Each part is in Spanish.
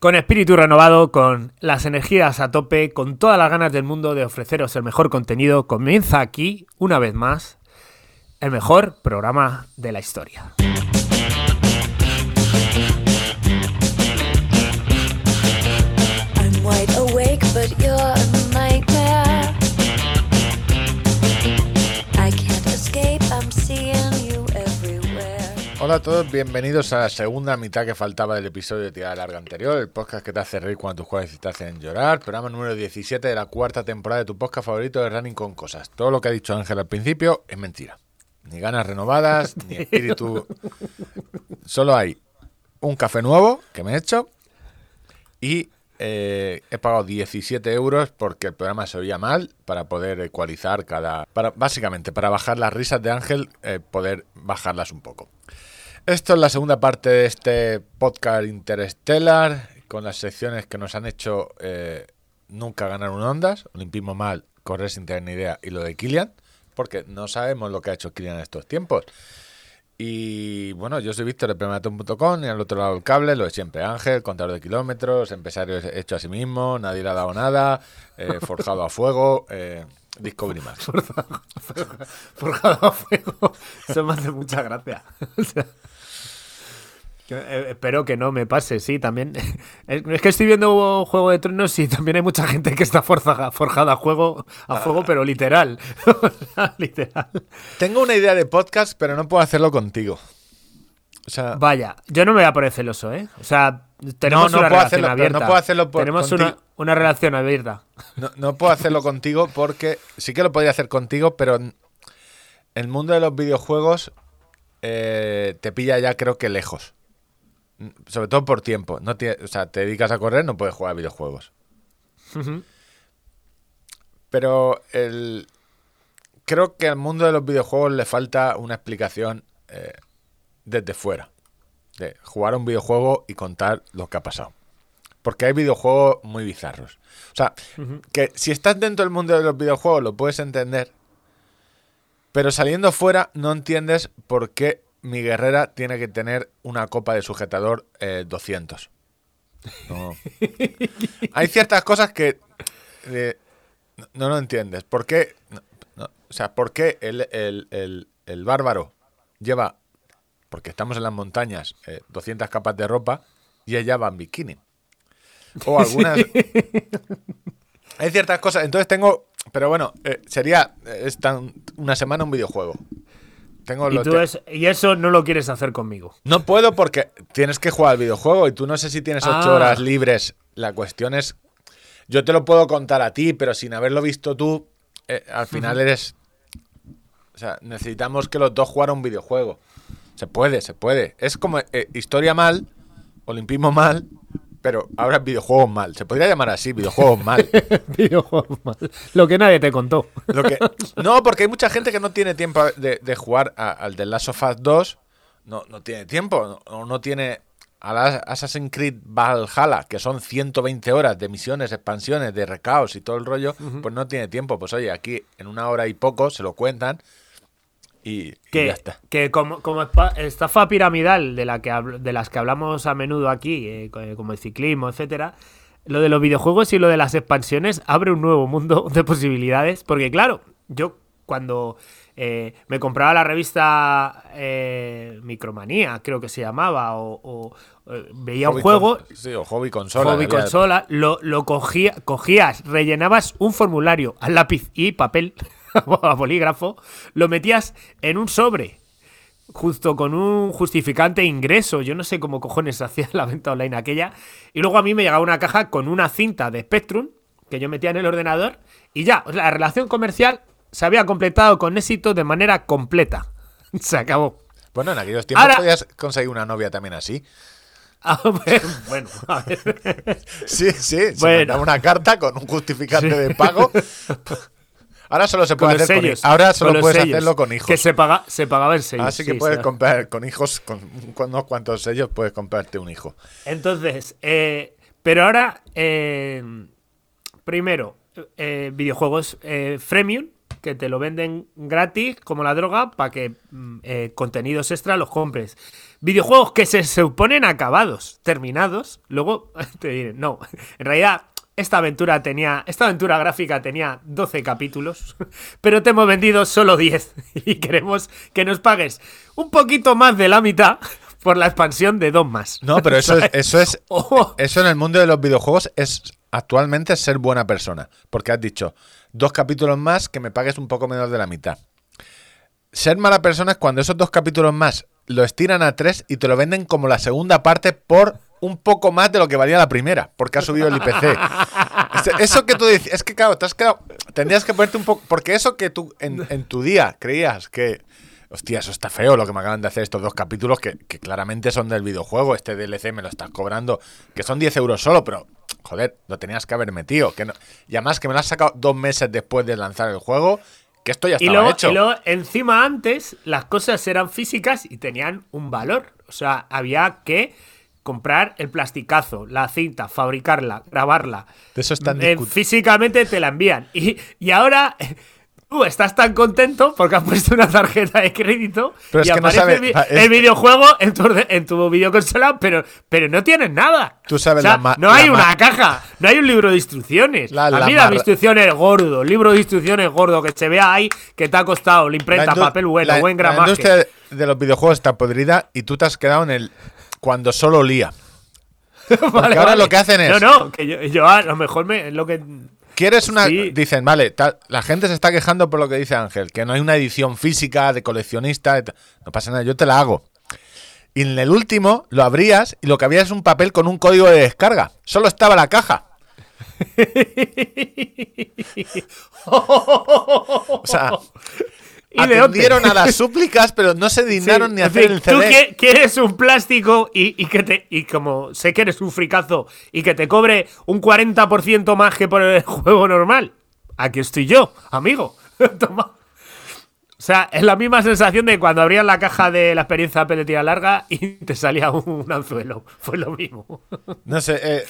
Con espíritu renovado, con las energías a tope, con todas las ganas del mundo de ofreceros el mejor contenido, comienza aquí, una vez más, el mejor programa de la historia. Hola a todos, bienvenidos a la segunda mitad que faltaba del episodio de Tirada Larga anterior, el podcast que te hace reír cuando tus juegas y te hacen llorar, programa número 17 de la cuarta temporada de tu podcast favorito de Running con Cosas. Todo lo que ha dicho Ángel al principio es mentira. Ni ganas renovadas, ni espíritu. Solo hay un café nuevo que me he hecho y eh, he pagado 17 euros porque el programa se oía mal para poder ecualizar cada... Para, básicamente, para bajar las risas de Ángel, eh, poder bajarlas un poco. Esto es la segunda parte de este podcast Interstellar, con las secciones que nos han hecho eh, nunca ganar un Ondas, Olimpismo mal, correr sin tener ni idea y lo de Kilian, porque no sabemos lo que ha hecho Kilian en estos tiempos. Y bueno, yo soy Víctor de Prematon.com y al otro lado del cable, lo de siempre, Ángel, contador de kilómetros, empresario hecho a sí mismo, nadie le ha dado nada, eh, forjado a fuego, eh, Discovery Max. Forjado a fuego. Eso me hace mucha gracia. O sea, que, eh, espero que no me pase, sí, también. Es que estoy viendo Juego de Tronos y también hay mucha gente que está forjada, forjada a, juego, a fuego, pero literal. Literal. Tengo una idea de podcast, pero no puedo hacerlo contigo. O sea, Vaya, yo no me voy a poner celoso, ¿eh? O sea, tenemos no una puedo relación hacerlo, abierta. no puedo hacerlo por- tenemos una, una relación abierta. No, no puedo hacerlo contigo porque sí que lo podría hacer contigo, pero en el mundo de los videojuegos eh, te pilla ya creo que lejos. Sobre todo por tiempo. No o sea, te dedicas a correr, no puedes jugar a videojuegos. Pero el, creo que al mundo de los videojuegos le falta una explicación eh, desde fuera. De jugar a un videojuego y contar lo que ha pasado. Porque hay videojuegos muy bizarros. O sea, que si estás dentro del mundo de los videojuegos lo puedes entender. Pero saliendo fuera no entiendes por qué mi guerrera tiene que tener una copa de sujetador eh, 200. No. Hay ciertas cosas que eh, no, no lo entiendes. ¿Por qué? no, no, o sea, ¿por qué el, el- el- el bárbaro lleva, porque estamos en las montañas, eh, 200 capas de ropa y ella va en bikini? O algunas... Hay ciertas cosas. Entonces tengo... Pero bueno, eh, sería esta, una semana un videojuego. Tengo Y, los tú te- es- y eso no lo quieres hacer conmigo. no puedo porque tienes que jugar al videojuego y tú no sé si tienes ocho Ah. horas libres. La cuestión es, yo te lo puedo contar a ti, pero sin haberlo visto tú, eh, al final eres... O sea, necesitamos que los dos jugaran un videojuego. Se puede, se puede. Es como eh, historia mal, olimpismo mal, pero ahora videojuegos mal. Se podría llamar así, videojuegos mal. Videojuegos mal. Lo que nadie te contó. Lo que, no, porque hay mucha gente que no tiene tiempo de, de jugar a- al The Last of Us 2. No, no tiene tiempo. No, no tiene a la Assassin's Creed Valhalla, que son 120 horas de misiones, expansiones, de recaos y todo el rollo. Pues no tiene tiempo. Pues oye, aquí en una hora y poco se lo cuentan y, y Que, ya está. que como, estafa piramidal de, la que de las que hablamos a menudo aquí, eh, eh, como el ciclismo, etcétera, lo de los videojuegos y lo de las expansiones abre un nuevo mundo de posibilidades. Porque, claro, yo cuando eh, me compraba la revista eh, Micromanía, creo que se llamaba, o, o, veía un juego, con- sí, o hobby consola. hobby consola, lo, lo cogía, cogías, rellenabas un formulario al lápiz y papel, a bolígrafo, lo metías en un sobre, justo con un justificante ingreso. Yo no sé cómo cojones hacía la venta online aquella. Y luego a mí me llegaba una caja con una cinta de Spectrum que yo metía en el ordenador y ya, la relación comercial se había completado con éxito de manera completa. Se acabó. Bueno, en aquellos tiempos Ahora- podías conseguir una novia también así. A ver, bueno, a ver. Sí, sí. Bueno. una carta con un justificante de pago. Ahora solo se Con puede hacer con sellos. hi- Ahora con solo puedes sellos, hacerlo con hijos. Que se, paga, se pagaba en sellos. Así que sí, puedes comprar con hijos, con, con unos cuantos sellos, puedes comprarte un hijo. Entonces, eh, pero ahora, eh, primero, eh, videojuegos freemium, que te lo venden gratis como la droga para que mm, eh, contenidos extra los compres. videojuegos que se suponen acabados, terminados, luego te diré, no, en realidad esta aventura tenía, esta aventura gráfica tenía 12 capítulos, pero te hemos vendido solo 10 y queremos que nos pagues un poquito más de la mitad por la expansión de dos más. No, pero eso es, eso es, Oh. eso en el mundo de los videojuegos es actualmente ser buena persona. Porque has dicho, dos capítulos más que me pagues un poco menos de la mitad. Ser mala persona es cuando esos dos capítulos más lo estiran a tres y te lo venden como la segunda parte por un poco más de lo que valía la primera, porque ha subido el IPC. Eso- Eso que tú dices, es que claro, te has quedado, tendrías que ponerte un poco, porque eso que tú en, en tu día creías que, hostia, eso está feo lo que me acaban de hacer estos dos capítulos, que, que claramente son del videojuego, este DLC me lo estás cobrando, que son 10 euros solo, pero, joder, lo tenías que haber metido. Que no, y además que me lo has sacado dos meses después de lanzar el juego, que esto ya Y estaba luego, hecho. y luego, encima antes, las cosas eran físicas y tenían un valor. O sea, había que comprar el plasticazo, la cinta, fabricarla, grabarla. De eso están Eh, físicamente te la envían. Y, y ahora tú estás tan contento porque has puesto una tarjeta de crédito Pero es y que no aparece sabe- el, es- el videojuego en tu, en tu videoconsola, pero, pero no tienes nada. Tú sabes O sea, la no hay la una caja, no hay un libro de instrucciones. La- a la mí las instrucciones gordo, libro de instrucciones gordo que se vea ahí que te ha costado la imprenta, papel bueno, la- buen La gramaje. industria de los videojuegos está podrida y tú te has quedado en el cuando solo lía. Vale, ahora vale. lo que hacen es- No, no, que yo, yo a lo mejor me, lo que. ¿Quieres una.? Sí. Dicen, vale, la gente se está quejando por lo que dice Ángel, que no hay una edición física de coleccionista. No pasa nada, yo te la hago. Y en el último lo abrías y lo que había es un papel con un código de descarga. Solo estaba la caja. O sea, Y atendieron a las súplicas, pero no se dignaron Sí, ni a hacer el Tú CD. qui- quieres un plástico y, y que te y como sé que eres un fricazo y que te cobre un 40% más que por el juego normal. Aquí estoy yo, amigo. Toma. O sea, es la misma sensación de cuando abrías la caja de la experiencia tira larga y te salía un anzuelo. Fue lo mismo. No sé, eh,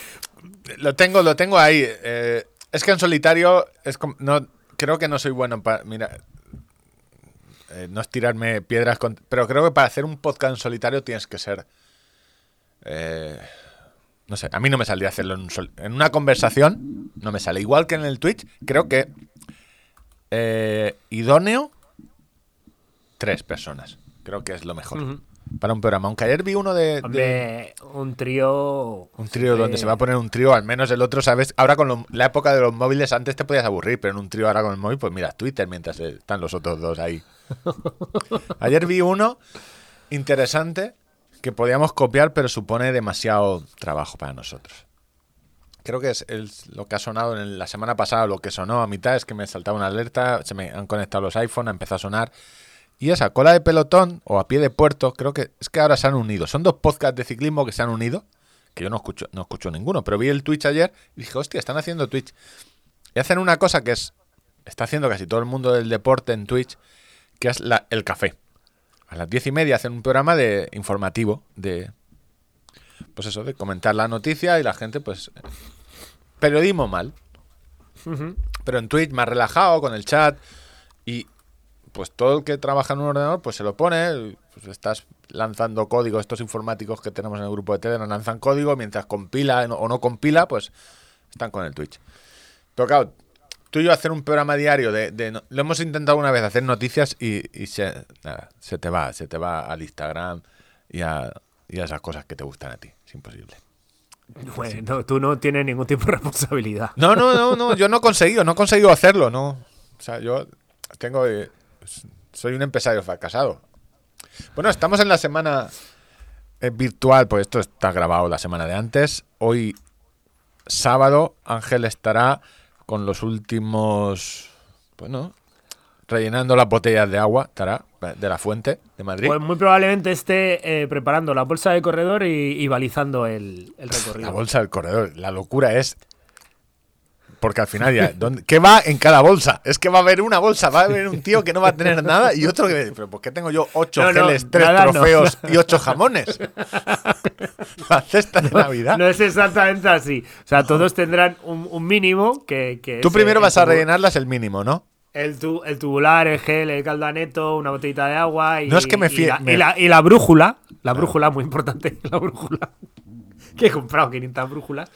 lo tengo, lo tengo ahí. eh, es que en solitario es como- no creo que no soy bueno para mira eh, no es tirarme piedras con- pero creo que para hacer un podcast en solitario tienes que ser eh, no sé, a mí no me saldría hacerlo en, un en una conversación, no me sale. Igual que en el Twitch, creo que eh, idóneo tres personas, creo que es lo mejor para un programa, aunque ayer vi uno de- un trío. un trío donde se va a poner un trío, al menos el otro, ¿sabes? Ahora con lo- la época de los móviles, antes te podías aburrir, pero en un trío ahora con el móvil, pues mira, Twitter mientras eh, están los otros dos ahí. Ayer vi uno interesante que podíamos copiar, pero supone demasiado trabajo para nosotros. Creo que es, es lo que ha sonado en el- la semana pasada, lo que sonó a mitad es que me saltaba una alerta, se me han conectado los iPhone, ha empezado a sonar. Y esa cola de pelotón o a pie de puerto, creo que es que ahora se han unido. Son dos podcasts de ciclismo que se han unido, que yo no escucho, no escucho ninguno, pero vi el Twitch ayer y dije, hostia, están haciendo Twitch. Y hacen una cosa que es, está haciendo casi todo el mundo del deporte en Twitch, que es la- el café. A las diez y media hacen un programa de informativo, de, pues eso, de comentar la noticia y la gente, pues, periodismo mal. Pero en Twitch más relajado, con el chat y pues todo el que trabaja en un ordenador pues se lo pone, pues estás lanzando código, estos informáticos que tenemos en el grupo de Telegram lanzan código, mientras compila o no compila, pues están con el Twitch. Pero claro, tú y yo hacer un programa diario de, lo hemos intentado una vez hacer noticias y, y se, nada, se te va, se te va al Instagram y a, y a esas cosas que te gustan a ti. Es imposible. Bueno, tú no tienes ningún tipo de responsabilidad. No, no, no, no, yo no he conseguido, no he conseguido hacerlo, no. O sea, yo tengo, eh, soy un empresario fracasado. Bueno, estamos en la semana eh, virtual, pues esto está grabado la semana de antes. Hoy, sábado, Ángel estará con los últimos, bueno, rellenando las botellas de agua, estará de la fuente de Madrid. Pues muy probablemente esté eh, preparando la bolsa de corredor y, y balizando el, el La recorrido. bolsa del corredor. La locura es. Porque al final ya. ¿dónde- ¿Qué va en cada bolsa? Es que va a haber una bolsa, va a haber un tío que no va a tener nada y otro que. ¿Pero por qué tengo yo ocho No, no, geles, tres nada no. trofeos y ocho jamones? La cesta de Navidad. No es exactamente así. O sea, todos tendrán un, un mínimo que, que Tú es, primero eh, vas a rellenarlas el mínimo, ¿no? El, tu- el tubular, el gel, el caldaneto, una botellita de agua y, No es que me y fíe- la, me- y la- y la brújula. La brújula, muy importante, la brújula. que he comprado 500 brújulas.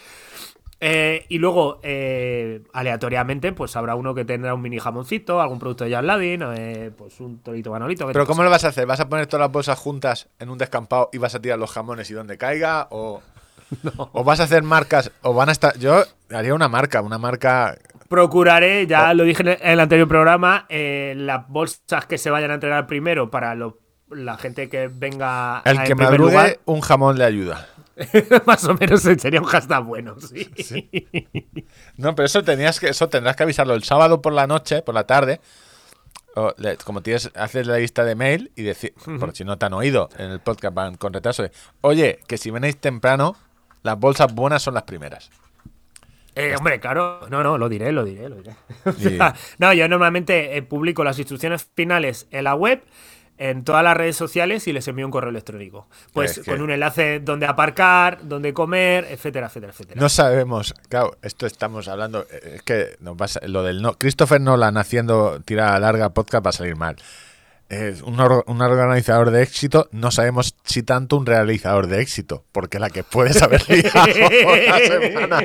Eh, y luego, eh, aleatoriamente, pues habrá uno que tendrá un mini jamoncito, algún producto de Jan Ladin, eh, pues un torito manolito. Pero ¿cómo pasa? lo vas a hacer? ¿Vas a poner todas las bolsas juntas en un descampado y vas a tirar los jamones y donde caiga? ¿O, o vas a hacer marcas? ¿O van a estar.? Yo haría una marca, una marca. Procuraré, ya Oh. lo dije en el, anterior programa, eh, las bolsas que se vayan a entregar primero para lo- la gente que venga El que madrugue, lugar. un jamón le ayuda. Más o menos sería un hashtag bueno, sí. No, pero eso tenías que, eso tendrás que avisarlo el sábado por la noche, por la tarde. O le- como tienes, haces la lista de mail y decir, por si no te han oído en el podcast van con retraso, de, oye, que si venís temprano, las bolsas buenas son las primeras. Eh, hombre, claro, no, no, lo diré, lo diré, lo diré. No, yo normalmente eh, publico las instrucciones finales en la web, en todas las redes sociales y les envío un correo electrónico. Pues Es que- con un enlace donde aparcar, donde comer, etcétera, etcétera, etcétera. No sabemos, claro, esto estamos hablando, eh, es que nos va a sa- lo del no, Christopher Nolan haciendo tirada larga podcast va a salir mal. Es un, or- un organizador de éxito, no sabemos si tanto un realizador de éxito, porque la que puedes haber liado la semana,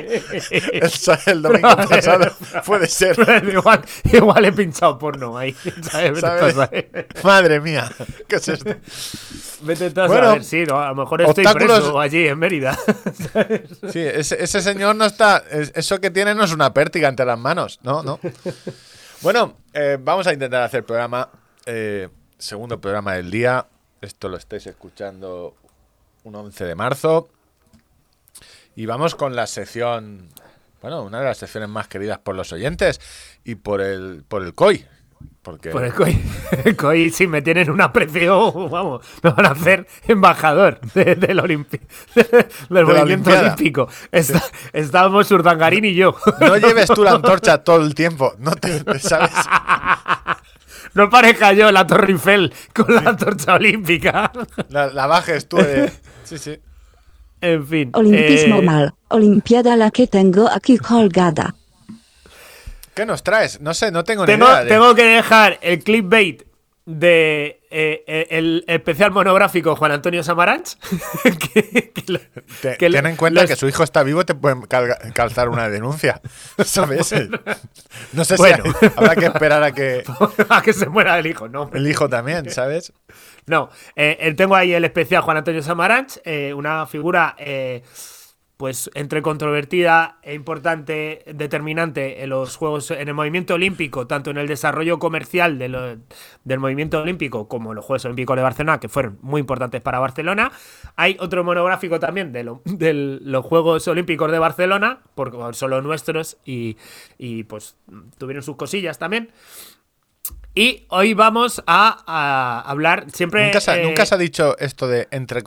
el, domingo pasado, puede ser, igual, igual he pinchado porno ahí. ¿sabes? ¿sabes? Vete Madre mía, ¿qué es esto? Vete tú a Bueno, saber, sí, no, a lo mejor estoy obstáculos- preso allí en Mérida. Sí, ese, ese señor no está. es- Eso que tiene no es una pértiga entre las manos. No, no. Bueno, eh, vamos a intentar hacer programa. eh, segundo programa del día. Esto lo estáis escuchando un 11 de marzo. Y vamos con la sección. Bueno, una de las secciones más queridas por los oyentes y por el, por el COI. Porque Por el COI, el COI, si me tienen un aprecio, vamos, me van a hacer embajador de- del, olimpi- del movimiento olímpico. Está- estábamos Urdangarín y yo. no lleves tú la antorcha todo el tiempo. No te, te sabes. No parezca yo la Torre Eiffel con la antorcha olímpica. La, la bajes tú de. Sí, sí. En fin. Olimpismo eh, mal. Olimpiada la que tengo aquí colgada. ¿Qué nos traes? No sé, no tengo ni Tengo, idea. de- tengo que dejar el clickbait de eh, eh, el especial monográfico Juan Antonio Samaranch. que, que lo- Te- que ten en cuenta los- que su hijo está vivo, te pueden calzar una denuncia. ¿Sabes? No sé Bueno. si habrá que esperar a que a que se muera el hijo, no. el hijo también, ¿sabes? No, eh, eh, tengo ahí el especial Juan Antonio Samaranch, una figura pues entre controvertida e importante, determinante en los Juegos, en el movimiento olímpico, tanto en el desarrollo comercial de lo- del movimiento olímpico como en los Juegos Olímpicos de Barcelona, que fueron muy importantes para Barcelona. Hay otro monográfico también de, lo- de los Juegos Olímpicos de Barcelona, porque son los nuestros y, y, pues tuvieron sus cosillas también. Y hoy vamos a, a hablar siempre. Nunca se, ha- eh, nunca se ha dicho esto de entre...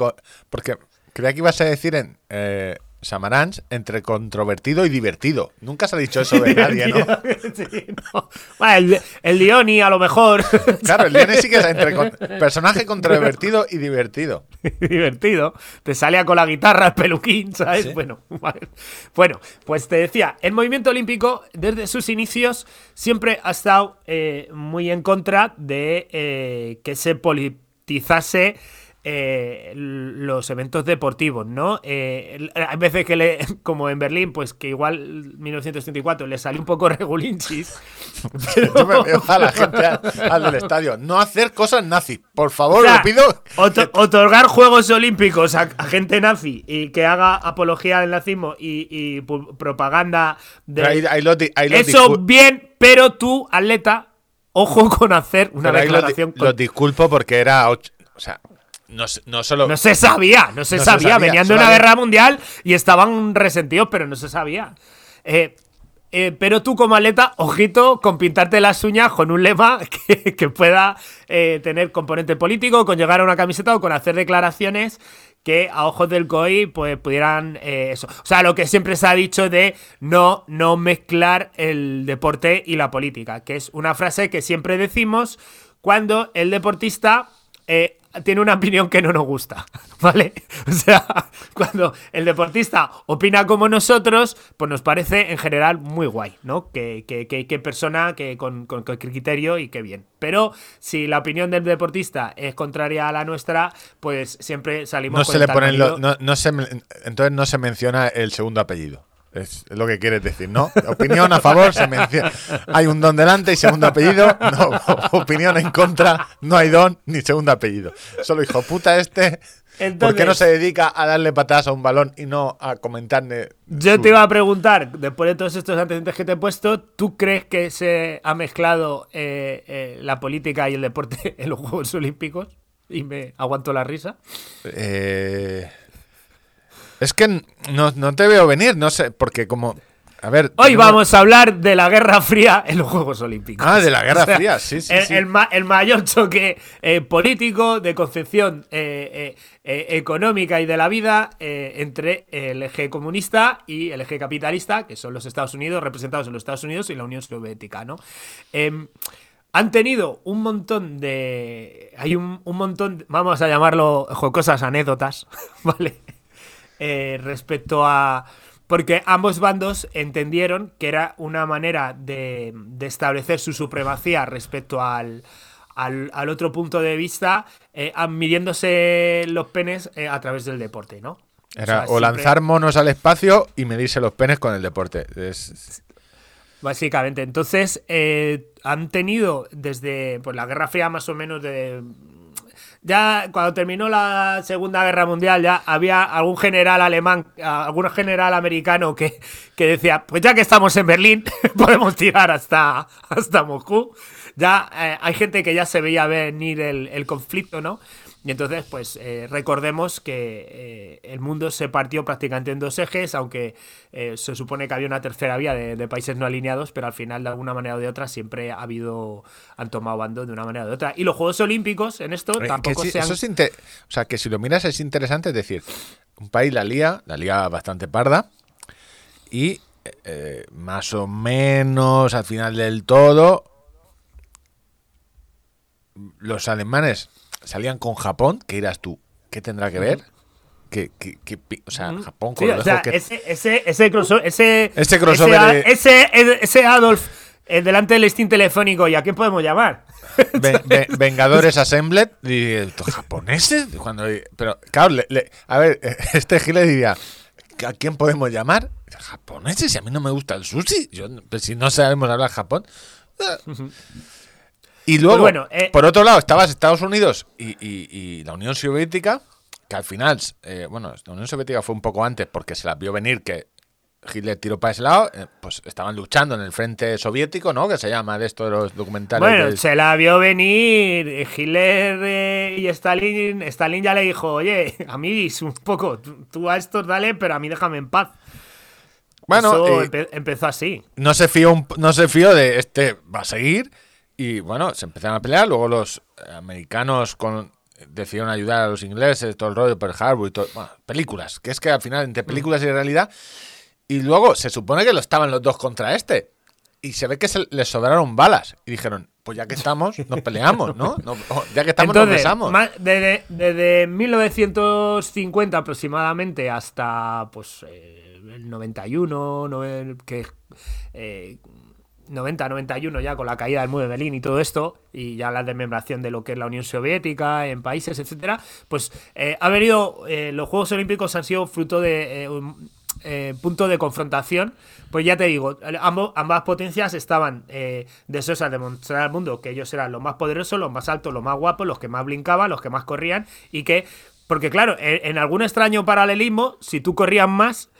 Porque creía que ibas a decir en eh, Samaranch entre controvertido y divertido. Nunca se ha dicho eso de nadie, ¿no? Sí, no. Bueno, el, el Dioni, a lo mejor. Claro, el Lione sí que es entre con- personaje controvertido y divertido. divertido. Te salía con la guitarra, el peluquín, ¿sabes? Sí. Bueno, vale. bueno, pues te decía, el movimiento olímpico, desde sus inicios, siempre ha estado eh, muy en contra de eh, que se politizase. Eh, los eventos deportivos, ¿no? Eh, hay veces que le, como en Berlín, pues que igual 1934 le salió un poco regulinchis. Yo me veo a la gente al, al del estadio. No hacer cosas nazis. Por favor, O sea, lo pido. oto- otorgar Juegos Olímpicos a, a gente nazi y que haga apología del nazismo y, propaganda de... Eso bien, pero tú, atleta, ojo con hacer una pero declaración... con- Lo disculpo porque era. och- O sea, no, no solo. No se sabía, no se, No se sabía. Venían de una había- guerra mundial y estaban resentidos, pero no se sabía. Eh, eh, pero tú como atleta, ojito con pintarte las uñas con un lema que, que pueda eh, tener componente político, con llegar a una camiseta o con hacer declaraciones que a ojos del COI pues pudieran eh, eso. O sea, lo que siempre se ha dicho de no, no mezclar el deporte y la política, que es una frase que siempre decimos cuando el deportista eh, tiene una opinión que no nos gusta, ¿vale? O sea, cuando el deportista opina como nosotros, pues nos parece en general muy guay, ¿no? Que, que, que, que persona que con, con, con criterio y que bien. Pero si la opinión del deportista es contraria a la nuestra, pues siempre salimos No con se el le ponen lo- no, no se entonces no se menciona el segundo apellido. Es lo que quieres decir, ¿no? Opinión a favor, se menciona. Hay un don delante y segundo apellido. No, opinión en contra, no hay don ni segundo apellido. Solo hijo puta este. ¿Por qué no Entonces- se dedica a darle patadas a un balón y no a comentarle? Yo su- te iba a preguntar, después de todos estos antecedentes que te he puesto, ¿tú crees que se ha mezclado eh, eh, la política y el deporte en los Juegos Olímpicos? Y me aguanto la risa. Eh, es que no, no te veo venir, no sé, porque como. A ver. Hoy vamos a hablar de la Guerra Fría en los Juegos Olímpicos. Ah, de la Guerra O sea, Fría, sí, sí. el, sí. el ma- el mayor choque eh, político de concepción eh, eh, económica y de la vida entre el eje comunista y el eje capitalista, que son los Estados Unidos, representados en los Estados Unidos y la Unión Soviética, ¿no? Em, han tenido un montón de. Hay un, un montón, de- vamos a llamarlo jocosas anécdotas, ¿vale? Eh, respecto a. Porque ambos bandos entendieron que era una manera de, de establecer su supremacía respecto al, al, al otro punto de vista, eh, midiéndose los penes eh, a través del deporte, ¿no? Era sea, o siempre- lanzar monos al espacio y medirse los penes con el deporte. Es- Básicamente. Entonces, han tenido desde pues, la Guerra Fría más o menos de... Ya cuando terminó la Segunda Guerra Mundial ya había algún general alemán, algún general americano que, que decía, pues ya que estamos en Berlín, podemos tirar hasta, hasta Moscú. Ya eh, hay gente que ya se veía venir el, el conflicto, ¿no? Y entonces, pues eh, recordemos que eh, el mundo se partió prácticamente en dos ejes, aunque eh, se supone que había una tercera vía de, de países no alineados, pero al final, de alguna manera o de otra, siempre ha habido, han tomado bando de una manera o de otra. Y los Juegos Olímpicos, en esto, tampoco se han... eso es inte- o sea, que si lo miras es interesante, es decir, un país la lía, la lía bastante parda, y más o menos al final del todo, los alemanes salían con Japón, que irás tú, ¿qué tendrá que ver? Que, que- o sea, Japón con Sí, o sea, que... ese, ese, ese, crossover- ese, Ese crossover ese, de- ese, ese Adolf eh, delante del listín telefónico, ¿y a quién podemos llamar? Ve- ve- Vengadores Assembled y ¿estos japoneses cuando pero claro le- le- a ver este Gile diría ¿a quién podemos llamar? japoneses si a mí no me gusta el sushi yo pues si no sabemos hablar Japón. Y luego Pues bueno, eh, por otro lado estabas Estados Unidos y, y- y la Unión Soviética que al final eh, bueno la Unión Soviética fue un poco antes porque se la vio venir que Hitler tiró para ese lado, eh, pues estaban luchando en el frente soviético, ¿no? Que se llama de esto de los documentales. Bueno, del- se la vio venir Hitler eh, y Stalin. Stalin ya le dijo, oye, a mí un poco, tú, tú a estos dale, pero a mí déjame en paz. Bueno, Eso empe- empezó así. no se fió un- no se fió de este va a seguir y bueno se empezaron a pelear. Luego los americanos con decidieron ayudar a los ingleses todo el rollo Pearl Harbor y todo bueno, películas que es que al final entre películas y realidad. Y luego se supone que lo estaban los dos contra este. Y se ve que se les sobraron balas y dijeron pues ya que estamos nos peleamos no, No, oh, ya que estamos nos Entonces, besamos. ma- desde, desde 1950 aproximadamente hasta pues eh, el 91, noven- que eh, 90, 91 ya con la caída del muro de Berlín y todo esto, y ya la desmembración de lo que es la Unión Soviética en países, etcétera, pues eh, ha venido, eh, los Juegos Olímpicos han sido fruto de eh, un punto de confrontación, pues ya te digo, ambos, ambas potencias estaban deseosas de mostrar al mundo que ellos eran los más poderosos, los más altos, los más guapos, los que más brincaban, los que más corrían, y que, porque claro, en, en algún extraño paralelismo, si tú corrías más,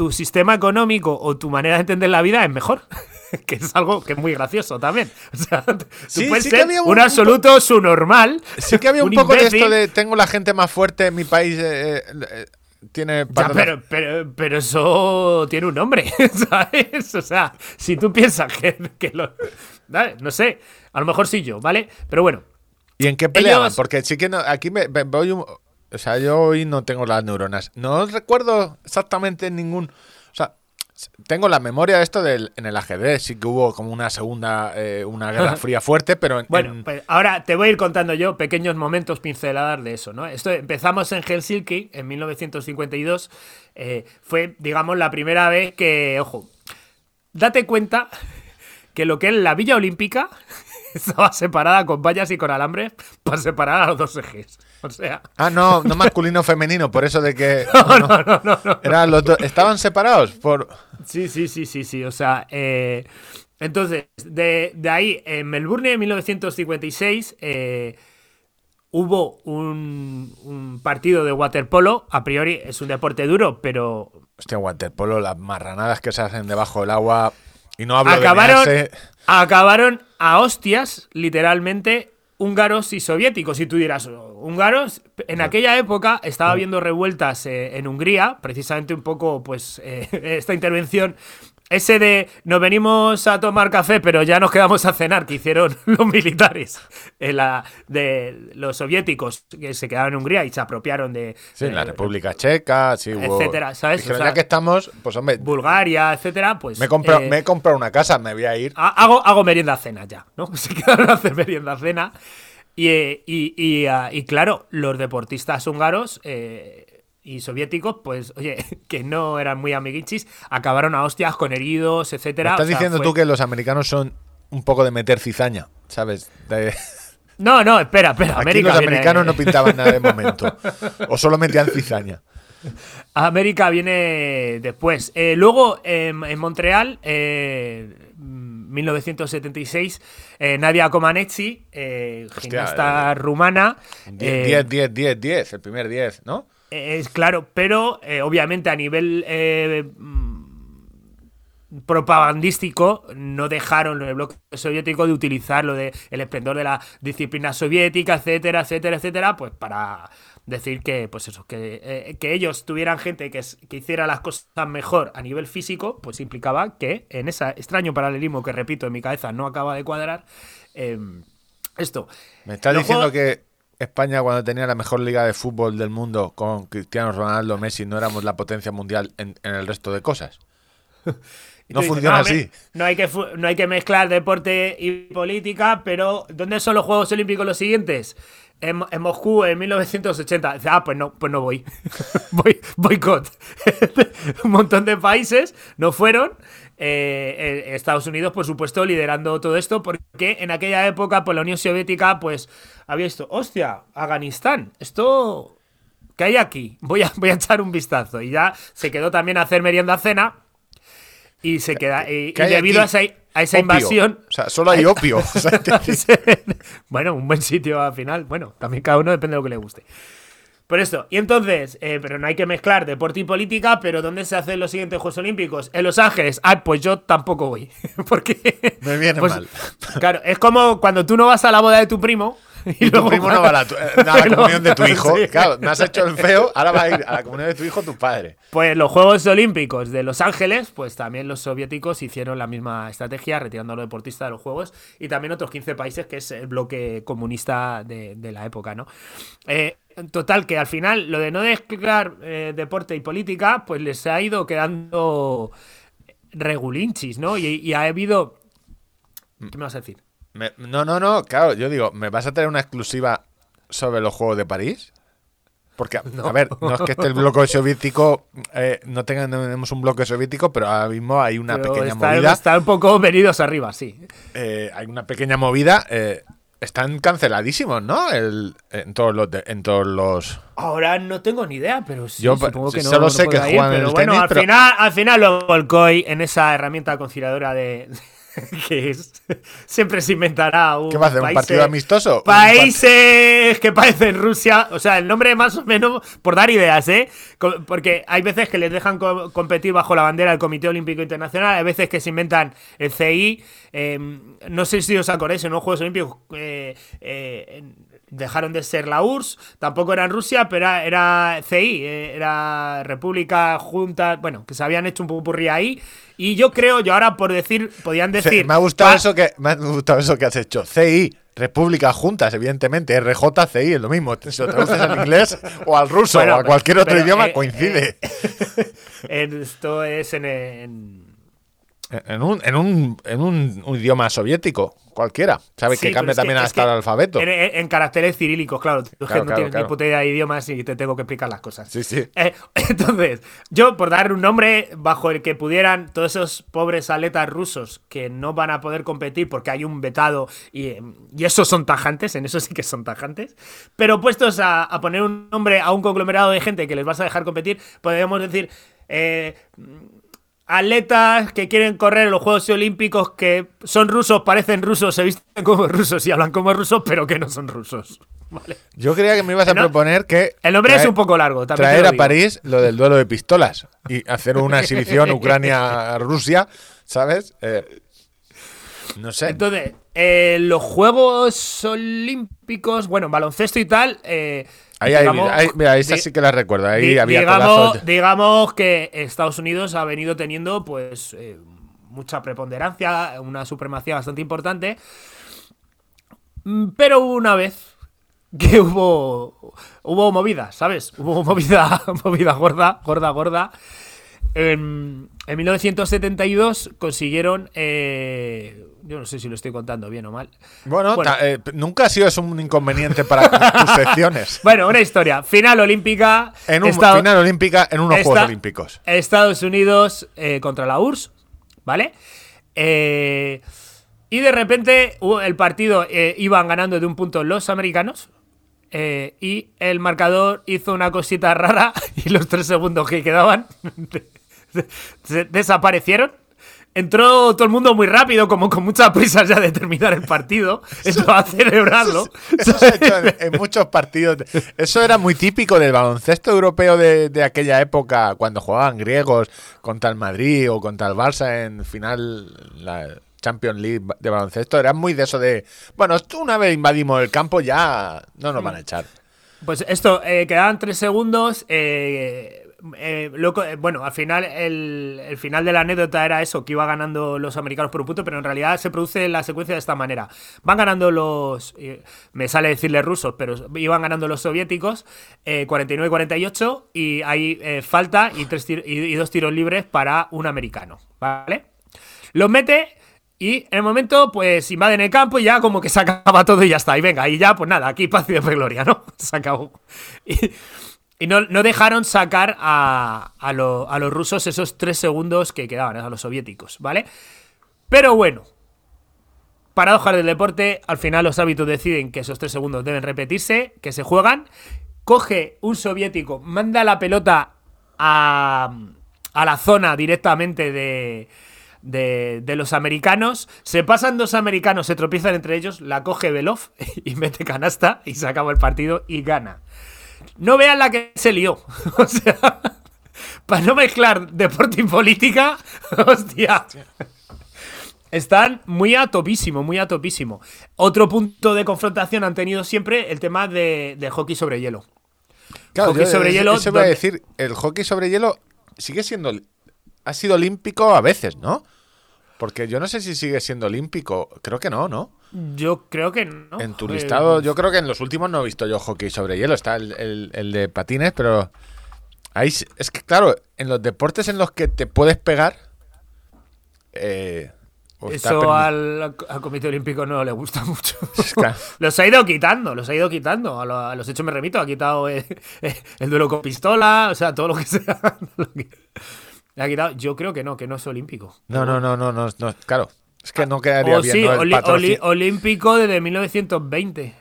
tu sistema económico o tu manera de entender la vida es mejor. que es algo que es muy gracioso también. O sea, tú Sí, puedes sí ser un, un- absoluto subnormal. sí que había un, un poco de esto de tengo la gente más fuerte en mi país eh, eh, eh, tiene Ya, pero, pero, pero eso tiene un nombre, ¿sabes? O sea, si tú piensas que, que lo... ¿vale? No sé, a lo mejor sí yo, ¿vale? Pero bueno, ¿Y en qué peleaban? Ellos- Porque sí que no, aquí me, me- voy un- O sea, yo hoy no tengo las neuronas. No recuerdo exactamente ningún. O sea, tengo la memoria de esto del, en el ajedrez. Sí que hubo como una segunda, eh, una guerra fría fuerte, pero en, Bueno, en- pues ahora te voy a ir contando yo pequeños momentos pinceladas de eso, ¿no? Esto empezamos en Helsinki en 1952. eh, fue, digamos, la primera vez que, ojo, date cuenta que lo que es la Villa Olímpica estaba separada con vallas y con alambres para separar a los dos ejes. O sea, Ah, no, no masculino femenino, por eso de que. No, no, no. Eran los dos. Estaban separados por. Sí, sí, sí, sí, sí. O sea, eh, entonces, de, de ahí, en Melbourne, en 1956, eh, hubo un, un partido de waterpolo. A priori es un deporte duro, pero Hostia, waterpolo, las marranadas que se hacen debajo del agua. Y no hablo acabaron, de acabaron a hostias, literalmente, húngaros y soviéticos. Y tú dirás, húngaros, en aquella época estaba habiendo revueltas eh, en Hungría, precisamente un poco, pues, eh, esta intervención. Ese de nos venimos a tomar café, pero ya nos quedamos a cenar, que hicieron los militares en la, de los soviéticos que se quedaron en Hungría y se apropiaron de, Sí, en la de República Checa, sí. Etcétera, ¿sabes? Dijeron, O sea, ya que estamos, pues hombre, Bulgaria, etcétera, pues me he, comprado, eh, me he comprado una casa, me voy a ir. ha- hago, hago merienda cena ya, ¿no? Se quedaron a hacer merienda cena. Y, eh, y, y, ah, y claro, los deportistas húngaros eh, y soviéticos, pues, oye, que no eran muy amiguichis, acabaron a hostias con heridos, etcétera. estás O sea, diciendo fue- tú que los americanos son un poco de meter cizaña, ¿sabes? De- No, no, espera, espera. Aquí América los viene- americanos no pintaban nada de momento. O solo metían cizaña. América viene después. Eh, luego, en, en Montreal, eh, 1976, eh, Nadia Comaneci, eh, gimnasta rumana. 10, eh, 10, 10, 10, 10, el primer 10, ¿no? Es claro, pero eh, obviamente a nivel eh, mm, propagandístico no dejaron el bloque soviético de utilizar lo de el esplendor de la disciplina soviética, etcétera, etcétera, etcétera, pues para decir que, pues eso, que, eh, que ellos tuvieran gente que, que hiciera las cosas mejor a nivel físico, pues implicaba que en ese extraño paralelismo que repito en mi cabeza no acaba de cuadrar, eh, esto. Me estás diciendo juegos- que España, cuando tenía la mejor liga de fútbol del mundo con Cristiano Ronaldo, Messi, no éramos la potencia mundial en, en el resto de cosas. No dices, funciona "No, me- así. No hay, que no hay que mezclar deporte y política, pero ¿dónde son los Juegos Olímpicos los siguientes? En, en Moscú en 1980. Dice, Ah, pues no, pues no voy. voy boicot. Un montón de países no fueron. Eh, eh, Estados Unidos, por supuesto, liderando todo esto, porque en aquella época, pues la Unión Soviética, pues había esto. Hostia, Afganistán, esto ¿Qué hay aquí? Voy a, voy a echar un vistazo. Y ya se quedó también a hacer merienda cena. Y se queda. Y, ¿Qué y hay debido a esa, a esa Opio. invasión. O sea, solo hay opio. O sea, te- bueno, un buen sitio al final. Bueno, también cada uno depende de lo que le guste. Por esto, y entonces, eh, pero no hay que mezclar deporte y política, pero ¿dónde se hacen los siguientes Juegos Olímpicos? En Los Ángeles. Ah, pues yo tampoco voy. Porque. Me viene pues, mal. Claro, es como cuando tú no vas a la boda de tu primo. Y, Y tu primo no va a la, eh, a la comunión de tu hijo. Sí. Claro, me has hecho el feo, ahora va a ir a la comunión de tu hijo tu padre. Pues los Juegos Olímpicos de Los Ángeles, pues también los soviéticos hicieron la misma estrategia, retirando a los deportistas de los Juegos, y también otros 15 países, que es el bloque comunista de, de la época, ¿no? Eh, total, que al final lo de no mezclar eh, deporte y política, pues les ha ido quedando regulinchis, ¿no? Y, y ha habido... ¿Qué me vas a decir? Me- no, no, no, claro, yo digo, ¿me vas a tener una exclusiva sobre los Juegos de París? Porque, a ver, no es que esté el bloque soviético, eh, no tenemos un bloque soviético, pero ahora mismo hay una Pero pequeña está, movida. está un poco venidos arriba, sí. eh, hay una pequeña movida. eh, están canceladísimos, ¿no? El- en todos los. de- en todos los Ahora no tengo ni idea, pero sí, Yo, supongo que no. solo no sé que ir, juegan en pero el bueno, tenis, al pero- final, al final lo volcó en esa herramienta conciliadora de que es siempre se inventará un ¿Qué va a hacer? ¿Un partido amistoso? Países que parecen Rusia, o sea, el nombre más o menos por dar ideas, ¿eh? Porque hay veces que les dejan co- competir bajo la bandera del Comité Olímpico Internacional, hay veces que se inventan el CI. eh, no sé si os acordáis en los Juegos Olímpicos, eh, eh, dejaron de ser la URSS, tampoco eran Rusia, pero era, era CI, eh, era República Junta, bueno, que se habían hecho un pupurrí ahí. Y yo creo, yo ahora por decir, podían decir. me ha gustado "Pa- eso que me ha gustado eso que has hecho. CI, República Juntas, evidentemente. RJCI es lo mismo. Si lo traduces al inglés o al ruso Bueno, o a cualquier otro pero, idioma, eh, coincide. Esto es en- en En un, en un, en un, un idioma soviético, cualquiera. ¿Sabes? Sí, que cambia que- también es hasta que el alfabeto. En, caracteres cirílicos, claro. Tú que Claro, no claro, tienes claro. ni puta idea de idiomas y te tengo que explicar las cosas. Sí, sí. Eh, entonces, yo por dar un nombre bajo el que pudieran todos esos pobres atletas rusos que no van a poder competir porque hay un vetado y, eh, y esos son tajantes, en eso sí que son tajantes, pero puestos a, a poner un nombre a un conglomerado de gente que les vas a dejar competir, podríamos decir... eh, atletas que quieren correr en los Juegos Olímpicos que son rusos, parecen rusos, se visten como rusos y hablan como rusos, pero que no son rusos. Vale. Yo creía que me ibas a No, proponer que. El nombre es traer- un poco largo, también Traer a. París lo del duelo de pistolas y hacer una exhibición Ucrania-Rusia, ¿sabes? Eh, no sé. Entonces, eh, los Juegos Olímpicos, bueno, baloncesto y tal. eh, ahí, digamos- ahí- mira, esa sí que la recuerdo. Ahí había digamos, que Estados Unidos ha venido teniendo, pues, eh, mucha preponderancia, una supremacía bastante importante. Mm, Pero hubo una vez que hubo hubo movida, ¿sabes? Hubo movida, movida gorda, gorda, gorda. En, en 1972 consiguieron, eh, yo no sé si lo estoy contando bien o mal. Bueno, Bueno. ta- eh, nunca ha sido eso un inconveniente para tus secciones. Bueno, una historia. Final olímpica. En un final olímpica, en unos esta- Juegos Olímpicos. Estados Unidos eh, contra la URSS, ¿vale? Eh, y de repente el partido iban ganando de un punto los americanos. y el marcador hizo una cosita rara y los tres segundos que quedaban desaparecieron. Entró todo el mundo muy rápido, como con mucha prisa ya de terminar el partido. Entró a celebrarlo. Eso se ha hecho en, en muchos partidos. Eso era muy típico del baloncesto europeo de, de aquella época, cuando jugaban griegos contra el Madrid o contra el Barça en final la Champions League de baloncesto. Era muy de eso de, bueno, una vez invadimos el campo ya no nos van a echar. Pues esto, eh, quedaban tres segundos. eh, eh, eh, bueno, al final, el, final de la anécdota era eso, que iba ganando los americanos por un punto, pero en realidad se produce la secuencia de esta manera. Van ganando los, eh, me sale decirle rusos, pero iban ganando los soviéticos, eh, 49-48, y hay eh, falta y, tres y dos tiros libres para un americano, ¿vale? Los mete y en el momento, pues invaden el campo y ya como que se acaba todo y ya está. Y venga, y ya, pues nada, aquí paz y de gloria, ¿no? Se acabó. Y, y no, no dejaron sacar a, a, lo- a los rusos esos tres segundos que quedaban, a los soviéticos, ¿vale? Pero bueno, paradojas del deporte, al final los hábitos deciden que esos tres segundos deben repetirse, que se juegan. Coge un soviético, manda la pelota a, a la zona directamente de, de, de los americanos. Se pasan dos americanos, se tropiezan entre ellos, la coge Belov y mete canasta y se acaba el partido y gana. No vean la que se lió. O sea, para no mezclar deporte y política, hostia. Están muy a topísimo, muy a topísimo. Otro punto de confrontación han tenido siempre el tema de, de hockey sobre hielo. Claro, Hockey yo- sobre hielo, Eso voy a decir, el hockey sobre hielo sigue siendo, ha sido olímpico a veces, ¿no? Porque yo no sé si sigue siendo olímpico, creo que no, ¿no? Yo creo que no. En tu Eh, listado, yo creo que en los últimos no he visto yo hockey sobre hielo. Está el, el- el de patines, pero. Ahí es que, claro, en los deportes en los que te puedes pegar. eh, Eso al, al Comité Olímpico no le gusta mucho. Claro. los ha ido quitando, los ha ido quitando. A, lo- a los hechos me remito, ha quitado eh, eh, el duelo con pistola, o sea, todo lo que sea. lo que- le ha quitado. Yo creo que no, que no es olímpico. No, no, no, no, no, no, claro. Es que no quedaría bien. sí, ¿no? El oli- patroci- oli- olímpico desde 1920.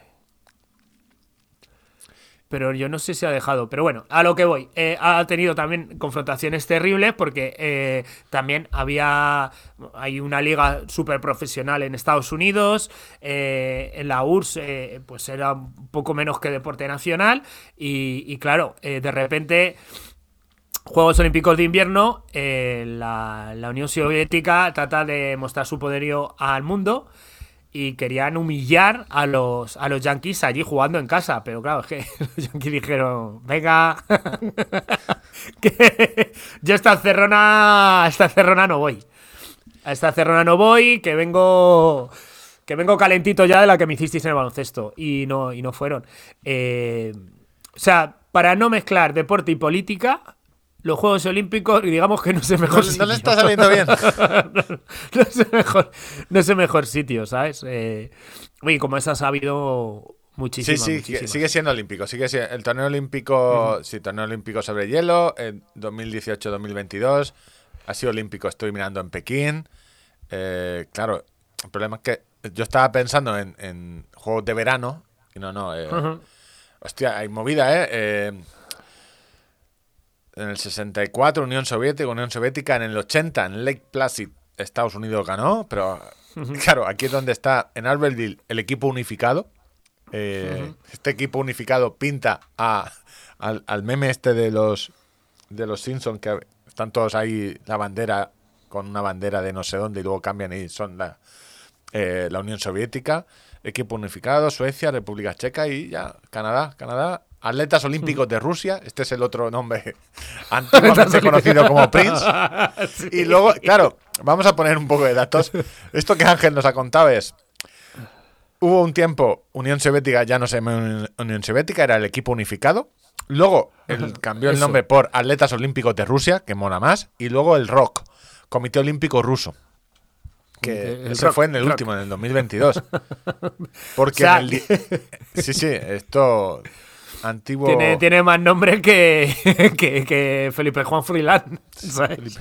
Pero yo no sé si ha dejado. Pero bueno, a lo que voy. Eh, ha tenido también confrontaciones terribles porque eh, también había. Hay una liga súper profesional en Estados Unidos. eh, en la URSS, pues era un poco menos que deporte nacional. Y, y claro, de repente. Juegos Olímpicos de Invierno, eh, la, Unión Soviética trata de mostrar su poderío al mundo y querían humillar a los, a los Yankees allí jugando en casa. Pero claro, es que los Yankees dijeron, venga, que yo esta cerrona, esta cerrona no voy. A esta cerrona no voy, que vengo que vengo calentito ya de la que me hicisteis en el baloncesto. Y no, y no fueron. Eh, o sea, para no mezclar deporte y política, los Juegos Olímpicos, y digamos que no es el mejor No, sitio. no le está saliendo bien. no, es el mejor, no es el mejor sitio, ¿sabes? Eh, y como esas ha habido Sí, muchísimas. sí, muchísimas. sigue siendo olímpico. Sigue siendo, el torneo olímpico, sí, torneo olímpico sobre hielo en 2018-2022. Ha sido olímpico, estoy mirando en Pekín. Eh, claro, el problema es que yo estaba pensando en, en juegos de verano. Y no, no. eh. Hostia, hay movida, ¿eh? Eh, En el 64, Unión Soviética, Unión Soviética. En el 80, en Lake Placid, Estados Unidos ganó. Pero, claro, aquí es donde está, en Albertville, el equipo unificado. Eh, Este equipo unificado pinta a, al, al meme este de los de los Simpsons que están todos ahí la bandera con una bandera de no sé dónde y luego cambian y son la, eh, la Unión Soviética, equipo unificado, Suecia, República Checa y ya Canadá, Canadá, atletas olímpicos de Rusia, este es el otro nombre antiguamente conocido como Prince. Y luego, claro, vamos a poner un poco de datos. Esto que Ángel nos ha contado es Hubo un tiempo, Unión Soviética ya no se llama Unión Soviética, era el equipo unificado. Luego el, cambió el nombre por Atletas Olímpicos de Rusia, que mola más. Y luego el ROC, Comité Olímpico Ruso. Que El ese fue en el último, en el 2022. Porque O sea, en el di- Sí, sí, esto antiguo... Tiene, tiene más nombre que, que, que Felipe Juan Frilán.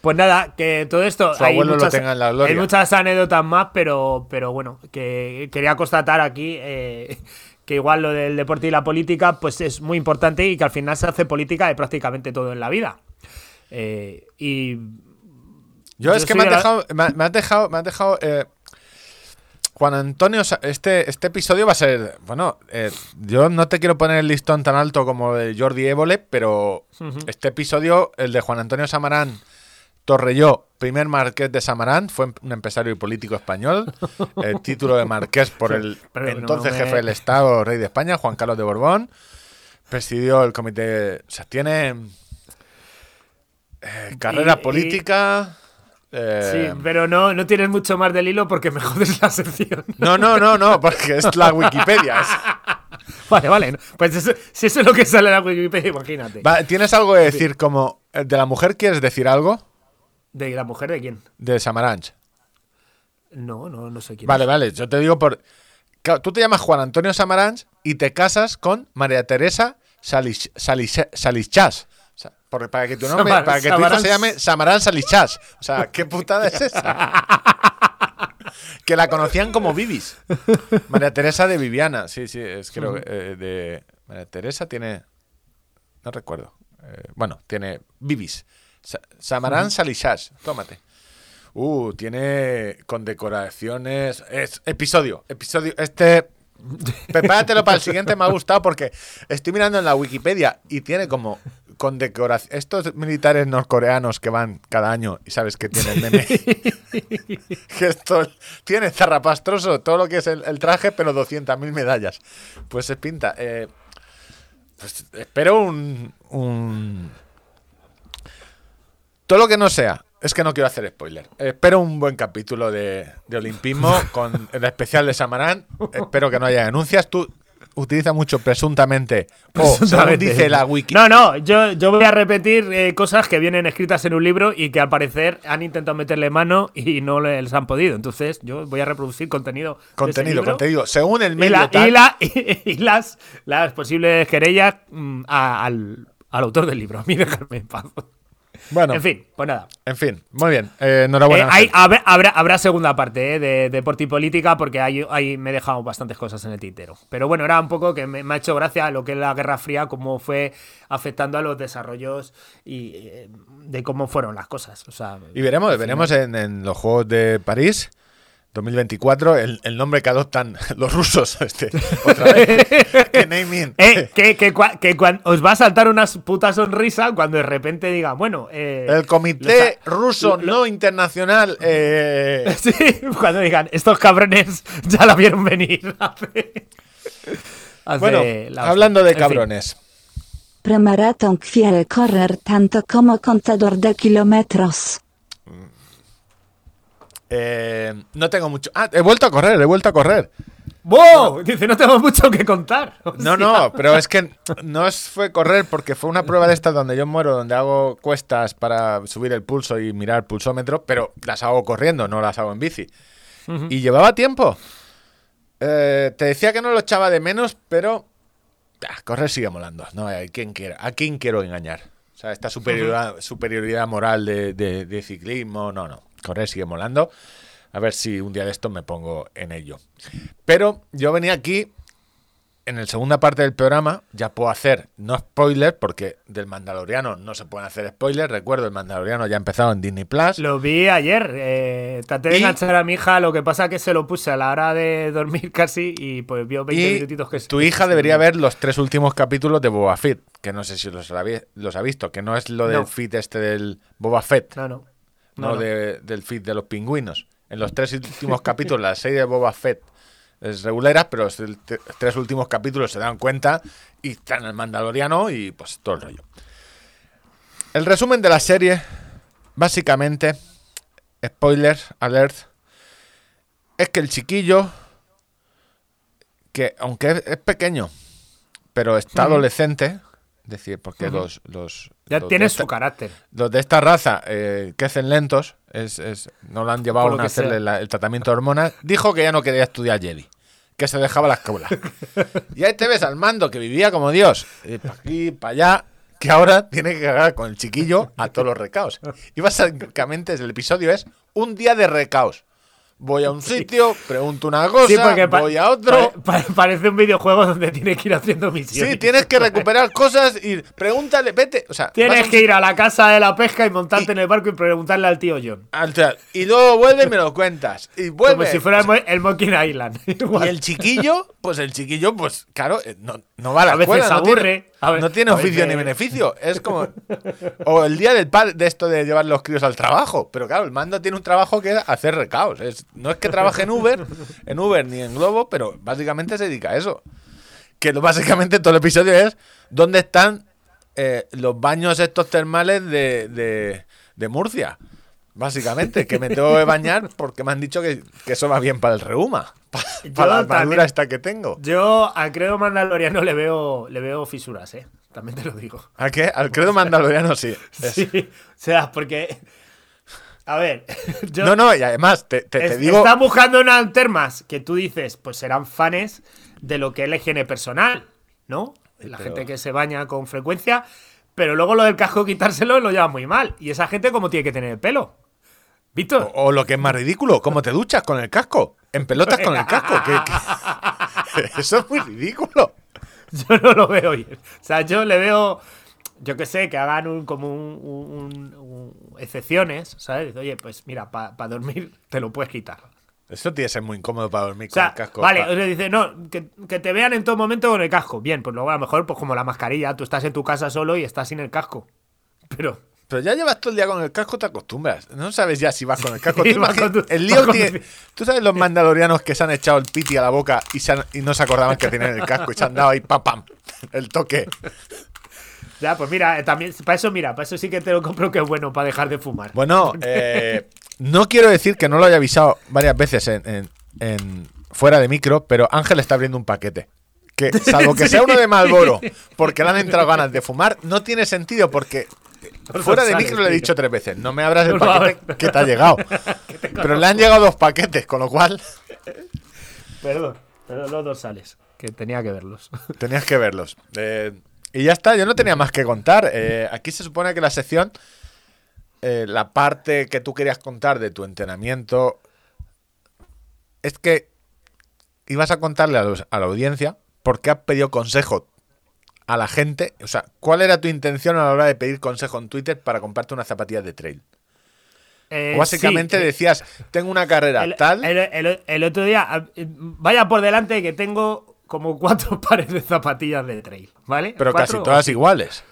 Pues nada, que todo esto. Su abuelo lo tenga en la gloria. Hay muchas anécdotas más, pero, pero bueno, que quería constatar aquí eh, que igual lo del deporte y la política, pues es muy importante y que al final se hace política de prácticamente todo en la vida. Eh, y Yo, Yo es que me has la- dejado, me, has dejado, me has dejado, eh, Juan Antonio, este, este episodio va a ser, bueno, eh, yo no te quiero poner el listón tan alto como el Jordi Évole, pero este episodio, el de Juan Antonio Samarán Torrelló, primer marqués de Samarán, fue un empresario y político español, el título de marqués por el Pero no entonces me- jefe del Estado, rey de España, Juan Carlos de Borbón, presidió el comité, o sea, tiene eh, carrera y- política... eh, sí, pero no, no tienes mucho más del hilo porque me jodes la sección. No, no, no, no, porque es la Wikipedia. es- Vale, vale. no. Pues eso- si eso es lo que sale en la Wikipedia, imagínate. Va, ¿Tienes algo que decir como eh, de la mujer? ¿Quieres decir algo? ¿De la mujer de quién? De Samaranch. No, no, no sé quién. Vale, es. vale, yo te digo por... Claro, tú te llamas Juan Antonio Samaranch y te casas con María Teresa Salich- Salich- Salichás. Porque para que tu nombre, Samar- para que tu hijo se llame Samarán Salichás. O sea, ¿qué putada es esa? que la conocían como Vivis. María Teresa de Viviana. Sí, sí, es creo que eh, de María Teresa tiene no recuerdo. Eh, bueno, tiene Vivis. Sa- Samarán Salichás. Tómate. Uh, tiene condecoraciones. Es episodio, episodio. Este. Prepáratelo para el siguiente, me ha gustado porque estoy mirando en la Wikipedia y tiene como condecoración. Estos militares norcoreanos que van cada año y sabes que tienen meme. que esto tiene zarrapastroso todo lo que es el, el traje, pero 200.000 medallas. Pues se pinta. eh, pues espero un, un. Todo lo que no sea. Es que no quiero hacer spoiler. Espero un buen capítulo de, de Olimpismo con el especial de Samarán. Espero que no haya denuncias. Tú utilizas mucho presuntamente. O, dice la wiki. No, no, yo, yo voy a repetir eh, cosas que vienen escritas en un libro y que al parecer han intentado meterle mano y no les han podido. Entonces, yo voy a reproducir contenido. de ese contenido, libro contenido. Según el Y, medio la- tal- y la- y las, las posibles querellas mm, a- al, al autor del libro. A mí dejarme en paz. Bueno, En fin, pues nada. en fin. Muy bien. Eh, enhorabuena. Eh, hay- habrá, habrá, habrá segunda parte eh, de deporte y política porque ahí, ahí me he dejado bastantes cosas en el tintero. Pero bueno, era un poco que me, me ha hecho gracia lo que es la Guerra Fría, cómo fue afectando a los desarrollos y eh, de cómo fueron las cosas. O sea, Y veremos, veremos en, en los Juegos de París. 2024, el, el nombre que adoptan los rusos. Este, otra vez. Que naming. Eh, que, que, cua- que os va a saltar una puta sonrisa cuando de repente diga, bueno, eh, El Comité los- Ruso lo- No Internacional. eh, Sí, cuando digan, estos cabrones ya la vieron venir. bueno, la hablando de En fin. cabrones. Premaraton quiere correr tanto como contador de kilómetros. Eh, no tengo mucho. Ah, he vuelto a correr, he vuelto a correr. ¡Wow! Dice, no tengo mucho que contar. No, no, pero es que no fue correr porque fue una prueba de estas donde yo muero, donde hago cuestas para subir el pulso y mirar el pulsómetro, pero las hago corriendo, no las hago en bici. Y llevaba tiempo. Eh, te decía que no lo echaba de menos, pero ah, correr sigue molando. No, ¿a quién quiero, a quién quiero engañar? O sea, esta superioridad, superioridad moral de, de- de ciclismo, no, no. Correr sigue molando. A ver si un día de esto me pongo en ello. Pero yo venía aquí en la segunda parte del programa ya puedo hacer, no spoiler, porque del Mandaloriano no se pueden hacer spoilers. Recuerdo, el Mandaloriano ya ha empezado en Disney Plus. Lo vi ayer. Eh, traté de Y- enganchar a mi hija, lo que pasa que se lo puse a la hora de dormir casi y pues vio 20 Y minutitos que tu hija debería ver los tres últimos capítulos de Boba Fett, que no sé si los, ha visto, que no es lo del No. feed este del Boba Fett, No, no. No, No, no. de- del feed de los pingüinos. En los tres últimos capítulos, la serie de Boba Fett es regulera, pero los tres últimos capítulos se dan cuenta y están el Mandaloriano y pues todo el rollo. El resumen de la serie, básicamente, spoiler alert, es que el chiquillo, que aunque es, es pequeño, pero está adolescente, es decir, porque los, los, Ya tiene de su esta- carácter. los de esta raza eh, crecen lentos, es, es- no lo han llevado lo a que hacerle la- el tratamiento de hormonas, dijo que ya no quería estudiar Jedi, que se dejaba la escuela. y ahí te ves al mando que vivía como Dios, para aquí, para allá, que ahora tiene que cagar con el chiquillo a todos los recaos. Y básicamente el episodio es un día de recaos. Voy a un sitio, pregunto una cosa, Sí, voy a otro. pa- pa- parece un videojuego donde tiene que ir haciendo misiones. Sí, tienes que recuperar cosas y pregúntale, vete. O sea, Tienes un que ir a la casa de la pesca y montarte Y- en el barco y preguntarle al tío John. Y luego vuelve y me lo cuentas. Y vuelve. Como si fuera el, Mo- el Monkey Island. Y el chiquillo, pues el chiquillo, pues claro, eh, no, no va a la A veces no tiene- no tiene oficio ni beneficio. Es como. O el día del padre de esto de llevar los críos al trabajo. Pero claro, el mando tiene un trabajo que es hacer recaos. Es, no es que trabaje en Uber, en Uber ni en Globo, pero básicamente se dedica a eso. Que lo- básicamente todo el episodio es dónde están eh, los baños estos termales de, de, de Murcia. Básicamente, que me tengo que bañar porque me han dicho que, que eso va bien para el reuma. Para, la armadura también. esta que tengo. Yo a Credo Mandaloriano le veo, le veo fisuras, ¿eh? También te lo digo. ¿A qué? Al credo mandaloriano sí. Es- Sí, o sea, porque... A ver, yo... No, no, y además te, te- te digo. Están buscando unas termas que tú dices, pues serán fans de lo que es la higiene personal, ¿no? La pero- gente que se baña con frecuencia, pero luego lo del casco quitárselo lo lleva muy mal. Y esa gente, ¿cómo tiene que tener el pelo? Víctor, O, o lo que es más ridículo, ¿cómo te duchas con el casco? En pelotas con el casco. Eso es muy ridículo. yo no lo veo bien. O sea, yo le veo, yo que sé, que hagan un, como un, un- un- excepciones, ¿sabes? Oye, pues mira, para dormir te lo puedes quitar. Eso tiene que ser muy incómodo para dormir O sea, con el casco. vale, Pa- o sea, dice, no, que, que te vean en todo momento con el casco. Bien, pues luego a lo mejor, pues como la mascarilla, tú estás en tu casa solo y estás sin el casco. Pero, Pero ya llevas todo el día con el casco, te acostumbras. No sabes ya si vas con el casco. Sí, con tu- el lío tiene- Tú sabes los mandalorianos que se han echado el piti a la boca y, se han- y no se acordaban que tenían el casco y se han dado ahí pam pam. El toque. ya, pues mira, eh, también, para eso, mira, para eso sí que te lo compro que es bueno, para dejar de fumar. Bueno, eh, no quiero decir que no lo haya avisado varias veces en, en- en- fuera de micro, pero Ángel está abriendo un paquete. Que, salvo que sea uno de Malboro, porque le han entrado ganas de fumar, no tiene sentido porque fuera de micro le he dicho tres veces, no me abras el paquete que te ha llegado. Pero le han llegado dos paquetes, con lo cual Perdón, pero los dos sales, que tenía que verlos. tenías que verlos. Eh, y ya está, yo no tenía más que contar. Eh, aquí se supone que la sección, eh, la parte que tú querías contar de tu entrenamiento, es que ibas a contarle a, los- a la audiencia por qué has pedido consejo a la gente. O sea, ¿cuál era tu intención a la hora de pedir consejo en Twitter para comprarte unas zapatillas de trail? Eh, O básicamente sí, eh, decías, tengo una carrera el, tal. el- el- el otro día, a- vaya por delante que tengo como cuatro pares de zapatillas de trail, ¿vale? pero casi todas iguales.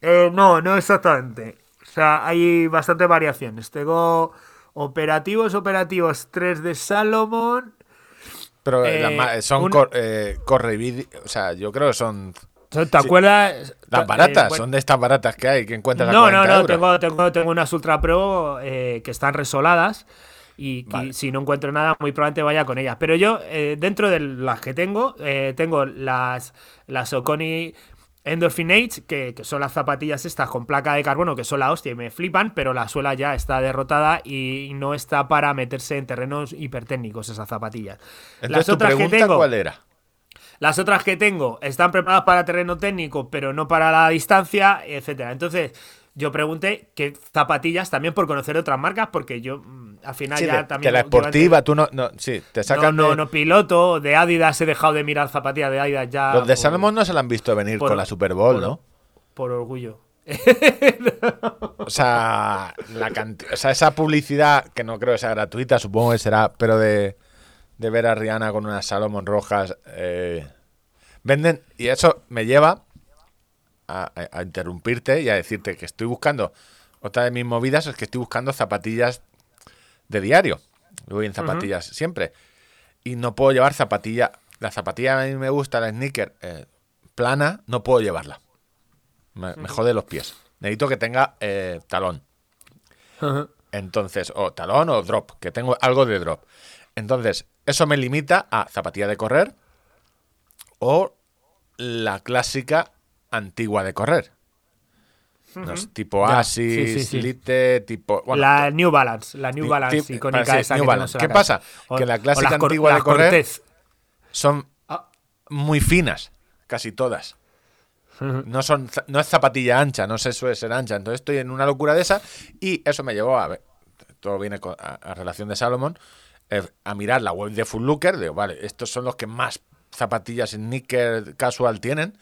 Eh, no, no exactamente. O sea, hay bastantes variaciones. Tengo operativos, operativos 3 de Salomon. Pero Eh, son un- cor- eh, corre O sea, yo creo que son ¿Te Sí. acuerdas? las Eh, baratas. bueno, son de estas baratas que hay que encuentras a No, 40 no, no. Tengo, tengo, tengo unas Ultra Pro eh, que están resoladas. Y, si no encuentro nada, muy probablemente vaya con ellas. Pero yo, eh, dentro de las que tengo, eh, tengo las, las Oconi Endorphin Age, que, que son las zapatillas estas con placa de carbono, que son la hostia y me flipan, pero la suela ya está derrotada y no está para meterse en terrenos hipertécnicos esas zapatillas. Entonces, las tu otras que pregunta, tengo, ¿cuál era? Las otras que tengo están preparadas para terreno técnico, pero no para la distancia, etcétera. Entonces, yo pregunté qué zapatillas también por conocer otras marcas, porque yo mm, al final Sí, ya de, también. de la esportiva, tú no, no. Sí, te No, sacan. no, de- no piloto, de Adidas he dejado de mirar zapatillas de Adidas ya. los de Salomón no se la han visto venir por- con la Super Bowl, por- ¿no? Por orgullo. O sea, la o sea, esa publicidad, que no creo que sea gratuita, supongo que será, pero de, de ver a Rihanna con unas Salomon rojas. eh, venden, y eso me lleva a, a- a interrumpirte y a decirte que estoy buscando, otra de mis movidas es que estoy buscando zapatillas de diario. Voy en zapatillas siempre. Y no puedo llevar zapatilla. La zapatilla a mí me gusta, la sneaker eh, plana, no puedo llevarla. Me, me jode los pies. Necesito que tenga eh, talón. Entonces, o talón o drop, que tengo algo de drop. Entonces, eso me limita a zapatilla de correr o la clásica antigua de correr. No tipo Ya, Asis, sí, sí, sí. Lite, tipo. bueno, la New Balance, la New Balance icónica esa New que Balance. ¿Qué pasa? Que la clásica antigua de correr- Cortez. son Ah. muy finas, casi todas. No son no es zapatilla ancha, no se suele ser ancha. Entonces estoy en una locura de esa y eso me llevó a ver, todo viene con- a, a relación de Salomon, eh, a mirar la web de Full Looker, digo, vale, estos son los que más zapatillas sneaker casual tienen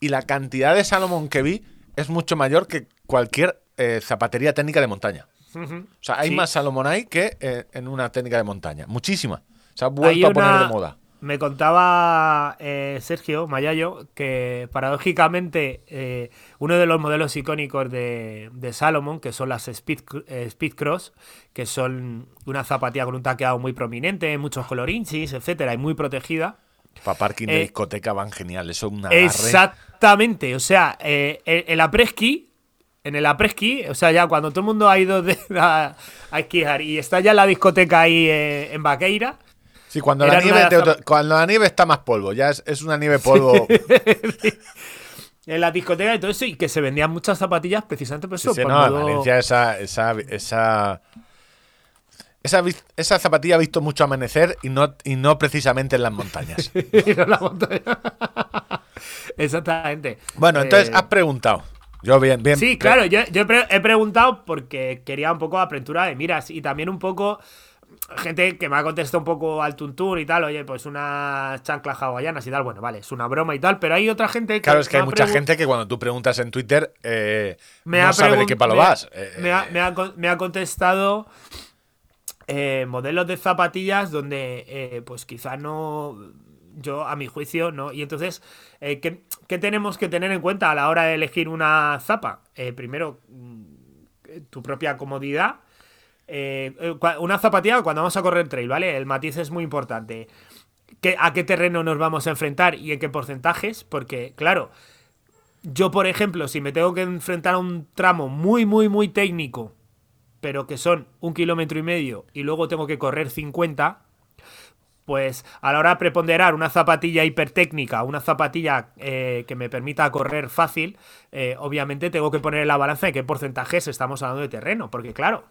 y la cantidad de Salomon que vi es mucho mayor que cualquier eh, zapatería técnica de montaña. O sea, hay Sí. más Salomon ahí que eh, en una técnica de montaña. Muchísima. Se ha vuelto a poner de moda. Me contaba eh, Sergio Mayayo que paradójicamente eh, uno de los modelos icónicos de, de Salomon, que son las Speed, eh, Speed Cross, que son una zapatilla con un taqueado muy prominente, muchos colorinchis, etcétera, y muy protegida. Para parking de discoteca van genial. Eso es una. Exactamente, o sea, el apreski, en el apreski, o sea, ya cuando todo el mundo ha ido de- a, a esquiar y está ya la discoteca ahí en Vaqueira, Sí, cuando la, nieve te- cuando la nieve está más polvo. Ya es, es una nieve polvo. en la discoteca y todo eso, y que se vendían muchas zapatillas precisamente por Sí, eso. sí, por no, en Valencia esa, esa, esa, esa, zapatilla ha visto mucho amanecer y no, y no precisamente en las montañas. No la montaña. Exactamente. Bueno, entonces Eh, has preguntado. Yo bien, bien. Sí, claro, yo, yo he, pre- he preguntado porque quería un poco apertura de miras y también un poco gente que me ha contestado un poco al tuntún y tal, oye, pues unas chanclas hawaianas y tal, bueno, vale, es una broma y tal, pero hay otra gente que... Claro, es que hay ha mucha gente que cuando tú preguntas en Twitter eh, me no ha sabe de qué palo me- vas. Eh, Me ha, me ha con- me ha contestado eh, modelos de zapatillas donde, eh, pues quizá no, yo a mi juicio, no. Y entonces, eh, ¿qué, qué tenemos que tener en cuenta a la hora de elegir una zapa? Eh, primero, mm, tu propia comodidad. Eh, eh, una zapatilla cuando vamos a correr trail, ¿vale? El matiz es muy importante. ¿Qué- ¿A qué terreno nos vamos a enfrentar y en qué porcentajes? Porque, claro, yo, por ejemplo, si me tengo que enfrentar a un tramo muy, muy, muy técnico, pero que son un kilómetro y medio y luego tengo que correr 50, pues a la hora de preponderar una zapatilla hipertécnica, una zapatilla eh, que me permita correr fácil, obviamente tengo que poner en la balanza de qué porcentajes estamos hablando de terreno, porque claro,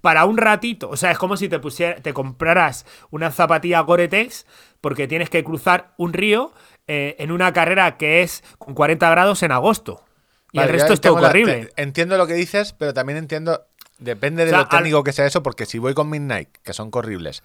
para un ratito, o sea, es como si te pusiera, te compraras una zapatilla Gore-Tex porque tienes que cruzar un río eh, en una carrera que es con 40 grados en agosto. Y Vale, el resto es todo horrible. entiendo lo que dices, pero también entiendo. Depende de O sea, lo técnico al- que sea eso, porque si voy con mis Nike, que son corribles,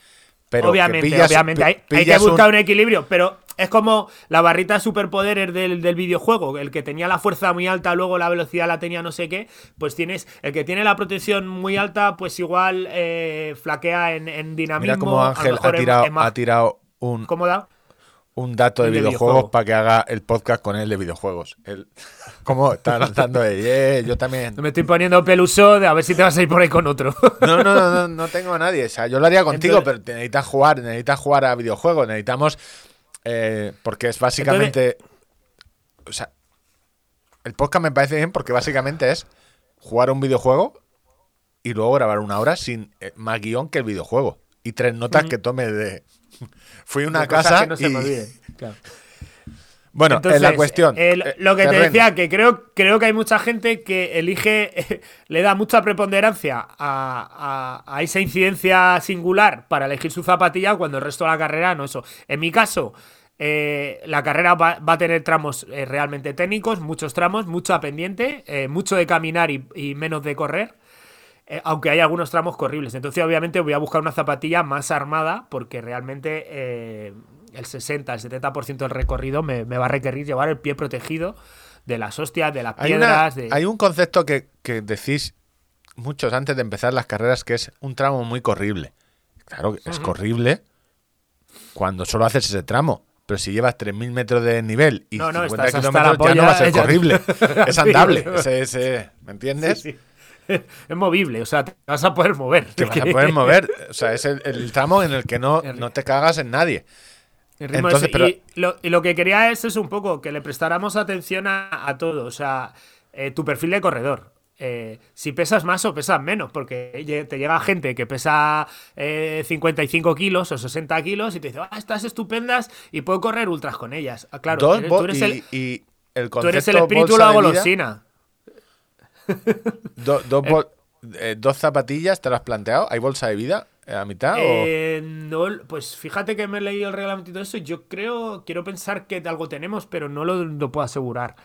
Pero que obviamente, pillas- obviamente, hay, hay que un- buscar un... equilibrio, pero es como la barrita superpoderes del, del videojuego, el que tenía la fuerza muy alta, luego la velocidad la tenía no sé qué, pues tienes, el que tiene la protección muy alta, pues igual eh, flaquea en, en dinamismo. Mira cómo Ángel ha tirado, más ha tirado un, cómoda. Un dato de videojuegos videojuego. para que haga el podcast con él de videojuegos. El, ¿Cómo está lanzando de "Eh, yo también? Me estoy poniendo peluso de a ver si te vas a ir por ahí con otro. No, no, no, no, no tengo a nadie. O sea, yo lo haría contigo, Entonces- pero te necesitas jugar, necesitas jugar a videojuegos, necesitamos. eh, porque es básicamente. O sea, el podcast me parece bien porque básicamente es jugar un videojuego y luego grabar una hora sin eh, más guion que el videojuego. Y tres notas que tome de. Fui a una De casa que no se y. me olviden, claro. Bueno, Entonces, es la cuestión. eh, lo que te decía, que creo, creo que hay mucha gente que elige, le da mucha preponderancia a, a- a esa incidencia singular para elegir su zapatilla cuando el resto de la carrera no eso. En mi caso, eh, la carrera va, va a tener tramos eh, realmente técnicos, muchos tramos, mucha pendiente, eh, mucho de caminar y, y menos de correr. Eh, aunque hay algunos tramos corribles. Entonces, obviamente, voy a buscar una zapatilla más armada porque realmente eh, el 60, el 70% del recorrido me, me va a requerir llevar el pie protegido de las hostias, de las Hay, una- piedras. de... hay un concepto que, que decís muchos antes de empezar las carreras que es un tramo muy corrible. Claro, es corrible cuando solo haces ese tramo. Pero si llevas 3.000 metros de nivel y No, no, 50 estás hasta kilómetros, ya no va a ser ya- corrible. es andable. Ese- ese- ¿Me entiendes? Sí, sí. Es movible, o sea, te vas a poder mover. Te vas a poder mover. O sea, es el, el tramo en el que no, no te cagas en nadie. El ritmo Entonces, pero- y, lo, y lo que quería es, es un poco que le prestáramos atención a, a todo. O sea, eh, tu perfil de corredor. Eh, si pesas más o pesas menos, porque te llega gente que pesa eh, 55 kilos o 60 kilos y te dice, ah, estás estupendas y puedo correr ultras con ellas. Ah, claro, eres- tú, eres y, el, y el tú eres el espíritu de la golosina. Do- bol- eh, dos zapatillas, ¿te lo has planteado? ¿Hay bolsa de vida a mitad? o- Eh, no, pues fíjate que me he leído el reglamento y todo eso. Yo creo, quiero pensar que algo tenemos, pero no lo, lo puedo asegurar.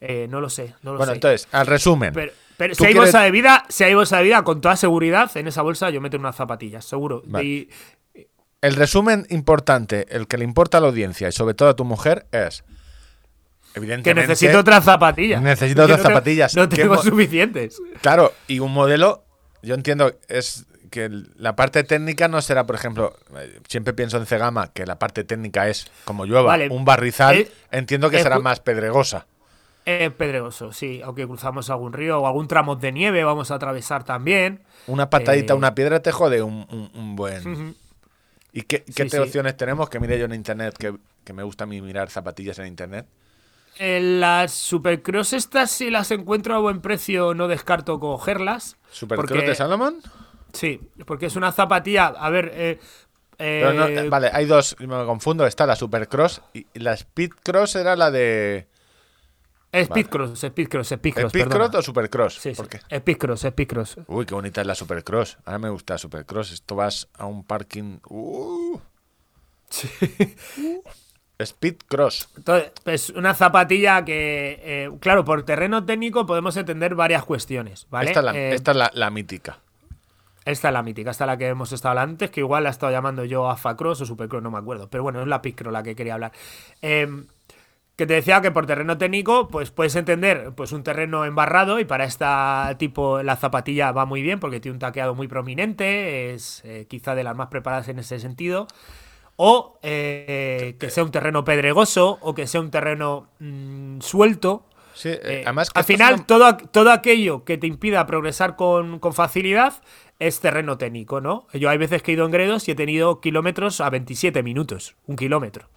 Eh, no lo sé, no lo Bueno, sé. entonces, al resumen. Pero, pero ¿Tú si hay quieres- bolsa de vida, si hay bolsa de vida, con toda seguridad, en esa bolsa yo meto unas zapatillas, seguro. Vale. Y- El resumen importante, el que le importa a la audiencia y sobre todo a tu mujer es, que necesito otras zapatillas. Necesito otras no zapatillas. No ¿Qué tengo suficientes. Claro, y un modelo, yo entiendo, es que la parte técnica no será, por ejemplo, eh, siempre pienso en Cegama, que la parte técnica es, como llueva, Vale. un barrizal, Eh, entiendo que eh, será ju- más pedregosa. Es pedregoso, sí. Aunque cruzamos algún río o algún tramo de nieve vamos a atravesar también. Una patadita, Eh, una piedra te jode un, un- un buen... ¿Y qué, qué Sí, te sí. opciones tenemos? Que mire yo en internet, que, que me gusta a mí mirar zapatillas en internet. En las Supercross estas, si las encuentro a buen precio, no descarto cogerlas. ¿Supercross porque- de Salomon? Sí, porque es una zapatilla. A ver, eh, eh, no, vale, hay dos, me confundo. Está la Supercross y la Speedcross era la de. Speedcross, Speedcross, Speedcross. ¿Speedcross perdona. o Supercross? Sí, sí. ¿Por qué? Speedcross, Speedcross. Uy, qué bonita es la Supercross. Ahora me gusta la Supercross. Esto vas a un parking. Uh. Speedcross. Entonces, es una zapatilla que, eh, claro, por terreno técnico podemos entender varias cuestiones, ¿vale? Esta es la, Eh, esta es la, la mítica. esta es la mítica, esta es la que hemos estado hablando antes, que igual la he estado llamando yo AFA Cross o Supercross, no me acuerdo. Pero bueno, es la Picro la que quería hablar. Eh, que te decía que por terreno técnico, pues puedes entender pues un terreno embarrado y para esta tipo la zapatilla va muy bien porque tiene un taqueado muy prominente, es eh, quizá de las más preparadas en ese sentido. O eh, que sea un terreno pedregoso o que sea un terreno mm, suelto. Sí, eh, Eh, además que al final, una- todo, todo aquello que te impida progresar con, con facilidad es terreno técnico, ¿no? Yo hay veces que he ido en gredos y he tenido kilómetros a 27 minutos, un kilómetro.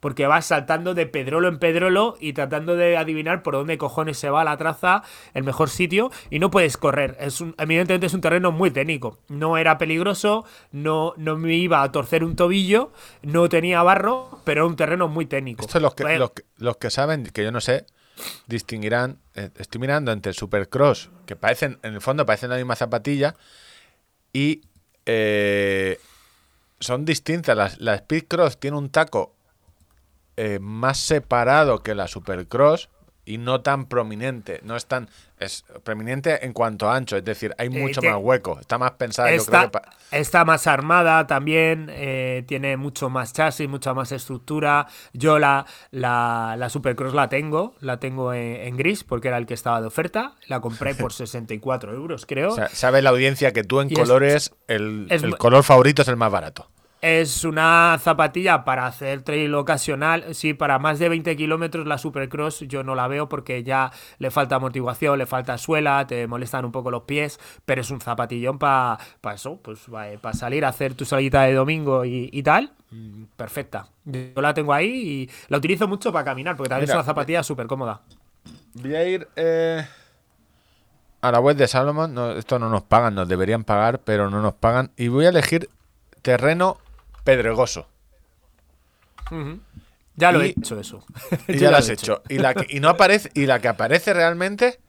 Porque vas saltando de pedrolo en pedrolo y tratando de adivinar por dónde cojones se va la traza, el mejor sitio, y no puedes correr. Es un- evidentemente es un terreno muy técnico. No era peligroso, no, no me iba a torcer un tobillo, no tenía barro, pero era un terreno muy técnico. Esto los que, Pues, los, que, los que saben, que yo no sé, distinguirán. eh, estoy mirando entre Supercross, que parecen, en el fondo parecen la misma zapatilla, y eh, son distintas. La, la Speedcross tiene un taco eh, más separado que la Supercross, y no tan prominente. No es tan. Es prominente en cuanto a ancho, es decir, hay mucho tie- más hueco. Está más pensada, yo creo Está, que. está más armada también, eh, tiene mucho más chasis, mucha más estructura. Yo la, la, la Supercross la tengo, la tengo en, en gris porque era el que estaba de oferta. La compré por 64 euros, creo. o sea, sabe la audiencia que tú en Y es- colores, el, es el color favorito es el más barato. Es una zapatilla para hacer trail ocasional. Sí, para más de 20 kilómetros la Supercross yo no la veo porque ya le falta amortiguación, le falta suela, te molestan un poco los pies, pero es un zapatillón para eso, pues para salir a hacer tu salita de domingo y, y tal. Mm, Perfecta. Yo la tengo ahí y la utilizo mucho para caminar porque también Mira, es una zapatilla súper cómoda. Voy a ir eh, a la web de Salomon. No, esto no nos pagan, nos deberían pagar, pero no nos pagan. Y voy a elegir terreno pedregoso. Ya lo Y- he hecho eso. Y ya lo he has hecho. Y, la que, y no aparece, y la que aparece realmente,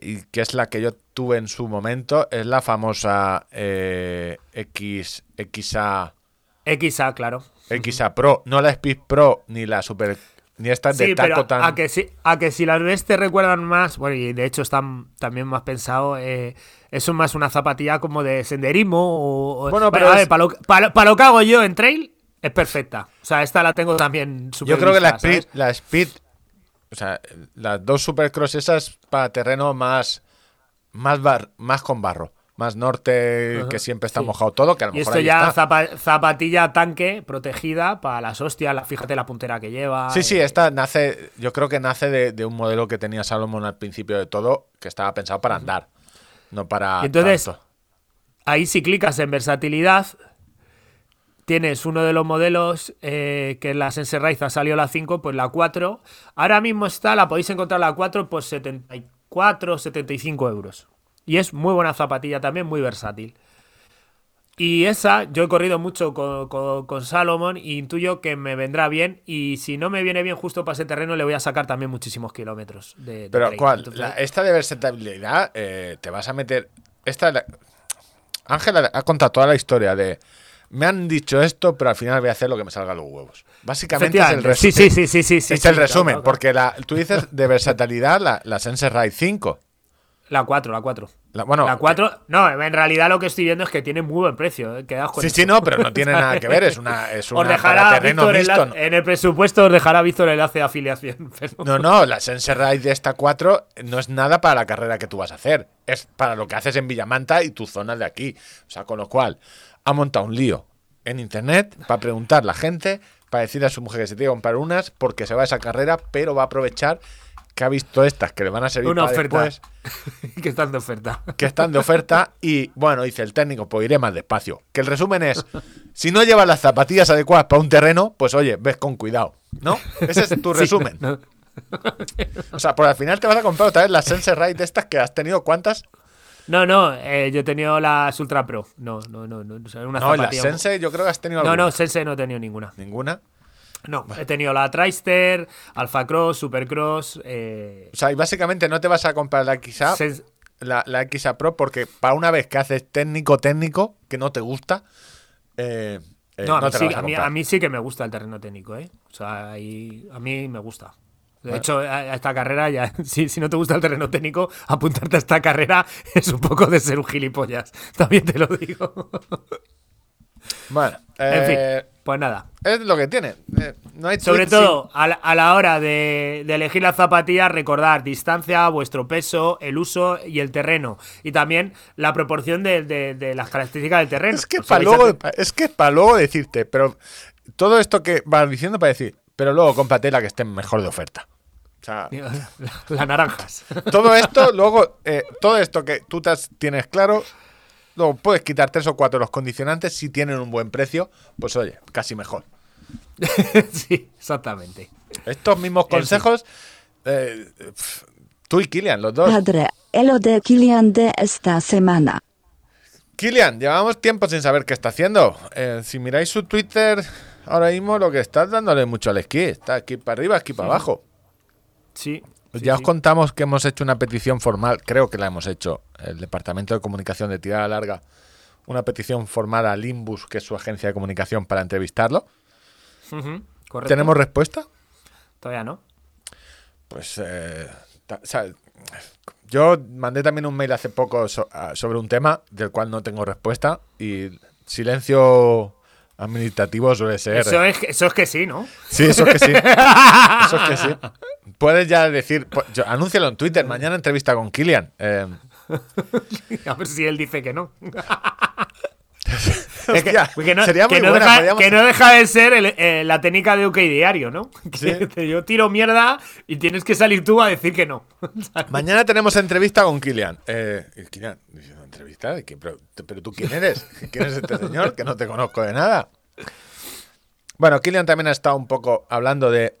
y que es la que yo tuve en su momento, es la famosa eh, X, XA, XA, claro. XA Pro. No la Speed Pro ni la Super. Ni esta de Sí, taco pero tan. a que sí, a que si las ves te recuerdan más, bueno, y de hecho están también más pensado, eh, eso es más una zapatilla como de senderismo o, Bueno, pero a es- ver, para lo, para- para lo que hago yo en trail es perfecta. O sea, esta la tengo también súper Yo creo que la Speed, ¿sabes? la Speed, o sea, las dos Supercross esas para terreno más, más, bar- más con barro, más norte, que siempre está sí. mojado todo, que a lo Y mejor esto ya zapa- zapatilla tanque protegida para las hostias, la, fíjate la puntera que lleva. Sí, sí, eh, esta nace, yo creo que nace de, de un modelo que tenía Salomon al principio de todo, que estaba pensado para andar, no para Y entonces, tanto. Ahí si clicas en versatilidad, tienes uno de los modelos eh, que en la Sense Rise ha salido la 5, pues la 4. Ahora mismo está, la podéis encontrar la 4 por 74, 75 euros. Y es muy buena zapatilla también, muy versátil. Y esa, yo he corrido mucho con, con- con Salomon y intuyo que me vendrá bien. Y si no me viene bien justo para ese terreno, le voy a sacar también muchísimos kilómetros. De, de Pero. ¿cuál? Entonces- La- esta de versatilidad, eh, te vas a meter... Esta, la- Ángela ha contado toda la historia de... Me han dicho esto, pero al final voy a hacer lo que me salga a los huevos. Básicamente es el resumen. Sí, sí, sí, sí, sí, sí, es sí, el claro, resumen, claro. porque la, tú dices de versatilidad la, la Sense Ride 5. La 4, la 4. La- bueno, la 4, no, en realidad lo que estoy viendo es que tiene muy buen precio. eh, quedaos con Sí, eso. sí, no, pero no tiene nada que ver. Es una, es Os una dejará para terreno mixto. enlace- en el presupuesto os dejará Víctor el enlace de afiliación. pero- No, no, la Sense Ride de esta 4 no es nada para la carrera que tú vas a hacer. Es para lo que haces en Villamanta y tu zona de aquí. O sea, con lo cual, ha montado un lío en internet para preguntar a la gente, para decirle a su mujer que se tiene que comprar unas porque se va a esa carrera, pero va a aprovechar que ha visto estas que le van a servir Una para oferta. después, que están de oferta. que están de oferta y bueno, dice el técnico, pues iré más despacio. Que el resumen es, si no llevas las zapatillas adecuadas para un terreno, pues oye, ves con cuidado, ¿no? Ese es tu Sí, resumen. no. O sea, por al final te vas a comprar otra vez las Sense Ride estas que has tenido cuántas. No, no, eh, yo he tenido las Ultra Pro. No, no, no. no o sea, una No, las Sense yo creo que has tenido No, alguna. no, Sense no he tenido ninguna. Ninguna. No, he tenido la Trister, Alpha Cross, Supercross. Eh, O sea, y básicamente no te vas a comprar la XA, la, la XA Pro, porque para una vez que haces técnico técnico, que no te gusta, eh, eh, no, a, no mí te sí, a a, mí, a mí sí que me gusta el terreno técnico, ¿eh? O sea, ahí- a mí me gusta. De hecho, a, esta carrera, ya, si, si no te gusta el terreno técnico, apuntarte a esta carrera es un poco de ser un gilipollas. También te lo digo. Bueno, en eh, fin, pues nada. es lo que tiene. Eh, no hay Sobre sin- todo, a la, a la hora de, de elegir la zapatilla, recordar distancia, vuestro peso, el uso y el terreno. Y también la proporción de, de- de las características del terreno. Es que O sea, para luego, es que para luego decirte, pero todo esto que vas diciendo para decir, pero luego cómprate la que esté mejor de oferta. O sea, Las naranjas. todo esto, luego, eh, todo esto que tú te has- tienes claro, luego puedes quitar tres o cuatro de los condicionantes si tienen un buen precio, pues oye, casi mejor. sí, exactamente. Estos mismos consejos, eh, pf, tú y Kilian, los dos. Padre, el lo de Kilian de esta semana. Kilian, llevamos tiempo sin saber qué está haciendo. Eh, si miráis su Twitter, ahora mismo lo que está es dándole mucho al esquí. Está aquí para arriba, aquí para abajo. Sí. Sí, ya os sí. contamos que hemos hecho una petición formal, creo que la hemos hecho, el Departamento de Comunicación de Tirada Larga, una petición formal a Limbus, que es su agencia de comunicación, para entrevistarlo. Correcto. ¿Tenemos respuesta? Todavía no. pues, eh, ta- o sea, yo mandé también un mail hace poco so- sobre un tema del cual no tengo respuesta y silencio administrativo suele ser. Eso es, eso es que sí, ¿no? Sí, eso es que sí. Eso es que sí. Puedes ya decir, yo- anúncialo en Twitter, mañana entrevista con Kilian. Eh, A ver si él dice que no. hostia, que no, sería que muy no buena, deja, podríamos- que no deja de ser el- eh, la técnica de OK Diario, ¿no? Que yo tiro mierda y tienes que salir tú a decir que no. Mañana tenemos entrevista con Kilian. Eh, Kilian, ¿entrevista? Pero, pero tú quién eres? ¿Quién es este señor? Que no te conozco de nada. Bueno, Kilian también ha estado un poco hablando de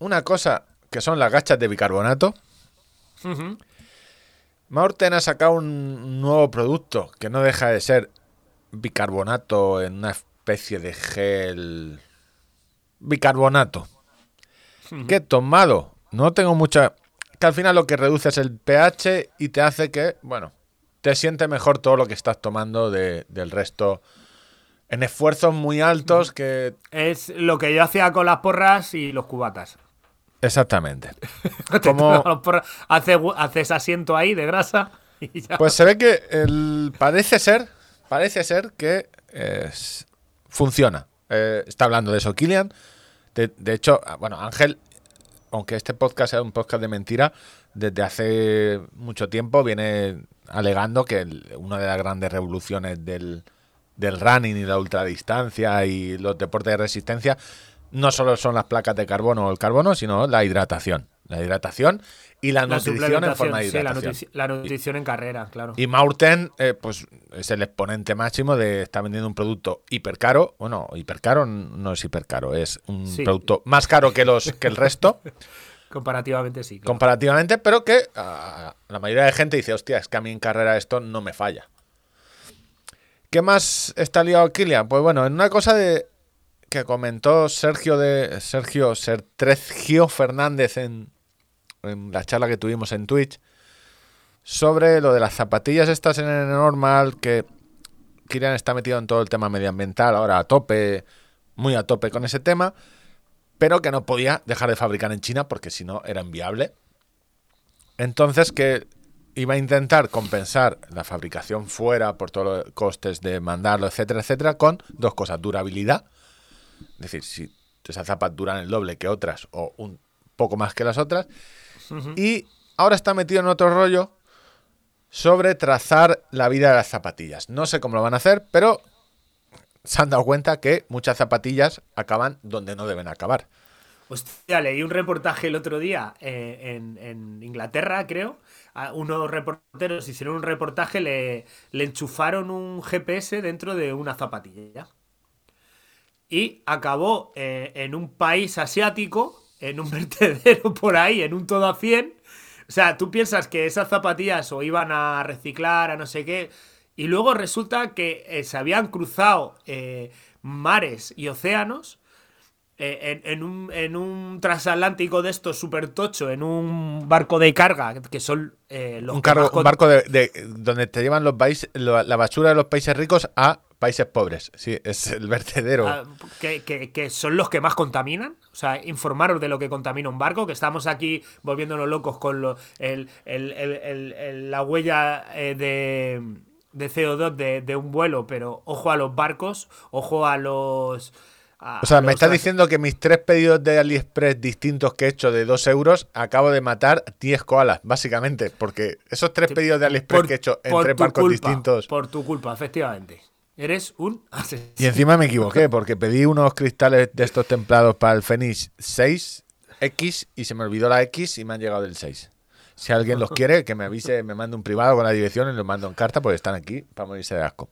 una cosa que son las gachas de bicarbonato. Maurten ha sacado un nuevo producto que no deja de ser bicarbonato en una especie de gel. Bicarbonato. Que tomado, no tengo mucha. Que al final lo que reduce es el pH y te hace que, bueno, te siente mejor todo lo que estás tomando de- del resto. En esfuerzos muy altos que. Es lo que yo hacía con las porras y los cubatas. Exactamente. Te Como- porras, haces, asiento ahí de grasa y ya. Pues se ve que el, parece ser, parece ser que eh, funciona. Eh, está hablando de eso Kilian. De, de hecho, ah, bueno, Ángel, aunque este podcast sea un podcast de mentira, desde hace mucho tiempo viene alegando que el- una de las grandes revoluciones del, del running y la ultradistancia y los deportes de resistencia no solo son las placas de carbono o el carbono, sino la hidratación. La hidratación y la, La nutrición en forma de sí, la, hidratación. la nutrición en carrera, claro. Y Maurten, eh, pues es el exponente máximo de está vendiendo un producto hipercaro. Bueno, hipercaro no es hipercaro, es un Sí. producto más caro que los que el resto, Comparativamente sí. claro. comparativamente, pero que ah, la mayoría de gente dice, hostia, es que a mí en carrera esto no me falla. ¿Qué más está liado Kilian? Pues bueno, en una cosa de que comentó Sergio de Sergio Sertrezgio Fernández en, en la charla que tuvimos en Twitch sobre lo de las zapatillas estas en el normal que Kilian está metido en todo el tema medioambiental ahora a tope, muy a tope con ese tema, pero que no podía dejar de fabricar en China porque si no era inviable. Entonces que iba a intentar compensar la fabricación fuera por todos los costes de mandarlo, etcétera, etcétera, con dos cosas, durabilidad, es decir, si esas zapas duran el doble que otras o un poco más que las otras, y ahora está metido en otro rollo sobre trazar la vida de las zapatillas. No sé cómo lo van a hacer, pero se han dado cuenta que muchas zapatillas acaban donde no deben acabar. Hostia, leí un reportaje el otro día eh, en, en Inglaterra, creo. A unos reporteros hicieron un reportaje, le, le enchufaron un GPS dentro de una zapatilla. Y acabó eh, en un país asiático, en un vertedero por ahí, en un todo a 100. O sea, tú piensas que esas zapatillas o iban a reciclar, a no sé qué, y luego resulta que eh, se habían cruzado eh, mares y océanos en, en un, en un transatlántico de estos super tocho, en un barco de carga, que son eh, los un, que cargo- un barco de, de- donde te llevan los países, la basura de los países ricos a países pobres. Sí, es el vertedero. ah, que, que- que son los que más contaminan. O sea, informaros de lo que contamina un barco, que estamos aquí volviéndonos locos con lo- el- el- el- el- el- la huella eh, de, de CO2 de, de un vuelo, pero ojo a los barcos, ojo a los... o sea, me estás diciendo que mis tres pedidos de AliExpress distintos que he hecho de 2 euros, acabo de matar 10 koalas, básicamente. Porque esos tres pedidos de AliExpress que he hecho en tres barcos culpa, distintos. Por tu culpa, efectivamente. Eres un asesino. Y encima me equivoqué, porque pedí unos cristales de estos templados para el Fenix 6X y se me olvidó la X y me han llegado del 6. Si alguien los quiere, que me avise, me mande un privado con la dirección y los mando en carta, porque están aquí para morirse de asco.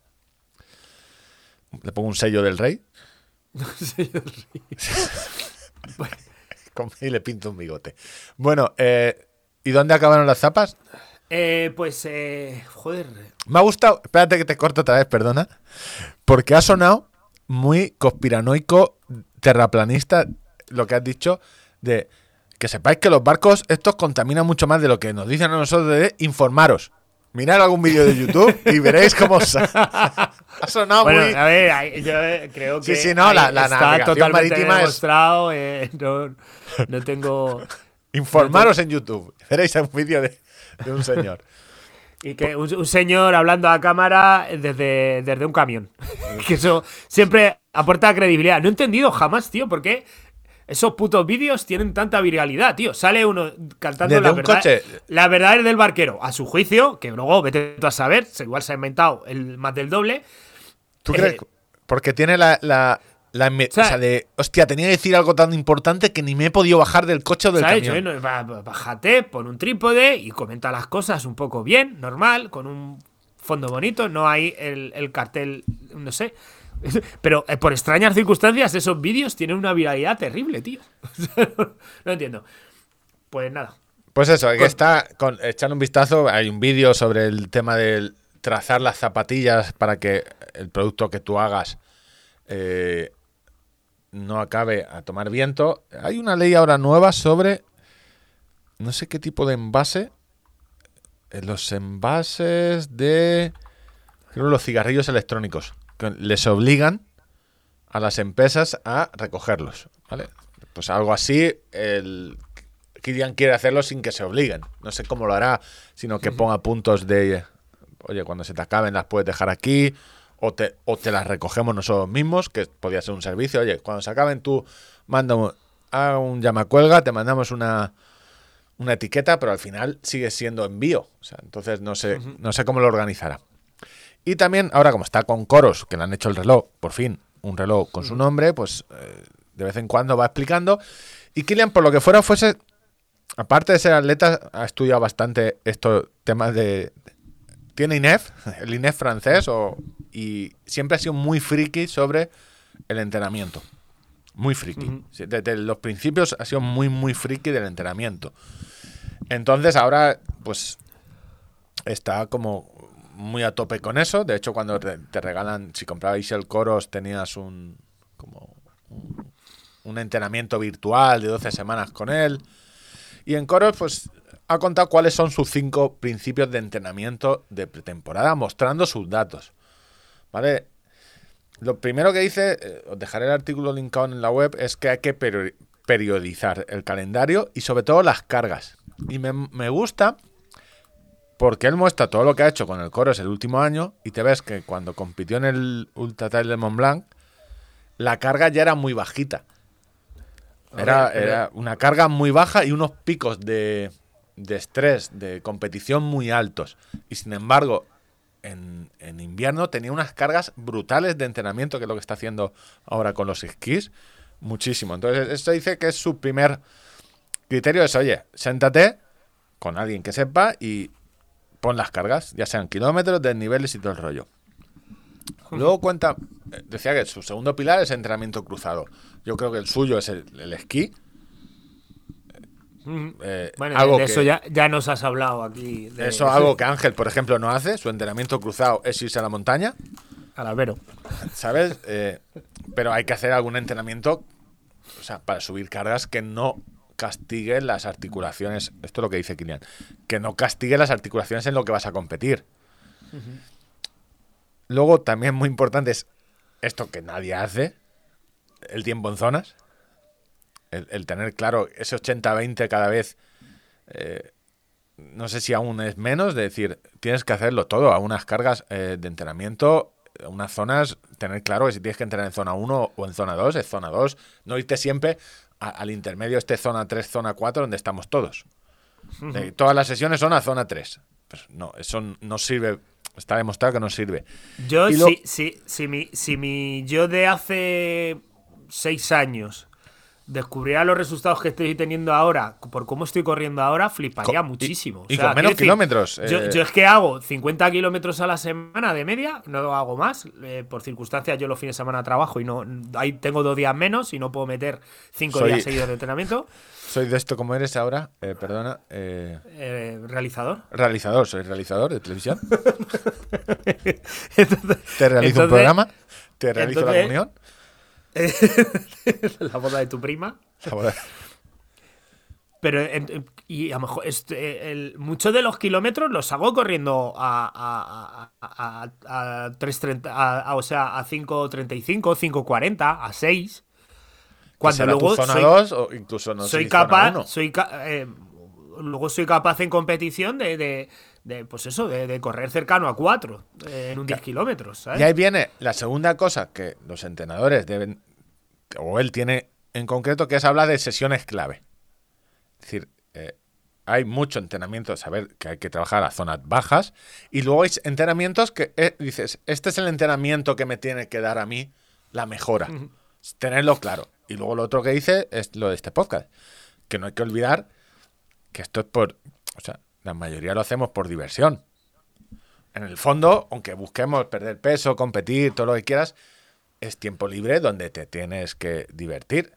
Le pongo un sello del rey con- y le pinto un bigote. Bueno, eh, ¿y dónde acabaron las zapas? Eh, pues, eh, joder. Me ha gustado, espérate que te corto otra vez, perdona, porque ha sonado muy conspiranoico, terraplanista, lo que has dicho, de que sepáis que los barcos estos contaminan mucho más de lo que nos dicen a nosotros de informaros. Mirad algún vídeo de YouTube y veréis cómo ha sonado Bueno, muy... a ver, yo eh, creo Sí, que sí, no, ahí la- la está navegación totalmente marítima es- demostrado. eh, no, no tengo Informaros en YouTube. Veréis un vídeo de, de un señor. Y que un, un señor hablando a cámara desde, desde un camión. que eso siempre aporta credibilidad. No he entendido jamás, tío, por qué esos putos vídeos tienen tanta viralidad, tío. Sale uno cantando Desde la un verdad, coche. la verdad es del barquero. A su juicio, que luego vete tú a saber, igual se ha inventado el más del doble. ¿Tú Eh, crees? Porque tiene la. la, la sea- o sea, de. Hostia, tenía que decir algo tan importante que ni me he podido bajar del coche o del ¿Sabes? camión. Yo, no, ba- bájate, pon un trípode y comenta las cosas un poco bien, normal, con un fondo bonito. No hay el, el cartel, no sé. Pero eh, por extrañas circunstancias, esos vídeos tienen una viralidad terrible, tío. no entiendo. Pues nada. Pues eso, que Con- está con, echando un vistazo. Hay un vídeo sobre el tema del trazar las zapatillas para que el producto que tú hagas eh, no acabe a tomar viento. Hay una ley ahora nueva sobre no sé qué tipo de envase. eh, Los envases de creo los cigarrillos electrónicos les obligan a las empresas a recogerlos, ¿vale? Pues algo así, el Kilian quiere hacerlo sin que se obliguen. No sé cómo lo hará, sino que ponga puntos de, oye, cuando se te acaben las puedes dejar aquí, o te, o te las recogemos nosotros mismos, que podría ser un servicio. Oye, cuando se acaben tú manda un, haga un llamacuelga, te mandamos una, una etiqueta, pero al final sigue siendo envío. O sea, entonces no sé, no sé cómo lo organizará. Y también, ahora como está con Coros, que le han hecho el reloj, por fin, un reloj con su nombre, pues eh, de vez en cuando va explicando. Y Kilian, por lo que fuera fuese, aparte de ser atleta, ha estudiado bastante estos temas de... Tiene INEF, el INEF francés, o, y siempre ha sido muy friki sobre el entrenamiento. Muy friki. Desde los principios ha sido muy, muy friki del entrenamiento. Entonces ahora, pues, está como muy a tope con eso. De hecho, cuando te, regalan, si comprabais el Coros, tenías un como un, entrenamiento virtual de 12 semanas con él. Y en Coros, pues, ha contado cuáles son sus cinco principios de entrenamiento de pretemporada, mostrando sus datos. ¿Vale? Lo primero que dice, eh, os dejaré el artículo linkado en la web, es que hay que peri- periodizar el calendario y sobre todo las cargas. Y me gusta porque él muestra todo lo que ha hecho con el Coros el último año y te ves que cuando compitió en el Ultra Trail de Mont Blanc, la carga ya era muy bajita. Era, pero- era una carga muy baja y unos picos de, de estrés, de competición muy altos. Y sin embargo, en, en invierno tenía unas cargas brutales de entrenamiento, que es lo que está haciendo ahora con los esquís. Muchísimo. Entonces, esto dice que es su primer criterio: es, oye, siéntate con alguien que sepa y pon las cargas, ya sean kilómetros, desniveles y todo el rollo. Luego cuenta, eh, decía que su segundo pilar es entrenamiento cruzado. Yo creo que el suyo es el, el esquí. Eh, Bueno, algo de que- eso ya, ya nos has hablado aquí. de- Eso es algo que Ángel, por ejemplo, no hace. Su entrenamiento cruzado es irse a la montaña, Al albero. ¿sabes? Eh, pero hay que hacer algún entrenamiento, o sea, para subir cargas que no castigue las articulaciones. Esto es lo que dice Kilian. Que no castigue las articulaciones en lo que vas a competir. Luego, también muy importante es esto que nadie hace, el tiempo en zonas. El, el tener claro ese 80-20 cada vez eh, no sé si aún es menos, de decir, tienes que hacerlo todo, a unas cargas eh, de entrenamiento, unas zonas, tener claro que si tienes que entrenar en zona 1 o en zona 2, es zona 2, no irte siempre a- al intermedio, este zona 3, zona 4, donde estamos todos. Eh, todas las sesiones son a zona 3. Pues no, eso no sirve, está demostrado que no sirve. Yo, lo- si, si, si, mi, si mi yo de hace seis años descubriera los resultados que estoy teniendo ahora por cómo estoy corriendo ahora, fliparía Co- muchísimo. y O sea, con menos decir, kilómetros, Yo, eh. yo es que hago 50 kilómetros a la semana de media, no hago más. eh, por circunstancias, yo los fines de semana trabajo y no ahí tengo dos días menos y no puedo meter cinco Soy- días seguidos de entrenamiento. Soy de esto como eres ahora, eh, perdona, realizador. realizador, soy realizador de televisión. Entonces- Te realizo un programa, te realizo la entonces- comunión. la boda de tu prima. Pero, en- en- y a lo mejor, este, el- muchos de los kilómetros los hago corriendo a, a, a, a, a 3.30, a- a- o sea, a 5.35, 5.40, a 6. Cuando luego zona soy- 2 o incluso no soy si zona capaz, uno. soy ca- eh, luego soy capaz en competición de, de, de, pues eso, de, de correr cercano a 4 en un 10 kilómetros, ¿sabes? Y ahí viene la segunda cosa que los entrenadores deben, o él tiene en concreto, que es hablar de sesiones clave. Es decir, eh, hay mucho entrenamiento, saber que hay que trabajar a zonas bajas, y luego hay entrenamientos que eh, dices, este es el entrenamiento que me tiene que dar a mí la mejora. Tenerlo claro. Y luego lo otro que dice es lo de este podcast, que no hay que olvidar que esto es por, o sea, la mayoría lo hacemos por diversión. En el fondo, aunque busquemos perder peso, competir, todo lo que quieras, es tiempo libre donde te tienes que divertir.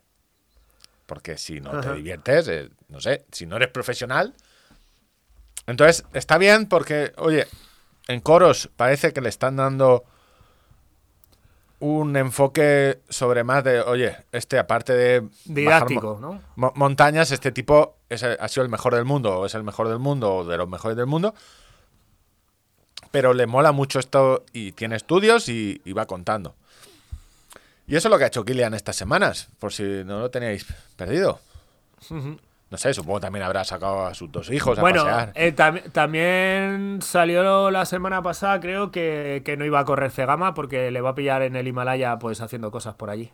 Porque si no te Ajá. diviertes, eh, no sé, si no eres profesional. Entonces, está bien porque, oye, en coros parece que le están dando un enfoque sobre más de, oye, este aparte de... bajar Didáctico, mo- ¿no? mo- montañas, este tipo es ha sido el mejor del mundo, o es el mejor del mundo, o de los mejores del mundo. Pero le mola mucho esto y tiene estudios y, y va contando. Y eso es lo que ha hecho Kilian estas semanas, por si no lo teníais perdido. No sé, supongo también habrá sacado a sus dos hijos a Bueno, pasear. eh, tam- también salió la semana pasada, creo que, que no iba a correr Cegama porque le va a pillar en el Himalaya pues haciendo cosas por allí.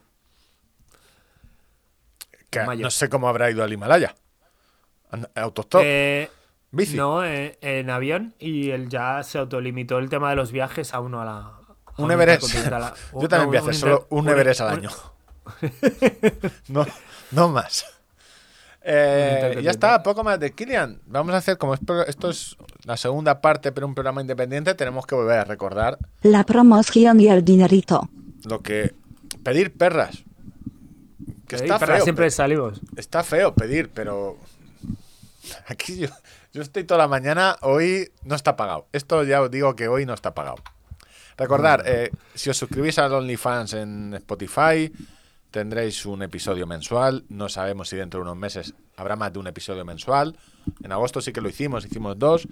que no sé cómo habrá ido al Himalaya. Autostop. Eh, Bici. No, eh, en avión y él ya se autolimitó el tema de los viajes a uno a la... a un Everest. Yo también voy a un hacer solo un, Everest al un- año. no, no más. Eh, ya está, poco más de Kilian. Vamos a hacer, como esto es la segunda parte, pero un programa independiente, tenemos que volver a recordar La promoción y el dinerito. lo que. Pedir perras. Que está feo. siempre salimos. Está feo pedir, pero. Aquí yo, yo estoy toda la mañana, hoy no está pagado. Esto ya os digo que hoy no está pagado. Recordar, eh, si os suscribís al OnlyFans en Spotify, tendréis un episodio mensual. No sabemos si dentro de unos meses habrá más de un episodio mensual. En agosto sí que lo hicimos, hicimos dos.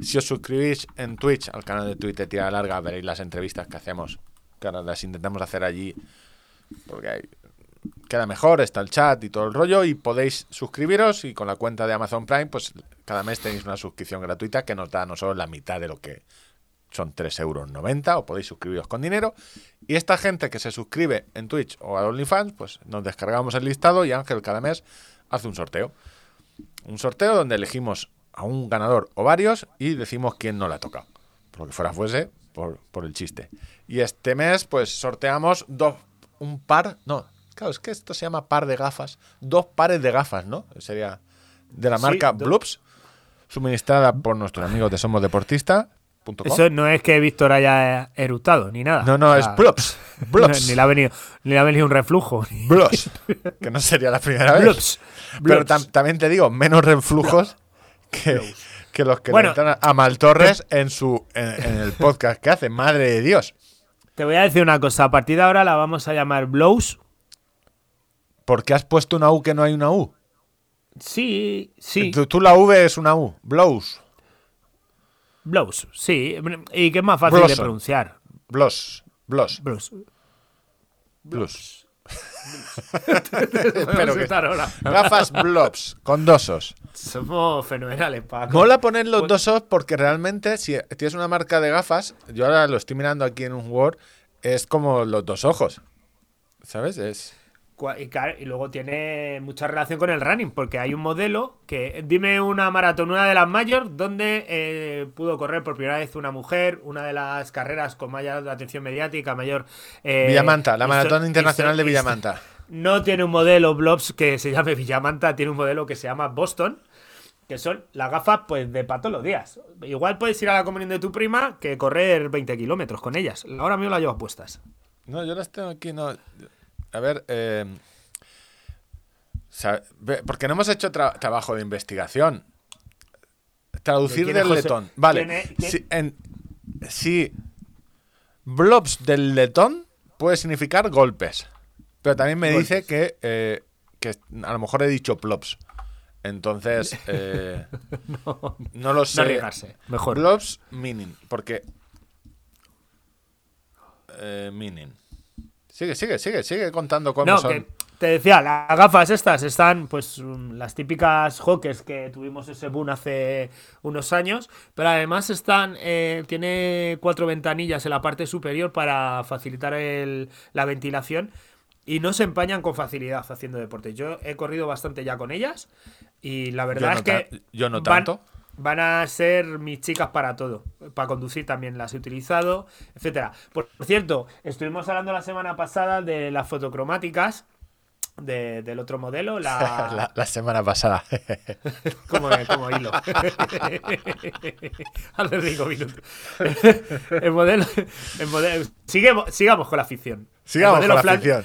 Si os suscribís en Twitch, al canal de Twitter Tira Larga, veréis las entrevistas que hacemos. Que ahora las intentamos hacer allí porque hay- queda mejor, está el chat y todo el rollo y podéis suscribiros y con la cuenta de Amazon Prime pues cada mes tenéis una suscripción gratuita que nos da a nosotros la mitad de lo que son 3,90 euros o podéis suscribiros con dinero. Y esta gente que se suscribe en Twitch o a OnlyFans pues nos descargamos el listado y Ángel cada mes hace un sorteo. Un sorteo donde elegimos a un ganador o varios y decimos quién no le ha tocado. Por lo que fuera fuese por, por el chiste. Y este mes pues sorteamos dos un par no claro es que esto se llama par de gafas dos pares de gafas no sería de la Sí, marca do- Bloops suministrada por nuestros amigos de Eso no es que Víctor haya eructado ni nada. no no O es sea, Bloops Bloops ni, le ha venido, ni le ha venido un reflujo. Bloops que no sería la primera vez Bloops. Pero tam- también te digo, menos reflujos que, que los que Bueno, le a Maltorres en su en, en el podcast que hace. Madre de Dios. Te voy a decir una cosa. A partir de ahora la vamos a llamar Blows. ¿Por qué has puesto una U que no hay una U? Sí, sí. Tú, tú la V es una U. Blows. Blows, sí. Y que es más fácil de pronunciar. Bloss. Bloss. Blows. Blues. Podemos que- ahora. Gafas Blobs. Con dosos. Somos fenomenales, Paco. Mola poner los dosos porque realmente si tienes una marca de gafas, yo ahora lo estoy mirando aquí en un Word, es como los dos ojos. ¿Sabes? Es... Y, claro, y luego tiene mucha relación con el running, porque hay un modelo que, dime una maratón, una de las mayores, donde eh, pudo correr por primera vez una mujer, una de las carreras con mayor atención mediática, mayor... eh, Villamanta, la Maratón Internacional de Villamanta. No tiene un modelo Blobs que se llame Villamanta, tiene un modelo que se llama Boston, que son las gafas pues de para todos los días. Igual puedes ir a la comunión de tu prima que correr 20 kilómetros con ellas. Ahora mismo las llevo puestas. No, yo las tengo aquí, no. A ver, eh, porque no hemos hecho tra- trabajo de investigación. Traducir ¿De quién es del José? letón. Vale. Si, en- si blobs del letón puede significar golpes. Pero también me Golpes. dice que, eh, que a lo mejor he dicho plops. Entonces, eh, no, lo sé. No mejor. Blobs meaning, porque. Eh, meaning. Sigue, sigue, sigue, sigue contando cómo No, son. que, te decía, las gafas estas están, pues, mm, las típicas Hawkers que tuvimos ese boom hace unos años, pero además están, eh, tiene cuatro ventanillas en la parte superior para facilitar el- la ventilación y no se empañan con facilidad haciendo deporte. Yo he corrido bastante ya con ellas y la verdad no es que yo no tanto. Van a ser mis chicas para todo. Para conducir también las he utilizado, etcétera. Por cierto, estuvimos hablando la semana pasada de las fotocromáticas de- del otro modelo, la, la, la semana pasada. como, como hilo. Hace cinco minutos. El modelo, el modelo- sigue- sigamos con la ficción. Sigamos con la ficción.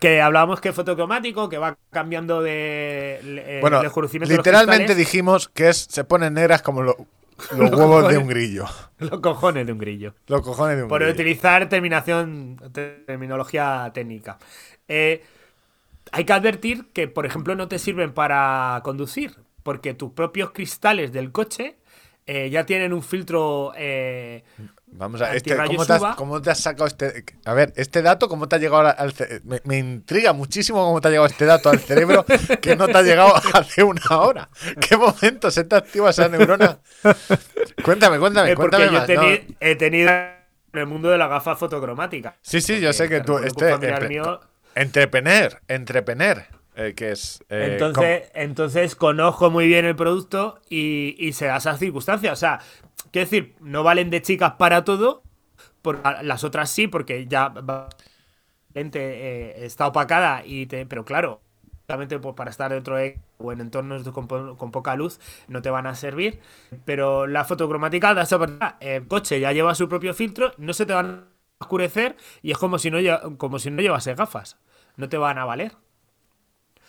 Que hablábamos que es fotocromático, que va cambiando de eh, Bueno, de literalmente dijimos que es, se ponen negras como lo- los huevos de un grillo. los cojones de un grillo. Los cojones de un Por grillo. utilizar terminación, terminología técnica. Eh, hay que advertir que, por ejemplo, no te sirven para conducir, porque tus propios cristales del coche eh, ya tienen un filtro. eh, Vamos a este, ¿cómo, te has, cómo te has sacado este? A ver, este dato, ¿cómo te ha llegado al me, me intriga muchísimo cómo te ha llegado este dato al cerebro que no te ha llegado hace una hora. ¿Qué momento se te activa esa neurona? Cuéntame, cuéntame, eh, porque cuéntame yo más. he, no. he tenido en el mundo de la gafa fotocromática. Sí, sí, yo sé que tú. Este, mío- entrepener, entrepener, eh, que es. eh, entonces, entonces conozco muy bien el producto y, y se da esas circunstancias. O sea, quiero decir, no valen de chicas para todo, por, las otras sí, porque ya va- eh, está opacada, y te, pero claro, pues, para estar dentro de o en entornos de- con, po- con poca luz no te van a servir. Pero la fotocromática da esa verdad. El coche ya lleva su propio filtro, no se te van a oscurecer y es como si no, como si no llevase gafas. No te van a valer.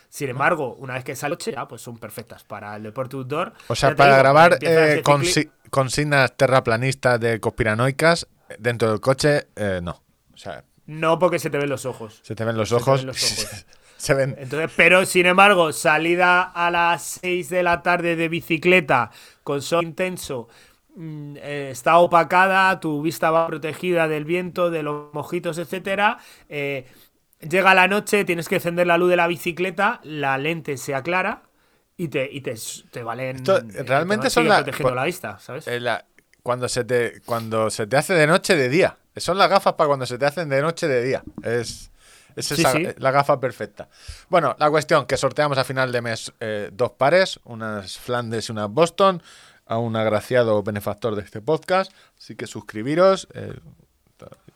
Sin embargo, una vez que sale el coche, ya pues son perfectas para el deporte outdoor. O sea, para digo, grabar eh, cicli- consi- consignas terraplanistas de conspiranoicas dentro del coche, eh, no. O sea, No porque se te ven los ojos. se te ven los Se te ojos. ven los ojos. se ven. Entonces, pero sin embargo, salida a las 6 de la tarde de bicicleta con sol intenso, mm, eh, está opacada, tu vista va protegida del viento, de los mojitos, etcétera. eh, llega la noche, tienes que encender la luz de la bicicleta, la lente se aclara y te, y te, te valen. Esto, eh, te realmente son sigue la- protegiendo por- la vista, ¿sabes? La- cuando, se te, cuando se te hace de noche, de día. Son las gafas para cuando se te hacen de noche, de día. Es, es esa- sí. la gafa perfecta. Bueno, la cuestión que sorteamos a final de mes eh, dos pares, unas Flandes y unas Boston, a un agraciado benefactor de este podcast. Así que suscribiros. eh,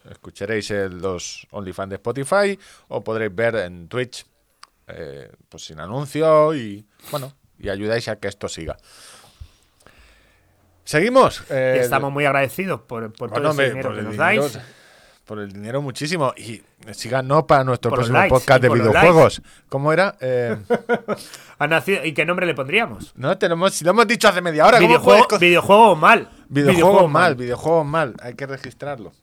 escucharéis los OnlyFans de Spotify o podréis ver en Twitch pues sin anuncio y bueno y ayudáis a que esto siga. Seguimos. Eh, estamos muy agradecidos por, por bueno, todo ese dinero por que el nos dinero, dais. por el dinero muchísimo. Y síganos para nuestro Por próximo likes, podcast de videojuegos. ¿Cómo era? Eh, Ha nacido, ¿Y qué nombre le pondríamos? no, tenemos, si lo hemos dicho hace media hora. ¿cómo Videojuego, puedes videojuego mal. videojuegos mal, videojuegos mal. Hay que registrarlo.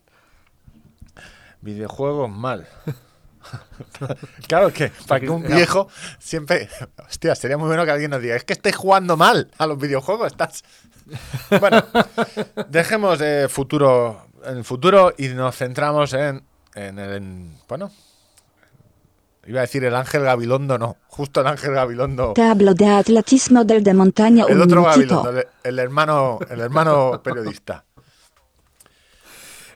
Videojuegos mal. claro que para que un viejo siempre. Hostia, sería muy bueno que alguien nos diga: Es que estáis jugando mal a los videojuegos. Estás. Bueno, dejemos eh, futuro en el futuro y nos centramos en, en el. en- bueno, iba a decir el Ángel Gabilondo, no. Justo el Ángel Gabilondo. Tablo de atletismo del de montaña El un otro minutito. Gabilondo, el, el hermano, el hermano periodista.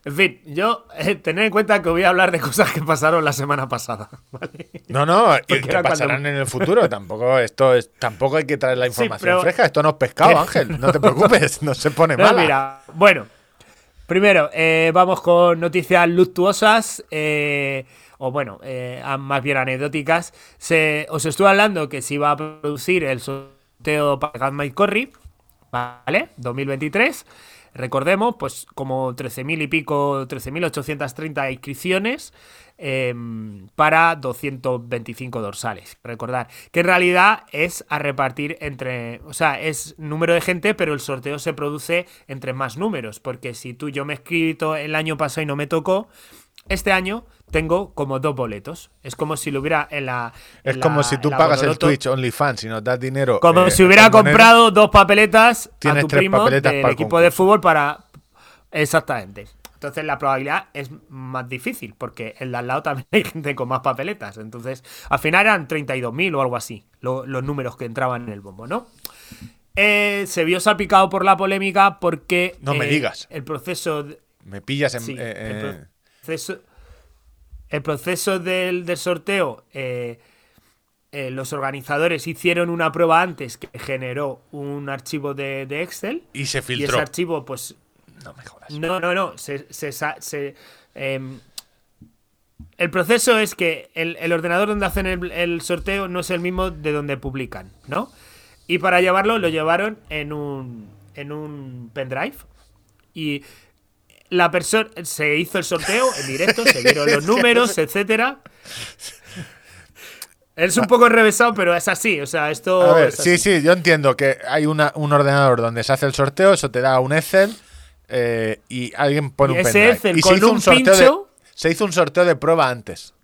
En fin, yo eh, tened en cuenta que voy a hablar de cosas que pasaron la semana pasada. ¿vale? No, no, y que pasarán cuando- en el futuro. Tampoco esto es, tampoco hay que traer la Sí, información pero- fresca. Esto no es pescado, Ángel. No te preocupes, no se pone mal. mira, bueno, primero, eh, vamos con noticias luctuosas, eh, o bueno, eh, más bien anecdóticas. Se, os estuve hablando que se iba a producir el sorteo para Gatmite Corri, ¿vale? 2023. Recordemos, pues como 13.000 y pico, 13.830 inscripciones eh, para 225 dorsales. Recordar que en realidad es a repartir entre, o sea, es número de gente, pero el sorteo se produce entre más números, porque si tú yo me he escrito el año pasado y no me tocó, este año tengo como dos boletos. Es como si lo hubiera en la... Es como la- si tú pagas el. Twitch OnlyFans y nos das dinero. Como eh, si hubiera comprado dos papeletas a Tienes tu tres primo papeletas del para el equipo de fútbol para. Exactamente. Entonces la probabilidad es más difícil, porque en de al lado también hay gente con más papeletas. Entonces, al final eran 32.000 o algo así, lo- los números que entraban en el bombo, ¿no? Eh, se vio salpicado por la polémica porque... No me eh, digas. El proceso... de- Me pillas en. Sí, el proceso, el proceso del, del sorteo, eh, eh, los organizadores hicieron una prueba antes que generó un archivo de, de Excel. y se Y filtró. ese archivo, pues. No me jodas. No, no, no. Se, se sa- se, em, el proceso es que el, el ordenador donde hacen el, el sorteo no es el mismo de donde publican, ¿no? Y para llevarlo lo llevaron en un, en un pendrive. Y la persona se hizo el sorteo en directo, se vieron los números, etcétera. Es un poco enrevesado, pero es así. O sea, esto. A ver, es sí, sí, yo entiendo que hay una, un ordenador donde se hace el sorteo, eso te da un Excel eh, y alguien pone Y un ese. Excel y con se hizo un sorteo pincho- de, se hizo un sorteo de prueba antes.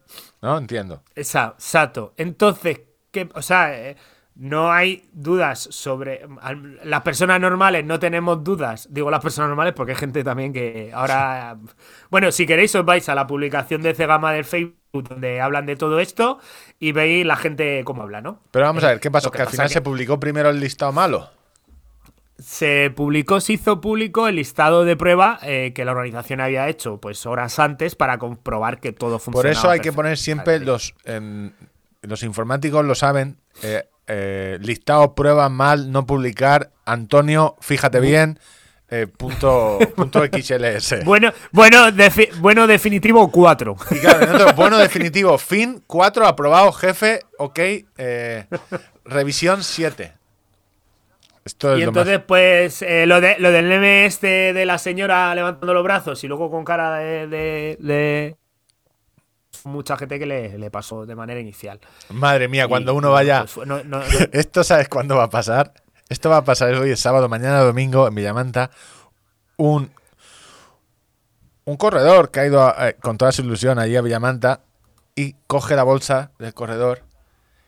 ¿No? Entiendo. Exacto. Entonces, ¿qué, o sea, eh, no hay dudas sobre. Las personas normales no tenemos dudas. Digo las personas normales porque hay gente también que ahora. Bueno, si queréis, os vais a la publicación de Cegama del Facebook donde hablan de todo esto y veis la gente cómo habla, ¿no? Pero vamos a ver, ¿qué pasó? Que, que al pasa final que- se publicó primero el listado malo. Se publicó, se hizo público el listado de prueba eh, que la organización había hecho pues horas antes para comprobar que todo Por funcionaba. eso hay que poner siempre los. em, los informáticos lo saben. eh, eh, listado, prueba, mal, no publicar. Antonio, fíjate bien. eh, punto, punto XLS. Bueno, bueno, defi- bueno definitivo 4. Y claro, nosotros, bueno, definitivo, fin 4, aprobado, jefe, ok, eh, revisión 7. Esto es Y lo entonces, pues, eh, lo, de, lo del meme este de la señora levantando los brazos y luego con cara de. de- de- Mucha gente que le, le pasó de manera inicial. Madre mía, cuando uno vaya. pues, no- no- Esto, ¿sabes cuándo va a pasar? Esto va a pasar hoy, es sábado, mañana, domingo, en Villamanta. Un, un corredor que ha ido a- eh, con toda su ilusión allí a Villamanta y coge la bolsa del corredor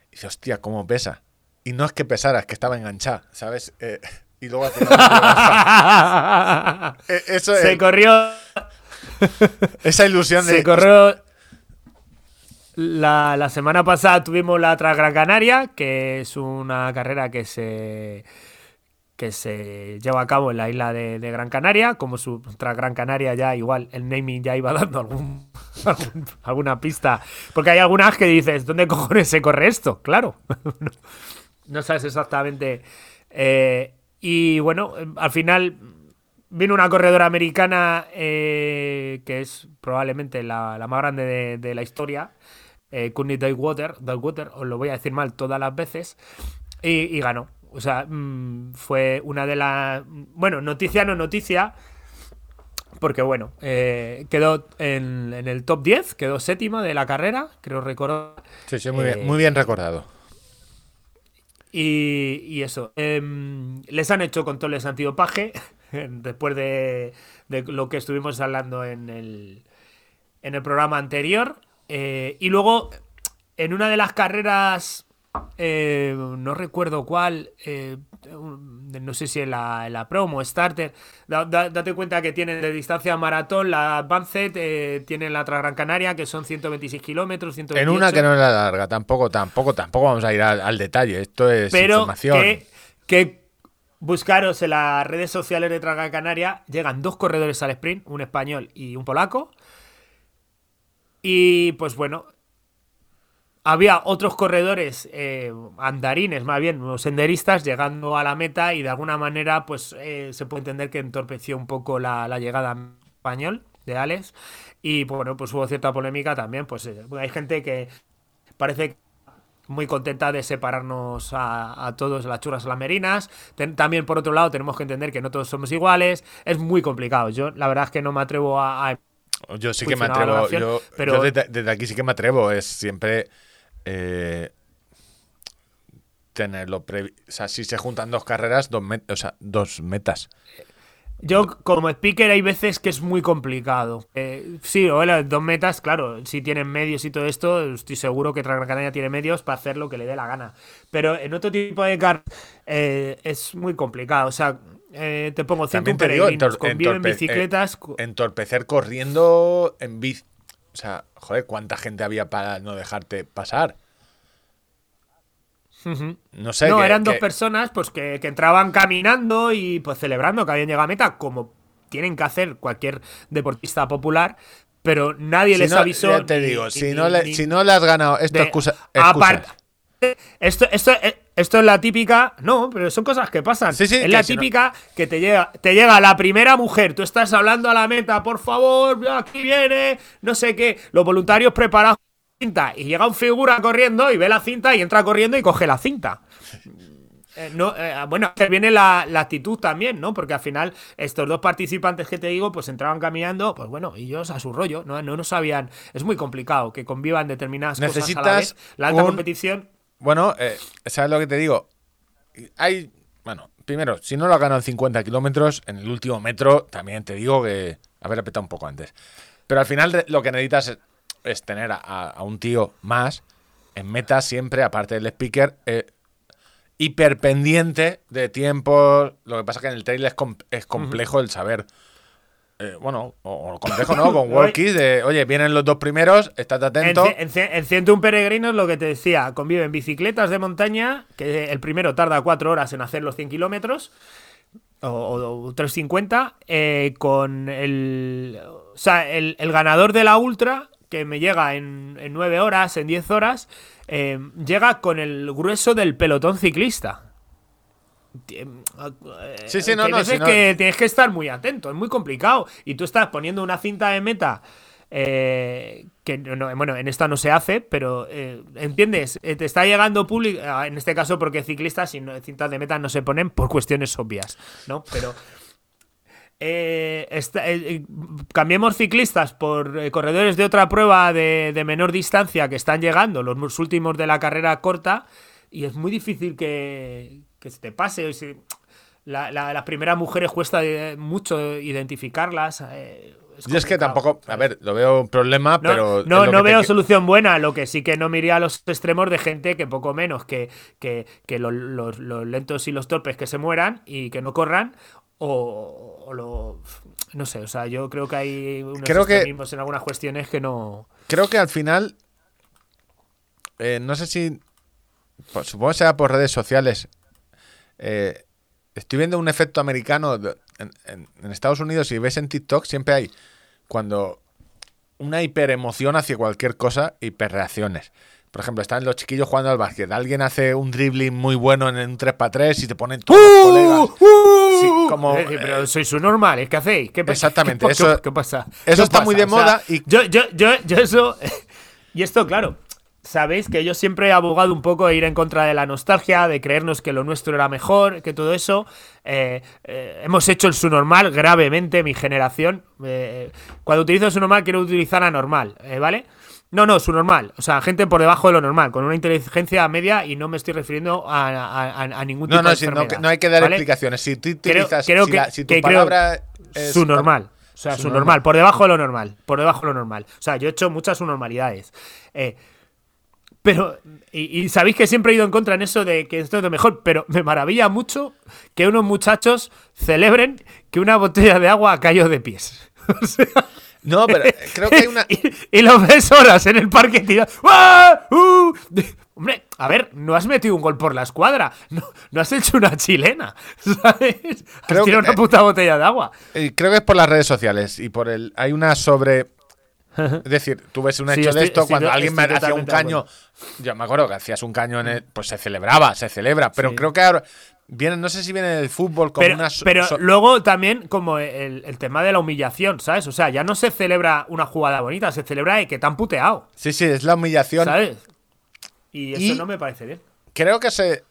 y dice, hostia, cómo pesa. Y no es que pesara, es que estaba enganchada, ¿sabes? Eh, y luego final- Eh, Eso se es, corrió. esa ilusión de. Se corrió. La, la semana pasada tuvimos la Gran Canaria, que es una carrera que se que se lleva a cabo en la isla de, Gran Canaria, como su Gran Canaria ya igual el naming ya iba dando algún, algún- alguna pista, porque hay algunas que dices, ¿dónde cojones se corre esto? Claro, no, sabes exactamente. Eh, y bueno, al final vino una corredora americana eh, que es probablemente la, la más grande de, de la historia, eh, Courtney Daywater, os lo voy a decir mal todas las veces, y, y ganó. O sea, mm, fue una de las... Bueno, noticia no noticia, porque bueno, eh, quedó en, en el top 10, quedó séptima de la carrera, creo recordar. Sí, sí, muy, bien, Eh, muy bien recordado. Y, y eso, em, les han hecho controles antidopaje después de, de lo que estuvimos hablando en el, en el programa anterior. Eh, y luego, en una de las carreras, eh, no recuerdo cuál, eh, no sé si en la, en la promo, starter, da- da- date cuenta que tienen de distancia maratón la Advanced, tienen la Gran Canaria, que son 126 kilómetros, En 128. una que no es la larga, tampoco, tampoco, tampoco vamos a ir al, al detalle. Esto es pero información. que, que buscaros en las redes sociales de Traga Canaria, llegan dos corredores al sprint, un español y un polaco. Y pues bueno, había otros corredores eh, andarines, más bien, unos senderistas, llegando a la meta y de alguna manera pues eh, se puede entender que entorpeció un poco la, llegada español de Alex. Y bueno, pues hubo cierta polémica también, pues eh, hay gente que parece muy contenta de separarnos a, a todos las churras a las merinas. Ten- también, por otro lado, tenemos que entender que no todos somos iguales. Es muy complicado. Yo, la verdad es que no me atrevo a- Yo sí que me atrevo. relación, Yo, pero- yo desde, desde aquí sí que me atrevo. Es siempre eh, tenerlo previ- O sea, si se juntan dos carreras, dos, o sea, dos metas. Yo, como speaker, hay veces que es muy complicado. Eh, sí, o las dos metas, claro, si tienen medios y todo esto, estoy seguro que Gran Canaria tiene medios para hacer lo que le dé la gana. Pero en otro tipo de car eh, es muy complicado. O sea, eh, te pongo 100 También te digo, peregrinos, conviven en entorpe- bicicletas. eh, co- entorpecer corriendo en bici. O sea, joder, ¿cuánta gente había para no dejarte pasar? No sé. no, que- eran dos personas pues que, que entraban caminando y pues celebrando que habían llegado a meta, como tienen que hacer cualquier deportista popular, pero nadie Si les no, avisó. ya te ni- digo, ni- si, ni- no le, si no le has ganado esto, de- excusa, apart- excusas. Esto, esto, eh, esto es la típica. No, pero son cosas que pasan. Sí, sí, es que la no- típica que te llega, te llega la primera mujer. Tú estás hablando a la meta, por favor, aquí viene, no sé qué. Los voluntarios preparados cinta y llega un figura corriendo y ve la cinta y entra corriendo y coge la cinta. Eh, no, eh, bueno, que viene la, la actitud también, ¿no? Porque al final estos dos participantes que te digo, pues entraban caminando, pues bueno, ellos a su rollo, ¿no? No, no sabían. Es muy complicado que convivan determinadas cosas a la Necesitas vez. La alta un- competición. Bueno, eh, ¿sabes lo que te digo? Hay. Bueno, primero, si no lo has ganado en 50 kilómetros, en el último metro también te digo que haber apretado un poco antes. Pero al final lo que necesitas es, es tener a, a un tío más en meta siempre, aparte del speaker, eh, hiperpendiente de tiempo. Lo que pasa es que en el trail es, com- es complejo el saber. Eh, bueno, o, o complejo, ¿no? Con walkies de, oye, vienen los dos primeros, estate En, atento. ce- en, en 101 peregrinos, lo que te decía, conviven bicicletas de montaña, que el primero tarda 4 horas en hacer los 100 kilómetros, o, o- o 350, eh, con el. O sea, el, el ganador de la ultra, que me llega en, 9 horas, en 10 horas, eh, llega con el grueso del pelotón ciclista. Eh, Sí, sí, no, hay no, si no- que tienes que estar muy atento, es muy complicado. Y tú estás poniendo una cinta de meta. eh, que no, no, bueno, en esta no se hace, pero eh, ¿entiendes? Eh, te está llegando público, ah, en este caso porque ciclistas y no- cintas de meta no se ponen por cuestiones obvias, ¿no? Pero eh, esta- eh, eh, cambiemos ciclistas por eh, corredores de otra prueba de, de menor distancia que están llegando, los últimos de la carrera corta, y es muy difícil que, que se te pase. la- la- las primeras mujeres cuesta mucho identificarlas. eh, Yo es que tampoco, a ver, lo veo un problema, No, pero. no, es no te veo solución buena. Lo que sí que no me iría a los extremos de gente que poco menos que, que, que lo- los, los lentos y los torpes que se mueran y que no corran. O, o lo. No sé, o sea, yo creo que hay unos Creo que- en algunas cuestiones que no. Creo que al final. eh, no sé si. pues, supongo que sea por redes sociales. Eh, estoy viendo un efecto americano de- en, en- en Estados Unidos y ves en TikTok, siempre hay. Cuando. Una hiperemoción hacia cualquier cosa, hiperreacciones. Por ejemplo, están los chiquillos jugando al básquet. Alguien hace un dribbling muy bueno en un 3x3 y te ponen todos los colegas. Sí, como, Eh, pero eh, sois su normal, ¿qué hacéis? ¿Qué, Exactamente, ¿qué, eso- qué- qué pasa? eso ¿Qué está muy de O sea, moda y- Yo, yo, yo, yo eso... Y esto, claro, sabéis que yo siempre he abogado un poco de ir en contra de la nostalgia, de creernos que lo nuestro era mejor, que todo eso. Eh, eh, hemos hecho el su normal gravemente, mi generación. Eh, cuando utilizo su normal quiero utilizar anormal, eh, ¿vale? No, no, su normal. O sea, gente por debajo de lo normal, con una inteligencia media y no me estoy refiriendo a, a- a- a ningún No, tipo no, de no, enfermedad, que- no hay que dar ¿vale? explicaciones. Si tú Creo, utilizas. creo si, que, la- si tu que creo palabra es. su normal. O sea, su normal, por debajo de lo normal. Por debajo de lo normal. O sea, yo he hecho muchas subnormalidades. Eh, pero, y, y sabéis que siempre he ido en contra en eso de que esto es lo mejor, pero me maravilla mucho que unos muchachos celebren que una botella de agua cayó de pies. O sea, No, pero eh, creo que hay una. y, y lo ves horas en el parque tirado. ¡Ah! ¡Uh! Hombre, a ver, no has metido un gol por la escuadra. No, no has hecho una chilena. ¿Sabes? Creo has tirado que- una puta botella de agua. eh, Creo que es por las redes sociales y por el. Hay una sobre. Es decir, tú ves un Sí, hecho de estoy- esto, estoy cuando to- alguien me estoy hacía un caño. Yo me acuerdo que hacías un caño en el. Pues se celebraba, se celebra. Pero Sí. creo que ahora. Viene, no sé si viene del fútbol como Pero, una. so- pero luego también como el, el tema de la humillación, ¿sabes? O sea, ya no se celebra una jugada bonita, se celebra de que te han puteado, Sí, sí, es la humillación. ¿sabes? Y eso Y- no me parece bien. creo que se.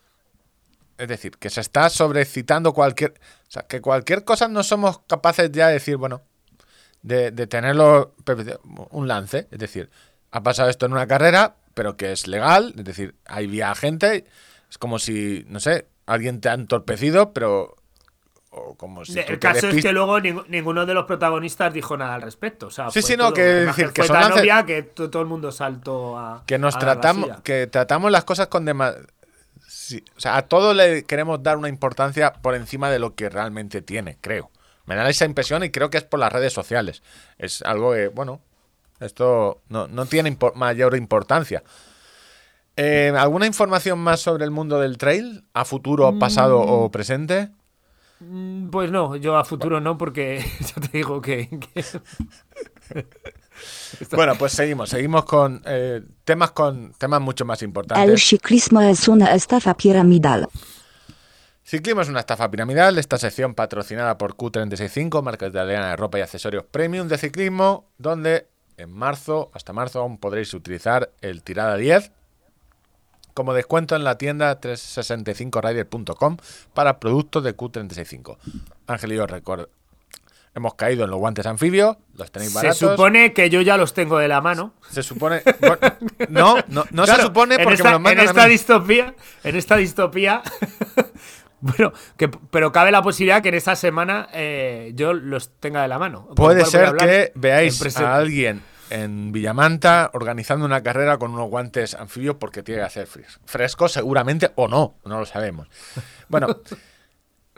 Es decir, que se está sobrecitando cualquier. O sea, que cualquier cosa no somos capaces ya de decir, bueno, de, de tenerlo. Un lance. Es decir, ha pasado esto en una carrera, pero que es legal. Es decir, hay vía gente. Es como si, no sé, alguien te ha entorpecido, pero. o como si el caso es que luego ning- ninguno de los protagonistas dijo nada al respecto. O sea, Sí, sí, no, que decir que fue son tan lance- obvia que to- todo el mundo saltó a. que nos a dar la tratamos que tratamos las cosas con dema- sí, o sea a todo le queremos dar una importancia por encima de lo que realmente tiene creo me da esa impresión y creo que es por las redes sociales es algo que bueno esto no, no tiene impor- mayor importancia Eh, ¿Alguna información más sobre el mundo del trail? ¿A futuro, pasado o presente? Mm, Pues no, yo a futuro no, porque ya te digo que. que- Bueno, pues seguimos. Seguimos con eh, temas con temas mucho más El importantes. ciclismo es una estafa piramidal. Ciclismo es una estafa piramidal, esta sección patrocinada por Q365, marca italiana de ropa y accesorios premium de ciclismo, donde en marzo, hasta marzo aún podréis utilizar el tirada 10 como descuento en la tienda 365rider.com para productos de Q365. Ángel y yo recuerdo, hemos caído en los guantes anfibios, los tenéis se baratos. supone que yo ya los tengo de la mano. Se supone. bueno, no, no, no se supone porque esta, me los mandan en a esta mí. distopía, en esta distopía, bueno, que, pero cabe la posibilidad que en esta semana eh, yo los tenga de la mano. Puede ser que veáis a alguien en Villamanta organizando una carrera con unos guantes anfibios porque tiene que hacer fres- fresco, seguramente, o no, no lo sabemos. Bueno,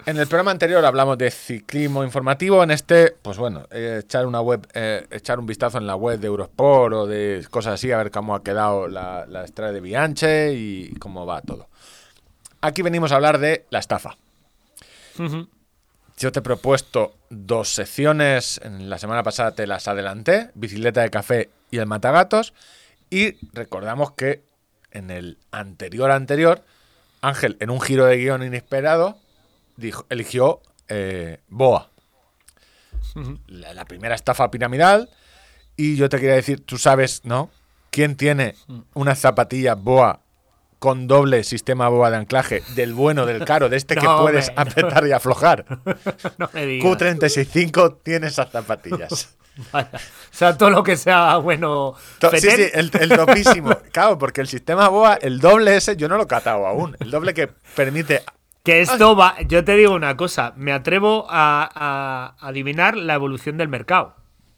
en el programa anterior hablamos de ciclismo informativo. En este, pues bueno, eh, echar una web, eh, echar un vistazo en la web de Eurosport o de cosas así, a ver cómo ha quedado la, la estrella de Bianche y cómo va todo. Aquí venimos a hablar de la estafa. Yo te he propuesto dos secciones, en la semana pasada te las adelanté, bicicleta de café y el matagatos, y recordamos que en el anterior anterior, Ángel, en un giro de guion inesperado, dijo, eligió eh, Boa, la, la primera estafa piramidal, y yo te quería decir, tú sabes, ¿no? ¿Quién tiene unas zapatillas Boa con doble sistema Boa de anclaje, del bueno, del caro, de este que puedes no. apretar y aflojar? No me digas. Q365 tiene esas zapatillas. Vaya. O sea, todo lo que sea bueno. To- sí, sí, el, el topísimo. Claro, porque el sistema BOA, el doble ese, yo no lo he catado aún. El doble que permite. Que esto va. Yo te digo una cosa. Me atrevo a, a adivinar la evolución del mercado.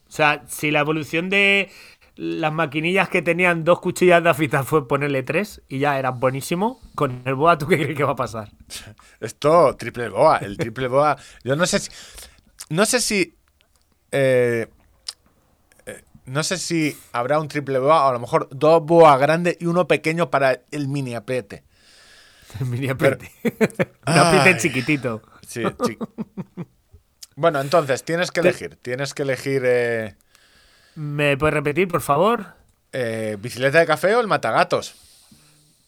O sea, si la evolución de las maquinillas que tenían dos cuchillas de afeitar fue ponerle tres y ya era buenísimo, con el boa, ¿tú qué crees que va a pasar? Esto, triple BOA. El triple BOA. Yo no sé si. No sé si. eh, eh, no sé si habrá un triple BOA o a lo mejor dos BOA grandes y uno pequeño para el mini apriete. El mini apriete. Un apriete Ay. chiquitito. Sí, sí. Bueno, entonces, tienes que elegir. Tienes que elegir eh, ¿Me puedes repetir, por favor? eh, bicicleta de café o el matagatos.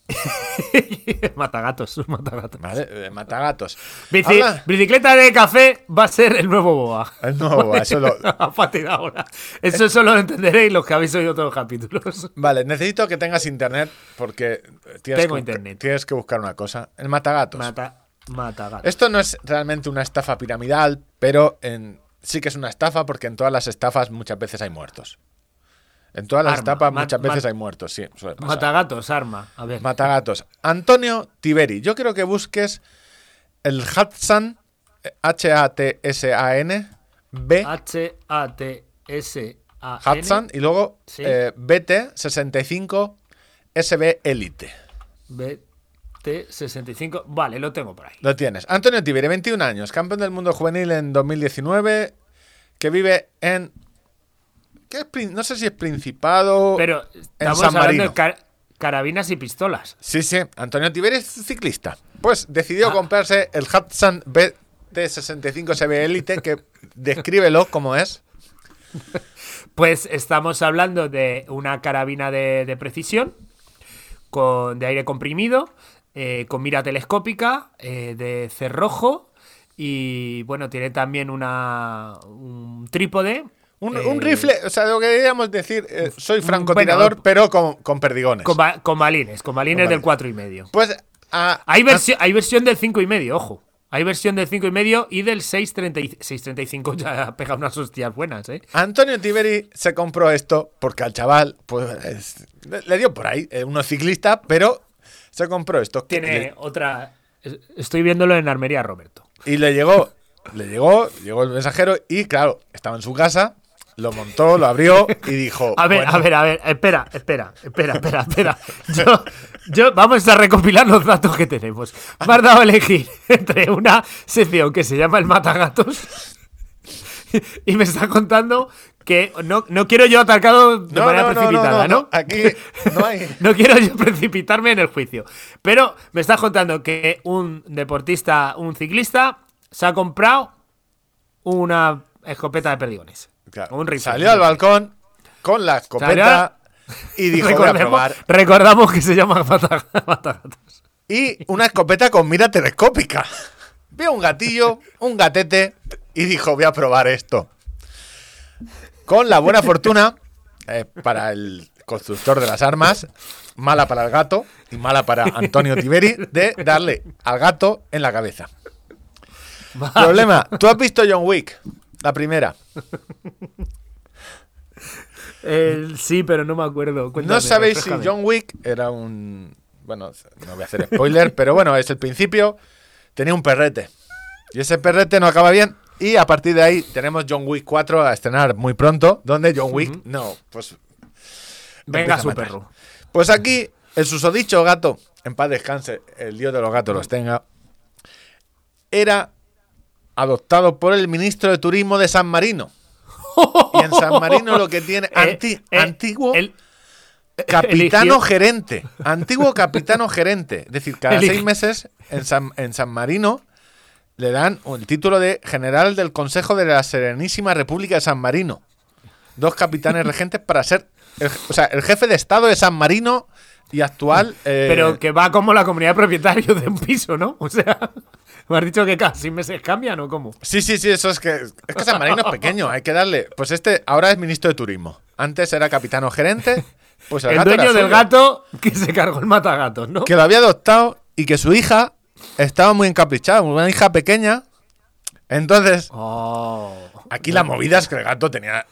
matagatos, matagatos. ¿Vale? Eh, matagatos. Bici- bicicleta de café va a ser el nuevo boa. El nuevo BOA, eso lo- A partir de ahora. Eso solo lo entenderéis los que habéis oído todos los capítulos. Vale, necesito que tengas internet porque tienes, Tengo que, internet. tienes que buscar una cosa. El matagatos. Mata, matagatos. Esto no es realmente una estafa piramidal, pero en, sí que es una estafa porque en todas las estafas muchas veces hay muertos. En todas las estafas muchas veces hay muertos, sí. suele pasar. Matagatos, arma. A ver. Matagatos. Antonio Tiberi. Yo quiero que busques el Hatsan, H-A-T-S-A-N, B, H-A-T-S-A-N. Hatsan, y luego Sí. eh, BT65 SB Elite. BT65. Vale, lo tengo por ahí. Lo tienes. Antonio Tiberi, 21 años, campeón del mundo juvenil en 2019, que vive en... ¿qué es prin- no sé si es Principado... Pero en estamos San hablando de car- carabinas y pistolas. Sí, sí, Antonio Tiberi es ciclista. Pues decidió Ah. comprarse el Hudson BT65 SB Elite, que descríbelo como es. Pues estamos hablando de una carabina de, de precisión, con, de aire comprimido, eh, con mira telescópica, eh, de cerrojo, y bueno, tiene también una, un trípode. Un, eh, un rifle, o sea, lo que deberíamos decir, soy francotirador, bueno, pero con, con perdigones. Con, ba- con balines, con balines Con del balines. cuatro y medio. Pues a- Hay, a- versi- hay versión del 5 y medio, ojo. Hay versión del 5 y medio y del 6.30 6.35 ya pega unas hostias buenas, ¿eh? Antonio Tiberi se compró esto porque al chaval pues, es- le- dio por ahí, uno ciclista, pero se compró esto. Tiene Le- otra... es- Estoy viéndolo en Armería Roberto. y le llegó le llegó, llegó el mensajero y claro, estaba en su casa, lo montó, lo abrió y dijo... A ver, bueno, a ver, a ver, espera, espera, espera, espera, espera. Yo, yo, vamos a recopilar los datos que tenemos. Me has dado a elegir entre una sección que se llama el Matagatos y me está contando que no, no quiero yo atarcado de No, manera no, no, precipitada, ¿no? Aquí no hay... No quiero yo precipitarme en el juicio. Pero me estás contando que un deportista, un ciclista, se ha comprado una escopeta de perdigones. Claro, Un rifle. salió al balcón con la escopeta y dijo, voy a probar. recordamos que se llama mata- matagatos. Y una escopeta con mira telescópica. Vio un gatillo, un gatete, y dijo, voy a probar esto. Con la buena fortuna, eh, para el constructor de las armas, mala para el gato y mala para Antonio Tiberi, de darle al gato en la cabeza. Problema, ¿tú has visto John Wick? La primera. Sí, pero no me acuerdo. Cuéntame, No sabéis si. John Wick era un. Bueno, no voy a hacer spoiler, pero bueno, es el principio. Tenía un perrete. Y ese perrete no acaba bien. Y a partir de ahí tenemos John Wick 4 a estrenar muy pronto. Donde John Wick, no, pues. Venga su perro. Pues aquí, el susodicho gato, en paz descanse, el dios de los gatos los tenga, era adoptado por el ministro de Turismo de San Marino. Y en San Marino lo que tiene. Eh, anti- eh, antiguo. el- Capitano eligió- gerente. Antiguo capitano gerente. Es decir, cada seis meses en San, en San Marino le dan el título de general del Consejo de la Serenísima República de San Marino. Dos capitanes regentes para ser. el- o sea, el jefe de Estado de San Marino y actual. eh, Pero que va como la comunidad de propietarios de un piso, ¿no? O sea, me has dicho que cada seis meses cambian o cómo. Sí, sí, sí, eso es que. Es que San Marino es pequeño, hay que darle. Pues este ahora es ministro de Turismo. Antes era capitano gerente. Pues el, El, gato dueño del gato que se cargó el matagatos, ¿no? que lo había adoptado y que su hija estaba muy encaprichada, una hija pequeña. Entonces, Oh. aquí la movida es que el gato tenía.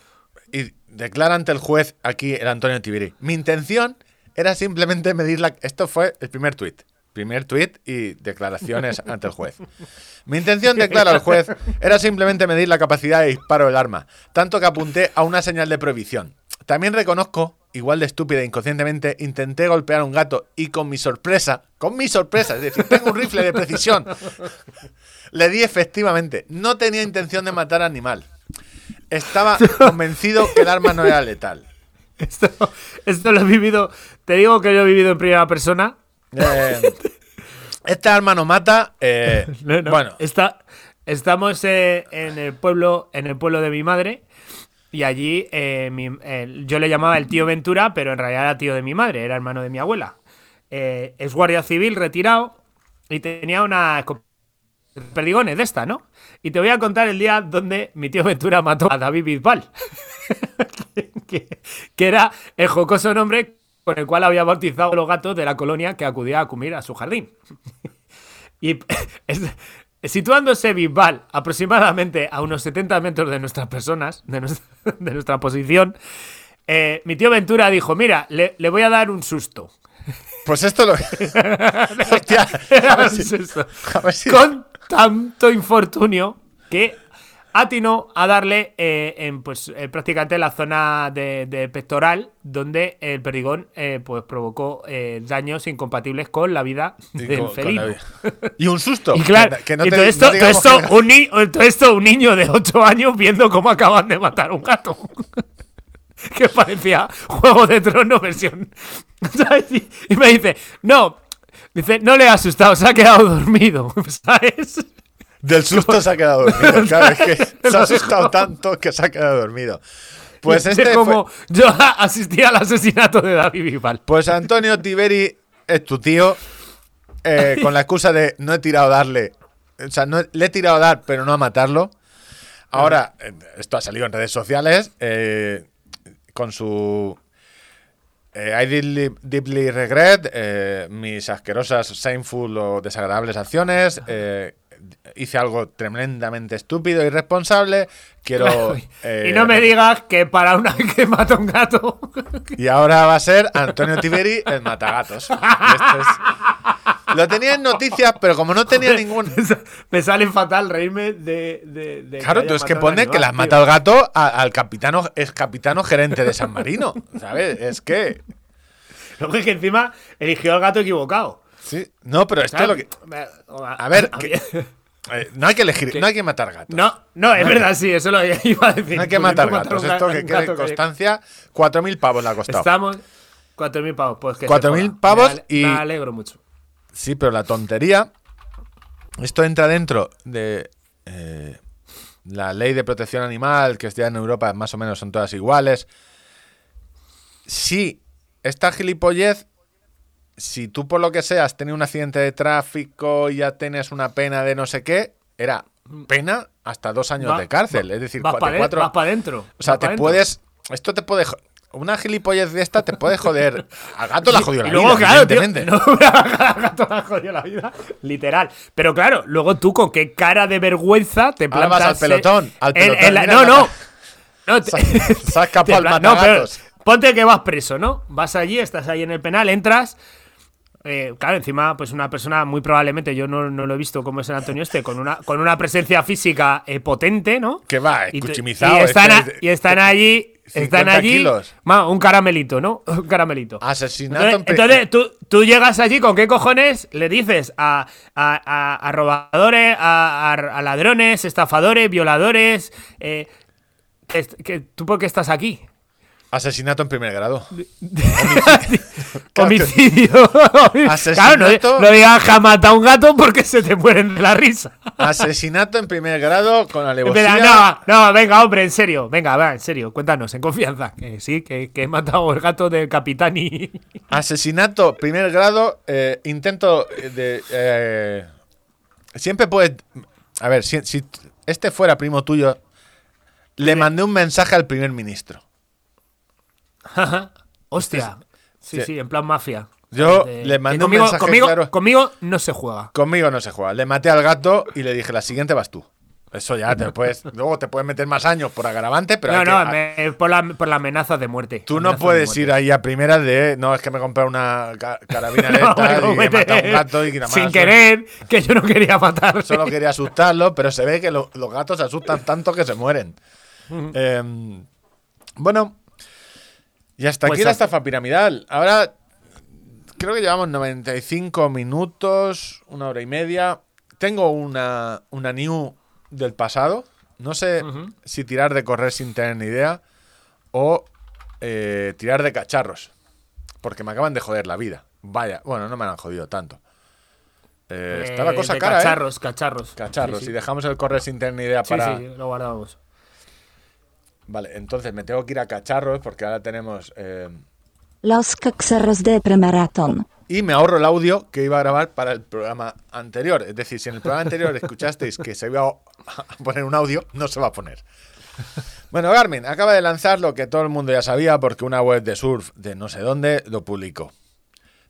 Y declara ante el juez, aquí el Antonio Tibiri. Mi intención era simplemente medir la. Esto fue el primer tuit. Primer tuit y declaraciones ante el juez. Mi intención, declara el juez, era simplemente medir la capacidad de disparo del arma, tanto que apunté a una señal de prohibición. También reconozco, igual de estúpida e inconscientemente, intenté golpear a un gato y con mi sorpresa, con mi sorpresa, es decir, tengo un rifle de precisión, le di efectivamente. No tenía intención de matar al animal. Estaba convencido que el arma no era letal. Esto, esto lo he vivido. Te digo que lo he vivido en primera persona. Eh, esta arma no mata. eh, No, no. Bueno, Está- estamos eh, en el pueblo, en el pueblo de mi madre. Y allí eh, yo le llamaba el tío Ventura, pero en realidad era tío de mi madre, era hermano de mi abuela. Eh, es guardia civil retirado y tenía una perdigones de esta, ¿no? Y te voy a contar el día donde mi tío Ventura mató a David Bisbal, que, que era el jocoso nombre con el cual había bautizado a los gatos de la colonia que acudía a comer a su jardín. Y es- situándose Bisbal aproximadamente a unos 70 metros de nuestras personas, de nuestra, de nuestra posición, eh, mi tío Ventura dijo, mira, le, le voy a dar un susto. pues esto lo. Hostia, a ver si- a ver si- Con tanto infortunio que atinó a darle eh, en pues eh, prácticamente la zona de, de pectoral donde el perdigón eh, pues provocó eh, daños incompatibles con la vida Y del con- con felino. Y un susto. Y claro, que- que no y te- todo, no esto, todo, digamos esto, que- un ni- todo esto un niño de 8 años viendo cómo acaban de matar a un gato. que parecía Juego de Tronos versión. y me dice, no, dice, no le ha asustado, se ha quedado dormido, ¿sabes? Del susto se ha quedado dormido. Claro, es que se ha asustado tanto que se ha quedado dormido. Pues Es este como fue- yo asistí al asesinato de David Bisbal. Pues Antonio Tiberi es tu tío. eh, con la excusa de no he tirado a darle. O sea, no, le he tirado a dar, pero no a matarlo. Ahora, eh, esto ha salido en redes sociales. eh, con su. eh, I deeply, deeply regret eh, mis asquerosas, shameful o desagradables acciones. eh, hice algo tremendamente estúpido e irresponsable. Quiero. eh, y no me digas que para una que mata un gato. y ahora va a ser Antonio Tiberi el matagatos. Este es- Lo tenía en noticias, pero como no tenía ningún. Me sale fatal reírme de. de, de Claro, tú es que pone que le has animal, matado al gato a- al capitano, es capitano gerente de San Marino. ¿Sabes? Es que. tío. Luego es que encima eligió al gato equivocado. Sí. No, pero esto es lo que. A ver, que- eh, no hay que elegir, no hay que matar gatos. No, no, es verdad, sí, eso lo iba a decir. No hay que matar gatos. Esto que quede constancia, 4.000 pavos le ha costado. Estamos. 4.000 pavos, pues que se 4.000 joda. pavos Me y- Me alegro mucho. Sí, pero la tontería. Esto entra dentro de eh, la ley de protección animal, que ya en Europa más o menos son todas iguales. Si esta gilipollez, si tú por lo que sea has tenido un accidente de tráfico y ya tienes una pena de no sé qué, era pena hasta dos años Va- de cárcel. va- es decir, vas para cuatro. adentro. O sea, te puedes. Esto te puede. Una gilipollez de esta te puede joder. Al gato la jodió la y luego, vida, claro, tío, no, al gato le ha jodido la vida, literal. Pero claro, luego tú con qué cara de vergüenza te Ahora vas plantas. al pelotón, al pelotón, la- mira, no, no. no te- Se ha- se ha escapado el no, pero ponte que vas preso, ¿no? Vas allí, estás ahí en el penal, entras. Eh, claro, encima, pues una persona muy probablemente, yo no, no lo he visto como es el Antonio Este, con una, con una presencia física eh, potente, ¿no? Que va, escuchimizado. Y están, este a- y están allí. Están 50 allí. kilos. Ma, un caramelito, ¿no? Un caramelito. Asesinato Entonces, entonces, tú, tú llegas allí, ¿con qué cojones le dices a, a, a- a robadores, a, ladrones, estafadores, violadores? eh, que, que tú por qué estás aquí? Asesinato en primer grado. Homicidio. claro, no, no digas que ha matado a un gato porque se te mueren de la risa. Asesinato en primer grado con Espera, alevosía. no, no, venga, hombre, en serio. Venga, va, en serio, cuéntanos, en confianza. Que sí, que, que he matado el gato del capitán y. Asesinato primer grado. eh, intento de. eh, siempre puedes. A ver, si, si este fuera primo tuyo, le mandé un mensaje al primer ministro. Hostia. Sí, Sí. sí, en plan mafia. Yo De- le mandé un conmigo, mensaje conmigo, claro. conmigo no se juega. Conmigo no se juega. Le maté al gato y le dije, la siguiente vas tú. Eso ya te puedes. luego te puedes meter más años por agravante, pero. no, hay que- no, me- por, la, por la amenaza de muerte. Tú no puedes ir ahí a primera de. No, es que me compré una ca- carabina de No, estas no, y he matado a un gato y que nada más. Sin querer, que yo no quería matar. Solo quería asustarlo, pero se ve que lo- los gatos se asustan tanto que se mueren. Eh, bueno, y hasta Pues aquí la hasta- estafa piramidal. Ahora creo que llevamos 95 minutos, una hora y media. Tengo una, una new del pasado. No sé si tirar de correr sin tener ni idea o eh, tirar de cacharros. Porque me acaban de joder la vida. Vaya, bueno, no me han jodido tanto. Eh, está la Eh, cosa cara, ¿eh? Cacharros, cacharros. Cacharros. Sí, Si sí. dejamos el correr sin tener ni idea Sí, para. sí, lo guardamos. Vale, entonces me tengo que ir a cacharros porque ahora tenemos. eh, Los cacharros de premaratón. Y me ahorro el audio que iba a grabar para el programa anterior. Es decir, si en el programa anterior escuchasteis que se iba a poner un audio, no se va a poner. Bueno, Garmin acaba de lanzar lo que todo el mundo ya sabía porque una web de surf de no sé dónde lo publicó.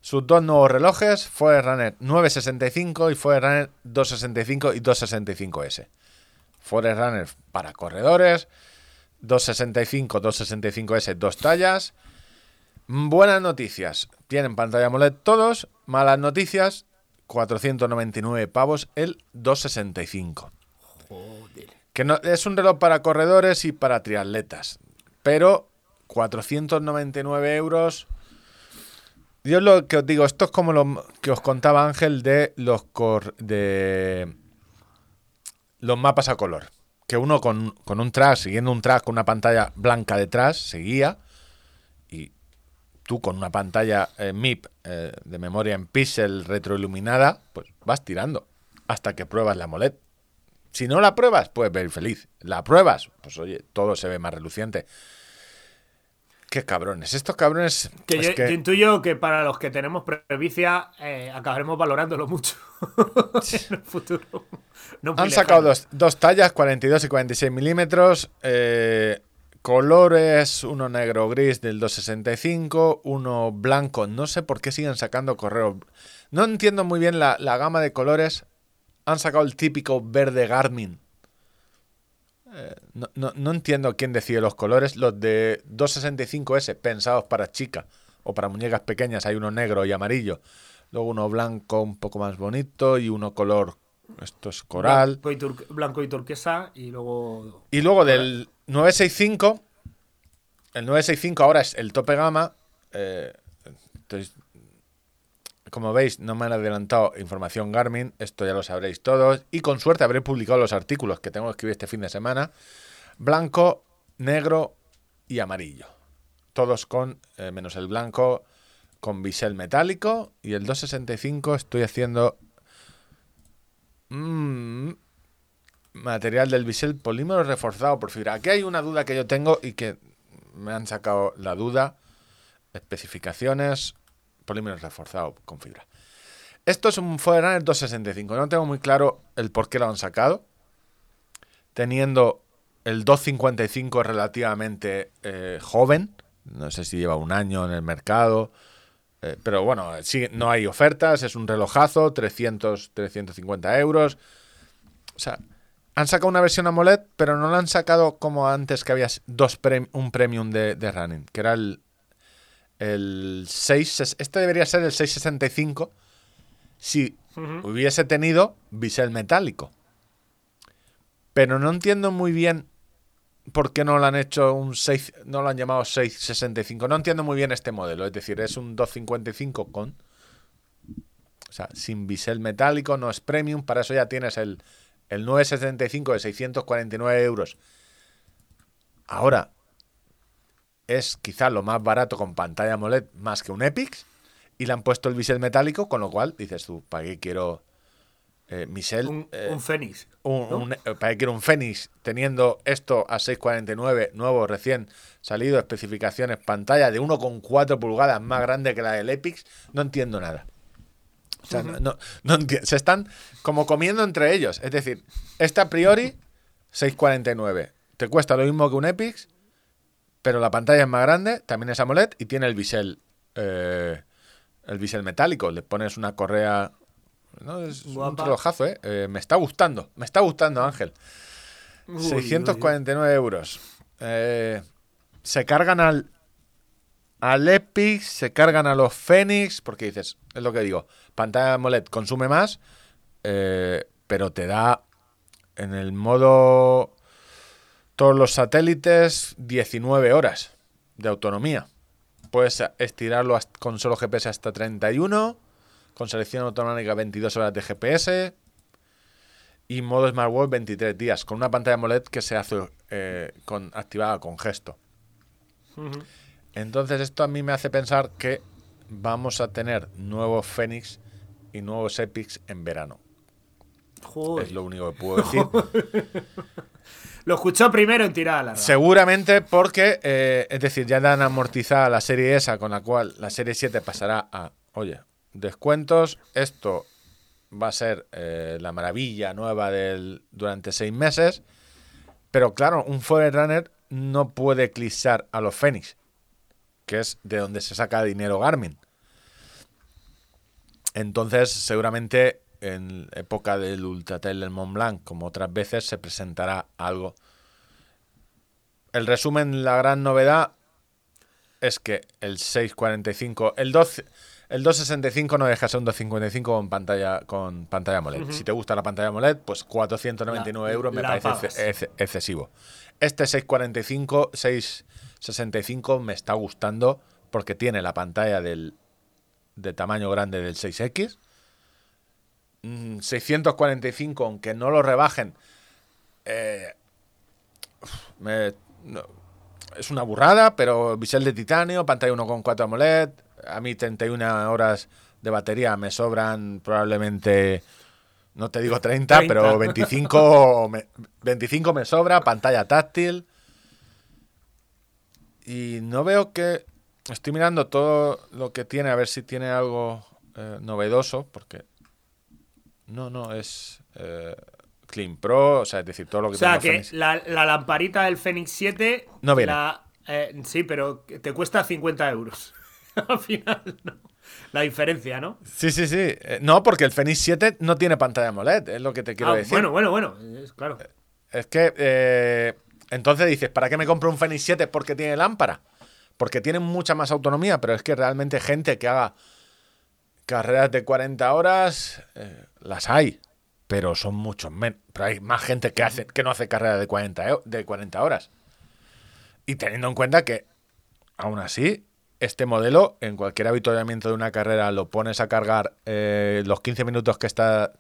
Sus dos nuevos relojes, Forerunner 965 y Forerunner 265 y 265S. Forerunner para corredores, 265, 265S, dos tallas. Buenas noticias, tienen pantalla AMOLED todos. Malas noticias, 499 pavos el 265. Que no, es un reloj para corredores y para triatletas. Pero 499 euros. Yo lo que os digo, esto es como lo que os contaba Ángel de los cor- de los mapas a color. Que uno con, con un track, siguiendo un track con una pantalla blanca detrás, seguía. Y tú con una pantalla eh, MIP eh, de memoria en píxel retroiluminada, pues vas tirando hasta que pruebas la AMOLED. Si no la pruebas, puedes ver feliz. La pruebas, pues oye, todo se ve más reluciente. Qué cabrones. Estos cabrones. Que es yo, que- yo intuyo que para los que tenemos previcia eh, acabaremos valorándolo mucho en el futuro. No Han sacado dos, dos tallas, 42 y 46 milímetros. eh, colores, uno negro gris del 265, uno blanco. No sé por qué siguen sacando correos. No entiendo muy bien la, la gama de colores. Han sacado el típico verde Garmin. Eh, no, no- no entiendo quién decide los colores. Los de 265S pensados para chica o para muñecas pequeñas hay uno negro y amarillo. luego uno blanco un poco más bonito y uno color, esto es coral. Blanco y, tur- blanco y turquesa y luego... Y luego del 965, el 965 ahora es el tope gama. eh, entonces, como veis, no me han adelantado información Garmin, esto ya lo sabréis todos. Y con suerte habré publicado los artículos que tengo que escribir este fin de semana. Blanco, negro y amarillo. Todos con, eh, menos el blanco, con bisel metálico. Y el 265 estoy haciendo... mm, material del bisel polímero reforzado por fibra. Aquí hay una duda que yo tengo y que me han sacado la duda. Especificaciones, polímero reforzado con fibra. Esto es un Forerunner 265. No tengo muy claro el por qué lo han sacado. Teniendo el 255 relativamente eh, joven. No sé si lleva un año en el mercado. Eh, pero bueno, no hay ofertas. Es un relojazo, 300, 350 euros. O sea, han sacado una versión AMOLED, pero no la han sacado como antes que había dos prem- un premium de running, que era el, el 6. Este debería ser el 665 si hubiese tenido bisel metálico. Pero no entiendo muy bien por qué no lo han hecho un 6, no lo han llamado 665. No entiendo muy bien este modelo, es decir, es un 255 con o sea, sin bisel metálico, no es premium, para eso ya tienes el, el 975 de 649 euros. Ahora, es quizá lo más barato con pantalla AMOLED más que un Epix, y le han puesto el bisel metálico, con lo cual dices tú, ¿para qué quiero eh, bisel? Un, eh, un Fénix. un, ¿no? un- eh, ¿Para qué quiero un Fénix teniendo esto a 649, nuevo, recién salido, especificaciones, pantalla de 1,4 pulgadas más grande que la del Epix? No entiendo nada. O sea, no, no- no enti- se están como comiendo entre ellos. Es decir, este a priori, 649. Te cuesta lo mismo que un Epix, pero la pantalla es más grande, también es AMOLED y tiene el bisel, eh, el bisel metálico. Le pones una correa. No, es un relojazo, ¿eh? Eh, Me está gustando, me está gustando, Ángel. Uy, 649 euros. Eh, se cargan al, al Epic, se cargan a los Fénix, porque dices, es lo que digo, pantalla AMOLED consume más, eh, pero te da en el modo todos los satélites 19 horas de autonomía. Puedes estirarlo con solo GPS hasta 31, con selección automática 22 horas de GPS, y modo Smartwatch 23 días, con una pantalla AMOLED que se hace eh, con, activada con gesto. Entonces esto a mí me hace pensar que vamos a tener nuevos Fénix y nuevos Epics en verano. Joder. Es lo único que puedo decir. Lo escuchó primero en tirada. Seguramente porque, eh, es decir, ya dan amortizada la serie esa, con la cual la serie 7 pasará a, oye, descuentos, esto va a ser eh, la maravilla nueva del, durante seis meses, pero claro, un Forerunner no puede eclipsar a los Fénix, que es de donde se saca dinero Garmin. Entonces, seguramente en época del Ultratel del Mont Blanc, como otras veces, se presentará algo. El resumen, la gran novedad es que el 645, el 12, el 265 no deja de ser un 255 con pantalla con pantalla AMOLED. Si te gusta la pantalla AMOLED, pues 499 La- euros me parece ex- excesivo. Este 645, 665 me está gustando porque tiene la pantalla del de tamaño grande del 6X. Mm, 645, aunque no lo rebajen, eh, me- no, es una burrada, pero bisel de titanio, pantalla 1.4 AMOLED. A mí 31 horas de batería me sobran probablemente, no te digo 30, 30. pero 25 me, 25 me sobra, pantalla táctil. Y no veo que... Estoy mirando todo lo que tiene, a ver si tiene algo eh, novedoso, porque... No, no, es eh, Clean Pro, o sea, es decir, todo lo que O sea, que la, la lamparita del Fenix 7. No viene. la- eh, sí, pero te cuesta 50 euros. Al final, no. La diferencia, ¿no? Sí, sí, sí. Eh, No, porque el Fenix 7 no tiene pantalla AMOLED, es lo que te quiero Ah, decir. bueno, bueno, bueno. Es claro. Es que entonces dices, ¿para qué me compro un Fenix 7? Porque tiene lámpara. Porque tiene mucha más autonomía, pero es que realmente gente que haga carreras de 40 horas, eh, las hay, pero son muchos menos. Pero hay más gente que, hace, que no hace carreras de 40, e- de 40 horas. Y teniendo en cuenta que, aún así, este modelo, en cualquier avituallamiento de una carrera, lo pones a cargar eh, los 15 minutos que está.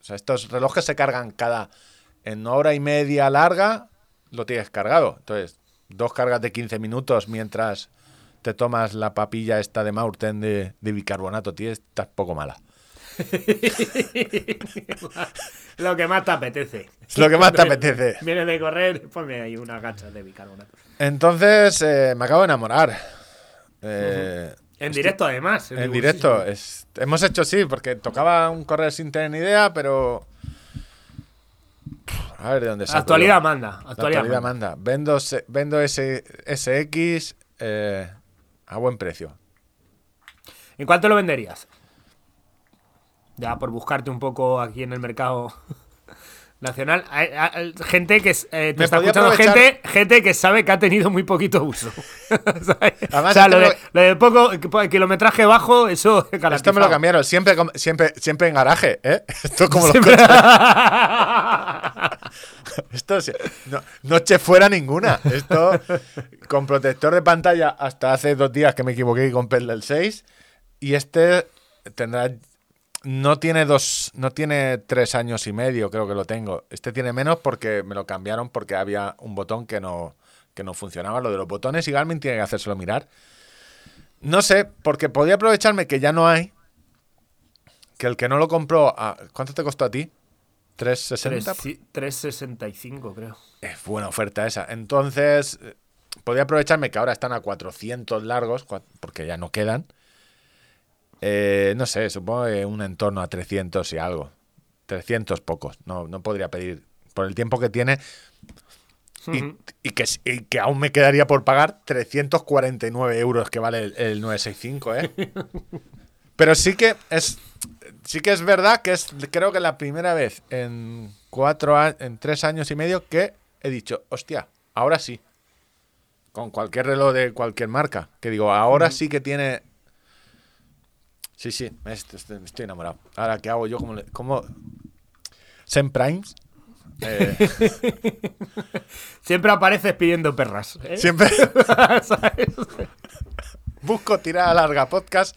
O sea, estos relojes se cargan cada. En hora y media larga, lo tienes cargado. Entonces, dos cargas de 15 minutos mientras te tomas la papilla esta de Maurten de, de bicarbonato, tío, estás poco mala. Lo que más te apetece. Es lo que más te apetece. Vienes de correr, ponme ahí unas gachas de bicarbonato. Entonces, eh, me acabo de enamorar. Eh, En directo, además. En directo. Es, hemos hecho sí, porque tocaba un correr sin tener ni idea, pero. A ver de dónde saco Actualidad manda. Actualidad, actualidad manda. manda. Vendo, vendo ese SX eh, a buen precio. ¿En cuánto lo venderías? Ya por buscarte un poco aquí en el mercado nacional. Hay- hay- gente que eh, te está escuchando aprovechar- gente, gente que sabe que ha tenido muy poquito uso. Además, o sea, lo de, lo de poco el kilometraje bajo, eso es Esto me lo garantizado. cambiaron siempre, siempre, siempre en garaje, ¿eh? Esto como los Siempre- coches. Esto no, noche fuera ninguna. Esto con protector de pantalla hasta hace dos días que me equivoqué y compré el del 6. Y este tendrá. No tiene dos. No tiene tres años y medio, creo que lo tengo. Este tiene menos porque me lo cambiaron porque había un botón que no, que no funcionaba. Lo de los botones y Garmin tiene que hacérselo mirar. No sé, porque podía aprovecharme que ya no hay. Que el que no lo compró. a- ¿Cuánto te costó a ti? ¿360? Tres- 365, creo. Es buena oferta esa. Entonces, eh, podía aprovecharme que ahora están a 400 largos, porque ya no quedan. Eh, no sé, supongo que un entorno a 300 y algo. 300 pocos. No, no podría pedir. Por el tiempo que tiene. Y, y que, y que aún me quedaría por pagar 349 euros que vale el, el 965, ¿eh? Pero sí que es. Sí que es verdad que es, creo que la primera vez en cuatro a- en tres años y medio que he dicho, hostia, ahora sí. Con cualquier reloj de cualquier marca. Que digo, ahora sí que tiene. Sí, sí, estoy enamorado. Ahora, ¿qué hago yo? como cómo... Zen Primes. Eh, Siempre apareces pidiendo perras. ¿eh? siempre busco tirada larga podcast.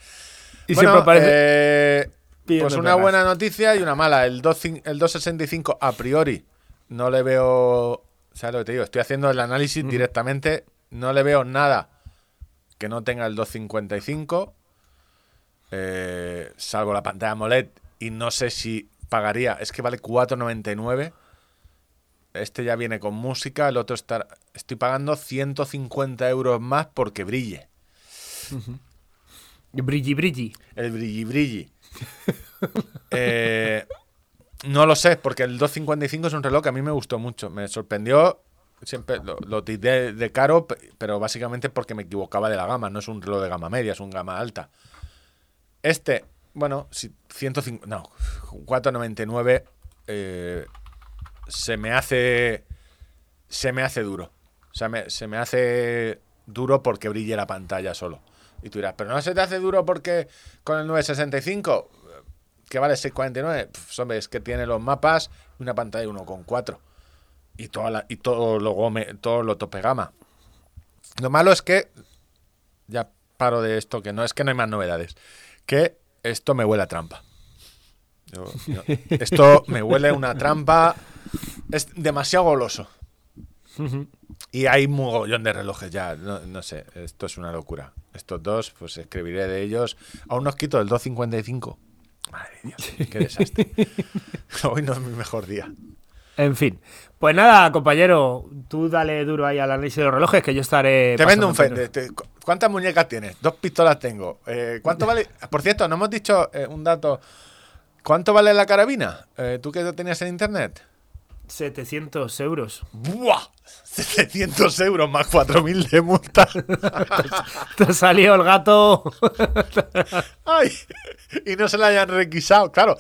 Y Bueno, siempre aparece eh, pues una buena noticia y una mala. El, 2, el 265 a priori no le veo... ¿Sabes lo que te digo? Estoy haciendo el análisis directamente. No le veo nada que no tenga el 255. eh, salvo la pantalla AMOLED. Y no sé si pagaría. Es que vale 4,99. Este ya viene con música. El otro está... Estoy pagando 150 euros más porque brille. Brilli, brilli. El brilli brilli. Eh, no lo sé, porque el 255 es un reloj que a mí me gustó mucho. Me sorprendió. Siempre lo, lo tiré de caro, pe- pero básicamente porque me equivocaba de la gama. No es un reloj de gama media, es un gama alta. Este, bueno, si 105, no, 499 eh, se me hace se me hace duro. O sea, se me hace duro porque brille la pantalla solo. Y tú dirás, pero no se te hace duro porque con el 965, eh, que vale 649, Pff, hombre, es que tiene los mapas y una pantalla de 1,4. Y, toda la- y todo lo gome, todo lo tope gama. Lo malo es que, ya paro de esto, que no es que no hay más novedades, que esto me huele a trampa. Yo- yo- esto me huele a una trampa, es demasiado goloso. Y hay un mogollón de relojes ya, no, no sé, esto es una locura. Estos dos, pues escribiré de ellos. Aún nos quito el 255. Madre Dios, qué desastre. Hoy no es mi mejor día. En fin. Pues nada, compañero, tú dale duro ahí al análisis de los relojes que yo estaré. Te vendo un Fender. ¿Cuántas muñecas tienes? Dos pistolas tengo. Eh, ¿Cuánto vale? Por cierto, no hemos dicho eh, un dato. ¿Cuánto vale la carabina? Eh, ¿Tú que tenías en internet? 700 euros. ¡Buah! 700 euros más 4.000 de multa. Te salió el gato. ¡Ay! Y no se la hayan requisado, claro.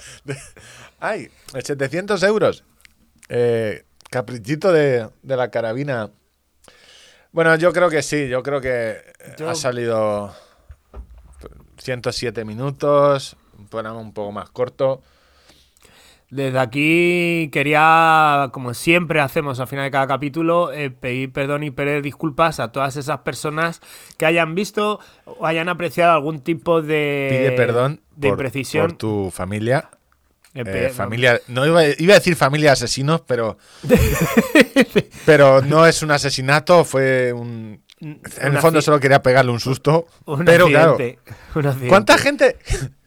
¡Ay! 700 euros. Eh, caprichito de, de la carabina. Bueno, yo creo que sí, yo creo que Yo- ha salido 207 minutos, un programa un poco más corto. Desde aquí quería, como siempre hacemos al final de cada capítulo, eh, pedir perdón y pedir disculpas a todas esas personas que hayan visto o hayan apreciado algún tipo de, Pide perdón de por, imprecisión. por tu familia. Eh, Eh, familia, no iba, iba a decir familia de asesinos, pero, pero no es un asesinato, fue un... En el fondo solo quería pegarle un susto. un pero claro, accidente, un accidente. ¿cuánta gente,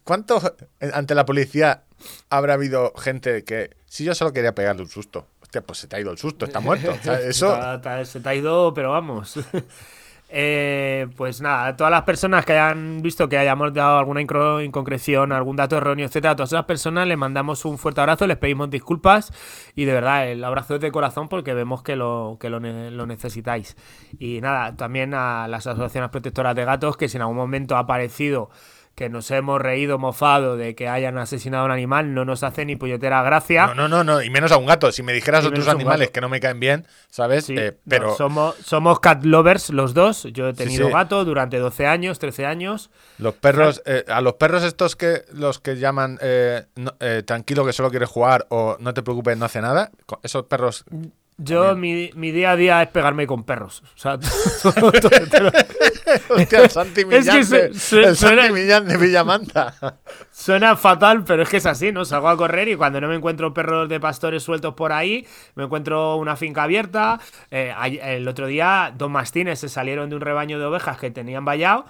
cuánto ante la policía habrá habido gente que, si yo solo quería pegarle un susto, hostia, pues se te ha ido el susto, está muerto. O sea, eso, Ta- ta- se te ha ido, pero vamos. Eh, pues nada, a todas las personas que hayan visto que hayamos dado alguna inconcreción, algún dato erróneo, etcétera, a todas esas personas les mandamos un fuerte abrazo, les pedimos disculpas y de verdad el abrazo es de corazón porque vemos que lo, que lo, ne- lo necesitáis. Y nada, también a las asociaciones protectoras de gatos que si en algún momento ha aparecido que nos hemos reído, mofado de que hayan asesinado a un animal, no nos hace ni puñetera gracia. no, no, no, no, y menos a un gato. Si me dijeras otros animales que no me caen bien, ¿sabes? Sí, Eh, no, pero somos, somos cat lovers los dos. Yo he tenido sí. gato durante 12 años, 13 años. Los perros, eh, a los perros estos que los que llaman eh, no- tranquilo que solo quiere jugar o no te preocupes, no hace nada, esos perros. Yo, mi, mi día a día es pegarme con perros. O sea, todo- todo- todo- Hostia, el Santi Es que Millán, su- de, su- el suena- Santi Millán de Villamanta. suena fatal, pero es que es así, ¿no? Salgo a correr y cuando no me encuentro perros de pastores sueltos por ahí, me encuentro una finca abierta. Eh, el otro día, dos mastines se salieron de un rebaño de ovejas que tenían vallado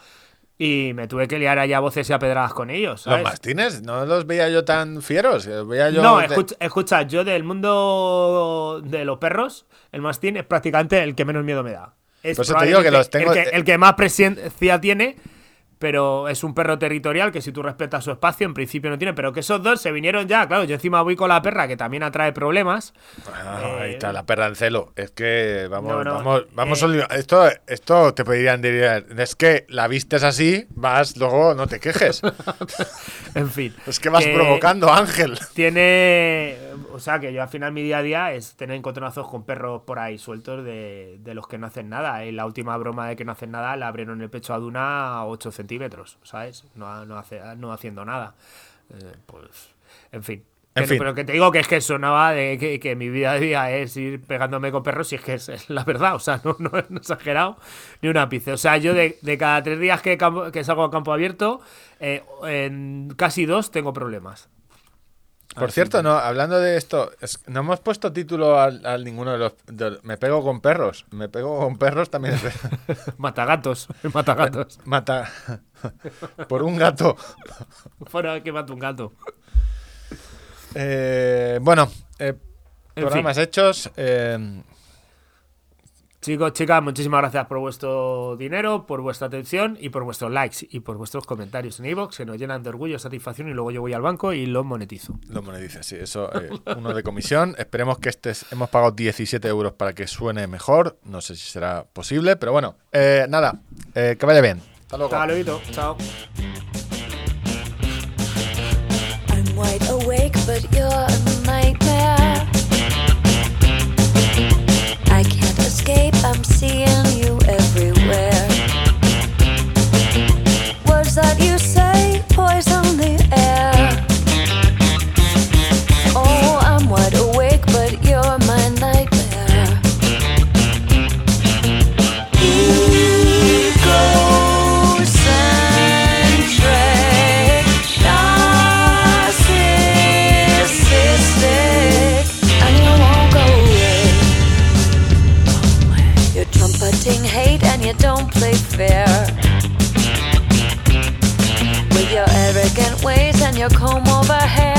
y me tuve que liar allá a voces y a pedradas con ellos. Los mastines, no los veía yo tan fieros. Los veía yo no, escucha, escucha, yo del mundo de los perros, el mastín es prácticamente el que menos miedo me da. Es Por eso te digo que los tengo- El que, el que más presencia tiene, pero es un perro territorial que si tú respetas su espacio, en principio no tiene. Pero que esos dos se vinieron ya, claro. Yo encima voy con la perra, que también atrae problemas. Ah, Eh, ahí está la perra en celo. Es que vamos, No, no, vamos, vamos. eh. esto, esto te pedirían dirían, es que la vistes así, vas, luego no te quejes. En fin. es que vas provocando, Ángel. Tiene. O sea, que yo al final mi día a día es tener encontronazos con perros por ahí sueltos de, de los que no hacen nada. En la última broma de que no hacen nada, le abrieron el pecho a Duna a 8 centímetros, ¿sabes? No, no, hace, no haciendo nada. Eh, pues. En fin. En fin. Pero que te digo que es que sonaba de que, que mi vida a día es ir pegándome con perros y es que es, es la verdad, o sea, no, no he exagerado ni un ápice. O sea, yo de, de cada tres días que, campo- que salgo a campo abierto, eh, en casi dos tengo problemas. Por cierto, no, hablando de esto, es- no hemos puesto título al, al ninguno de los, de- Me pego con perros. Me pego con perros también. Matagatos, matagatos. Mata. Por un gato. Fuera que mata un gato. Eh, bueno, eh, programas hechos. eh, Chicos, chicas, muchísimas gracias por vuestro dinero, por vuestra atención y por vuestros likes y por vuestros comentarios en iVoox que nos llenan de orgullo, satisfacción y luego yo voy al banco y lo monetizo. Lo monetiza, sí, eso, eh, uno de comisión. Esperemos que este, es- hemos pagado 17 euros para que suene mejor. No sé si será posible, pero bueno, eh, nada, eh, que vaya bien. Hasta luego. Hasta luego, chao. come overhead.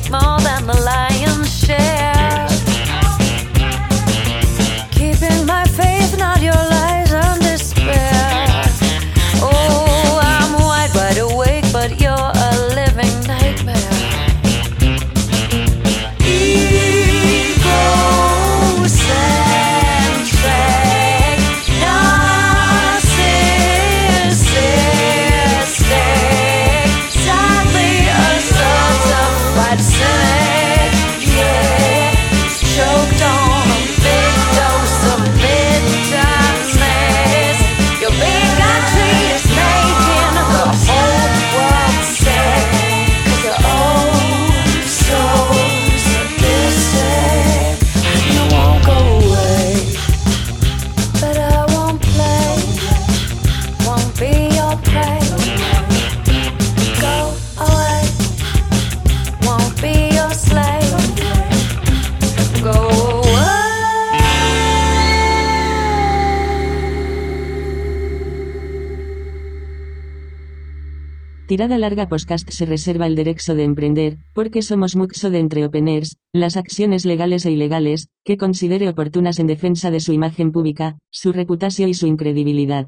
Take more than the lion's share. Tirada Larga Podcast se reserva el derecho de emprender, porque somos muxo de entreopeners, las acciones legales e ilegales, que considere oportunas en defensa de su imagen pública, su reputación y su incredibilidad.